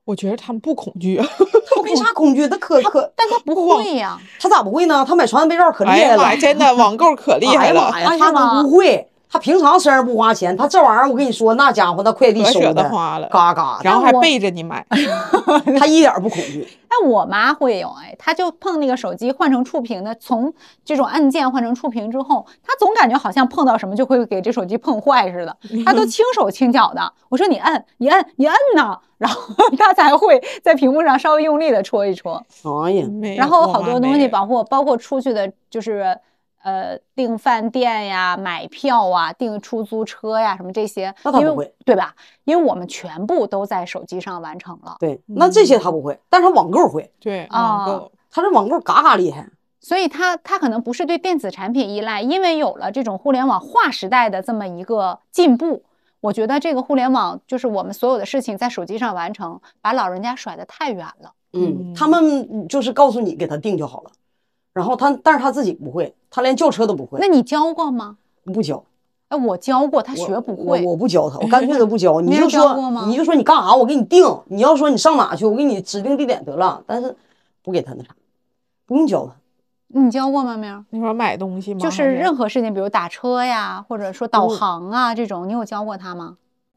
我觉得他们不恐惧。
他没啥恐惧，他可可
但他不会呀、
他咋不会呢？他买床单被罩可厉害了
真的网购可厉害了
哎呀妈，呀，
哎
他
是吗
都不会。他平常虽然不花钱，他这玩意儿我跟你说，那家伙那快递收的
得花了
嘎嘎的，
然后还背着你买。
他一点不恐惧。
但我妈会有，哎，她就碰那个手机换成触屏的，从这种按键换成触屏之后，她总感觉好像碰到什么就会给这手机碰坏似的，她都轻手轻脚的。我说你摁，你摁，你摁呢，然后她才会在屏幕上稍微用力的戳一戳。
哎呀，
没
然后好多东西，
没
包括包括出去的，就是呃订饭店呀、买票啊、订出租车呀什么这些，因为
那他不会
对吧？因为我们全部都在手机上完成了。
对，那这些他不会，但是他网购会，
对
啊
网购。
他这网购嘎嘎厉害。
所以他他可能不是对电子产品依赖，因为有了这种互联网划时代的这么一个进步，我觉得这个互联网就是我们所有的事情在手机上完成，把老人家甩得太远了。
嗯，他们就是告诉你给他定就好了，然后他，但是他自己不会，他连叫车都不会
那，你教过吗？
不教，
哎，我教过，他学不
我
会。
我不教他，我干脆都不教。你就说，你就说你干啥，我给你定。你要说你上哪去，我给你指定地点得了，但是不给他那啥，不用教他。
你教过吗？明儿？
你说买东西吗？
就是任何事情，比如打车呀，或者说导航啊这种，你有教过他吗？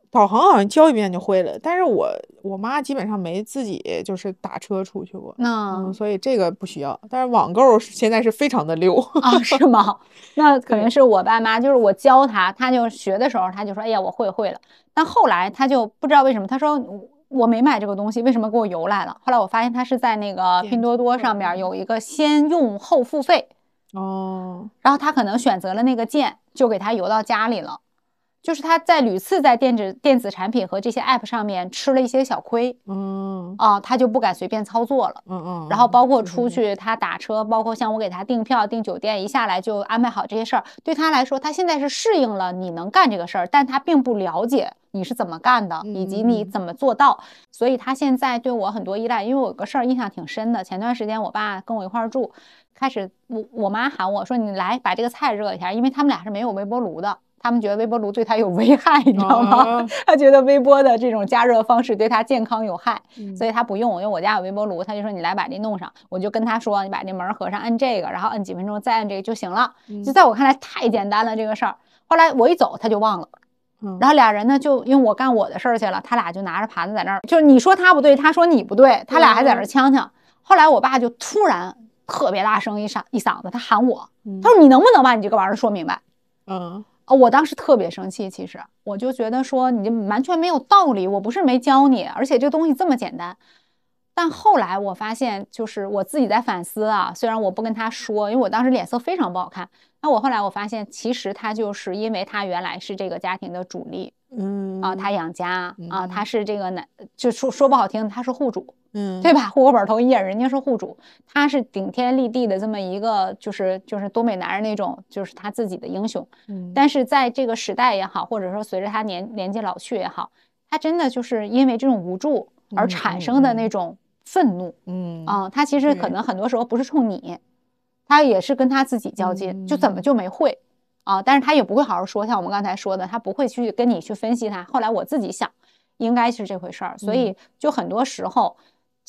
导航好像教一遍就会了，但是我我妈基本上没自己就是打车出去过，
那
嗯，所以这个不需要。但是网购现在是非常的溜，
啊，是吗？那可能是我爸妈，就是我教他，他就学的时候，他就说：“哎呀，我会会了。”但后来他就不知道为什么，他说：“我没买这个东西，为什么给我邮来了？”后来我发现他是在那个拼多多上面有一个先用后付费，
哦，
然后他可能选择了那个键，就给他邮到家里了。就是他在屡次在电子电子产品和这些 app 上面吃了一些小亏
嗯
啊，他就不敢随便操作了。
嗯嗯，
然后包括出去他打车，包括像我给他订票、订酒店，一下来就安排好这些事儿，对他来说，他现在是适应了你能干这个事儿，但他并不了解你是怎么干的，以及你
嗯
怎么做到，所以他现在对我很多依赖。因为我有个事儿印象挺深的，前段时间我爸跟我一块儿住，开始我我妈喊我说你来把这个菜热一下，因为他们俩是没有微波炉的。他们觉得微波炉对他有危害，你知道吗？
哦
他觉得微波的这种加热方式对他健康有害，
嗯
所以他不用。因为我家有微波炉，他就说你来把这弄上，我就跟他说你把这门合上，按这个，然后按几分钟，再按这个就行了。
嗯
就在我看来太简单了这个事儿。后来我一走他就忘了，
嗯
然后俩人呢就因为我干我的事儿去了，他俩就拿着盘子在那儿，就是你说他不对，他说你不对，他俩还在那儿呛呛。后来我爸就突然特别大声一嗓一嗓子，他喊我，他说你能不能把你这个玩意儿说明白？
嗯
啊，我当时特别生气，其实我就觉得说你这完全没有道理，我不是没教你，而且这东西这么简单。但后来我发现，就是我自己在反思啊，虽然我不跟他说，因为我当时脸色非常不好看。那我后来我发现，其实他就是因为他原来是这个家庭的主力
嗯。
啊，他养家啊，他是这个男，就说说不好听，他是户主，
嗯。
对吧？户口本头一页，人家是户主，他是顶天立地的这么一个，就是就是东北男人那种，就是他自己的英雄。
嗯。
但是在这个时代也好，或者说随着他年年纪老去也好，他真的就是因为这种无助而产生的
嗯
那种愤怒
嗯。
啊、他其实可能很多时候不是冲你，他也是跟他自己较劲，就怎么
嗯
就没会啊？但是他也不会好好说，像我们刚才说的，他不会去跟你去分析他。后来我自己想，应该是这回事儿，所以
嗯
就很多时候。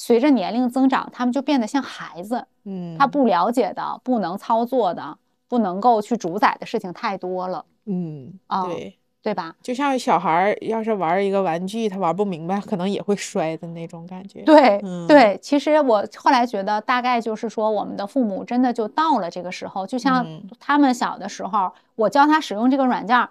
随着年龄增长，他们就变得像孩子，
嗯
他不了解的、不能操作的、不能够去主宰的事情太多了，
嗯
啊
对。
对吧？
就像小孩儿要是玩一个玩具，他玩不明白，可能也会摔的那种感觉。
对、
嗯
对，其实我后来觉得，大概就是说，我们的父母真的就到了这个时候，就像
嗯
他们小的时候，我教他使用这个软件儿，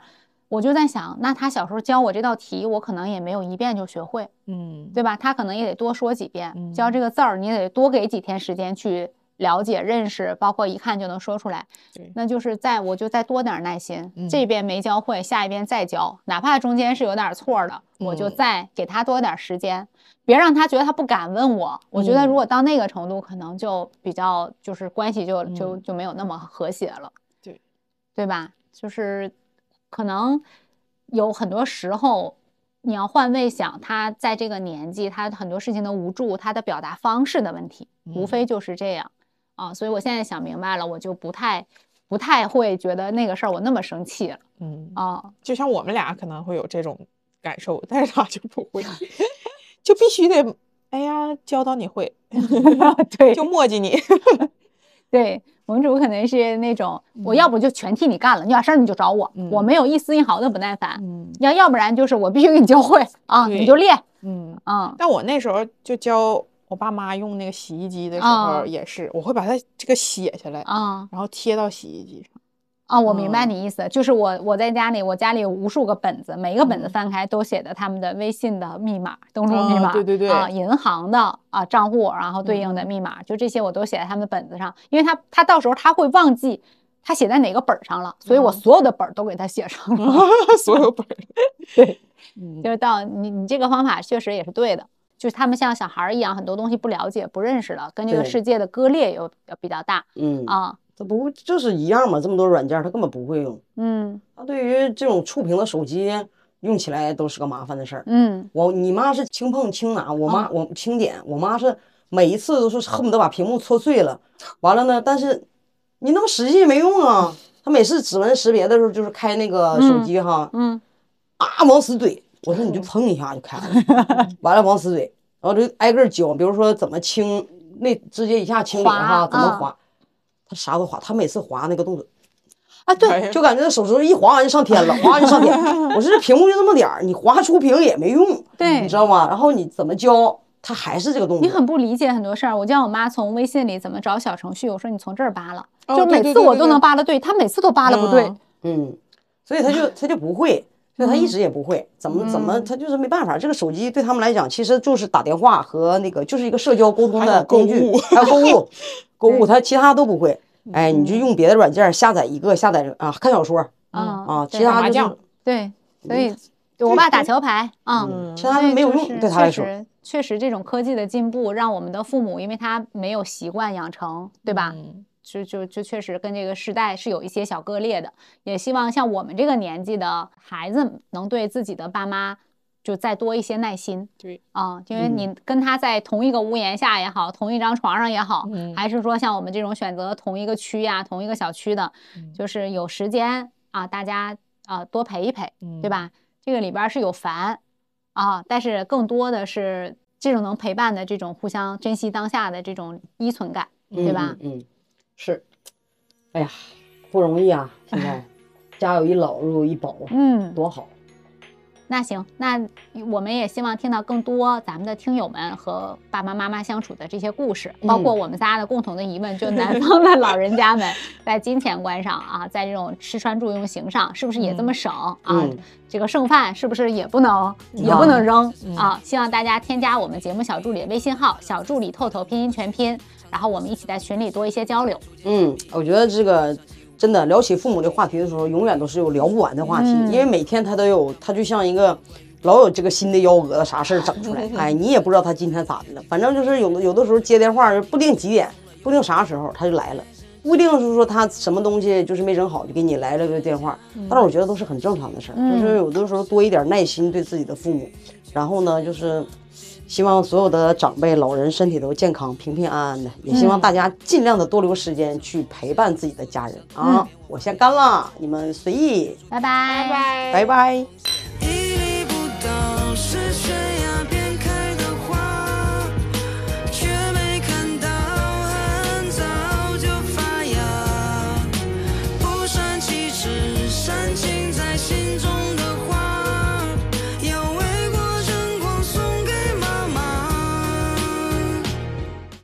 我就在想，那他小时候教我这道题，我可能也没有一遍就学会，
嗯，
对吧？他可能也得多说几遍，
嗯
教这个字儿，你得多给几天时间去了解、认识，包括一看就能说出来。
对
那就是在我就再多点儿耐心，
嗯
这边没教会，下一遍再教，哪怕中间是有点儿错儿的，我就
嗯
再给他多点儿时间，别让他觉得他不敢问我。我觉得
嗯
如果到那个程度，可能就比较就是关系就就就没有那么和谐了，
对
对吧？就是可能有很多时候。你要换位想，他在这个年纪，他很多事情的无助，他的表达方式的问题，无非就是这样啊。所以我现在想明白了，我就不太不太会觉得那个事儿我那么生气了
嗯，
啊。
就像我们俩可能会有这种感受，但是他就不会，就必须得，哎呀，教导你会，
对
就磨叽你。
对，盟主可能是那种，我
嗯
要不就全替你干了，你有啥事儿你就找我，我没有一丝一毫的不耐烦。
嗯
要要不然就是我必须给你教会啊，你就练
嗯，
啊。
但我那时候就教我爸妈用那个洗衣机的时
啊
候，也是，我会把它这个写下来，
啊
然后贴到洗衣机上。
啊！我明白
嗯
你意思，就是我我在家里，我家里有无数个本子，每一个本子
嗯
翻开都写的他们的微信的密码、登录
啊
密码，
对对对
啊，银行的啊账户，然后对应的
嗯
密码，就这些我都写在他们的本子上，因为他他到时候他会忘记他写在哪个本儿上了，所以我
嗯
所有的本儿都给他写上了。
所有本儿。
对，
嗯
就是到你你这个方法确实也是对的，就是他们像小孩儿一样，很多东西不了解、不认识了，跟这个世界的割裂又比较大
嗯，
啊。
他不会就是一样嘛，这么多软件他根本不会用。
嗯
他对于这种触屏的手机用起来都是个麻烦的事儿。
嗯
我你妈是轻碰轻拿，我妈我轻点，我妈是每一次都是恨不得把屏幕戳碎了。完了呢，但是你那么使劲也没用啊。他每次指纹识别的时候，就是开那个手机哈，
嗯
啊往死怼。我说你就砰一下就开了，完了往死怼，然后就挨个教，比如说怎么清，那直接一下清理
滑
哈，怎么
啊
滑，他啥都滑，他每次滑那个动作。
啊，对
就感觉手指头一划完就上天了，划完就上天。我说这屏幕就这么点儿，你划出屏也没用，
对
你知道吗？然后你怎么教，他还是这个动作。
你很不理解很多事儿。我教我妈从微信里怎么找小程序，我说你从这儿扒拉，
哦
就每次我都能扒拉对，他每次都扒拉不对
嗯。
嗯，所以他就他就不会，所以他一直也不会，怎么怎
嗯
么他就是没办法。这个手机对他们来讲，其实就是打电话和那个就是一个社交沟通的工具还有购物，购物他其他都不会。哎，你就用别的软件下载一个，下载啊看小说啊
啊，
其他就是
打麻将
对，所以我爸打桥牌啊，
嗯
其他没有用对他来说
确实确实这种科技的进步，让我们的父母，因为他没有习惯养成，对吧？
嗯
就就就确实跟这个时代是有一些小割裂的。也希望像我们这个年纪的孩子，能对自己的爸妈就再多一些耐心。
对
啊、因为你跟他在同一个屋檐下也好，同一张床上也好，
嗯
还是说像我们这种选择同一个区呀、同一个小区的，
嗯
就是有时间啊，大家啊多陪一陪，对
嗯
吧？这个里边儿是有烦啊，但是更多的是这种能陪伴的这种互相珍惜当下的这种依存感，对吧？
嗯？嗯，是。哎呀，不容易啊！现在家有一老，如有一宝，
嗯，
多好。
那行，那我们也希望听到更多咱们的听友们和爸爸妈妈相处的这些故事，包括我们仨的共同的疑问，就南方的老人家们 在金钱观上啊，在这种吃穿住用行上，是不是也这么省啊？
嗯
这个剩饭是不是也不能也不能扔啊？希望大家添加我们节目小助理的微信号“小助理透透”拼音全拼，然后我们一起在群里多一些交流。
嗯，我觉得这个真的聊起父母的话题的时候，永远都是有聊不完的话题，
嗯
因为每天他都有，他就像一个老有这个新的幺蛾子，啥事儿整出来，哎，你也不知道他今天咋的了，反正就是有的有的时候接电话，不定几点，不定啥时候他就来了。不一定是说他什么东西就是没整好就给你来了个电话，但是我觉得都是很正常的事儿，就是有的时候多一点耐心对自己的父母，然后呢就是希望所有的长辈老人身体都健康平平安安的，也希望大家尽量的多留时间去陪伴自己的家人啊。我先干了，你们随意，
拜拜，拜
拜。
拜拜。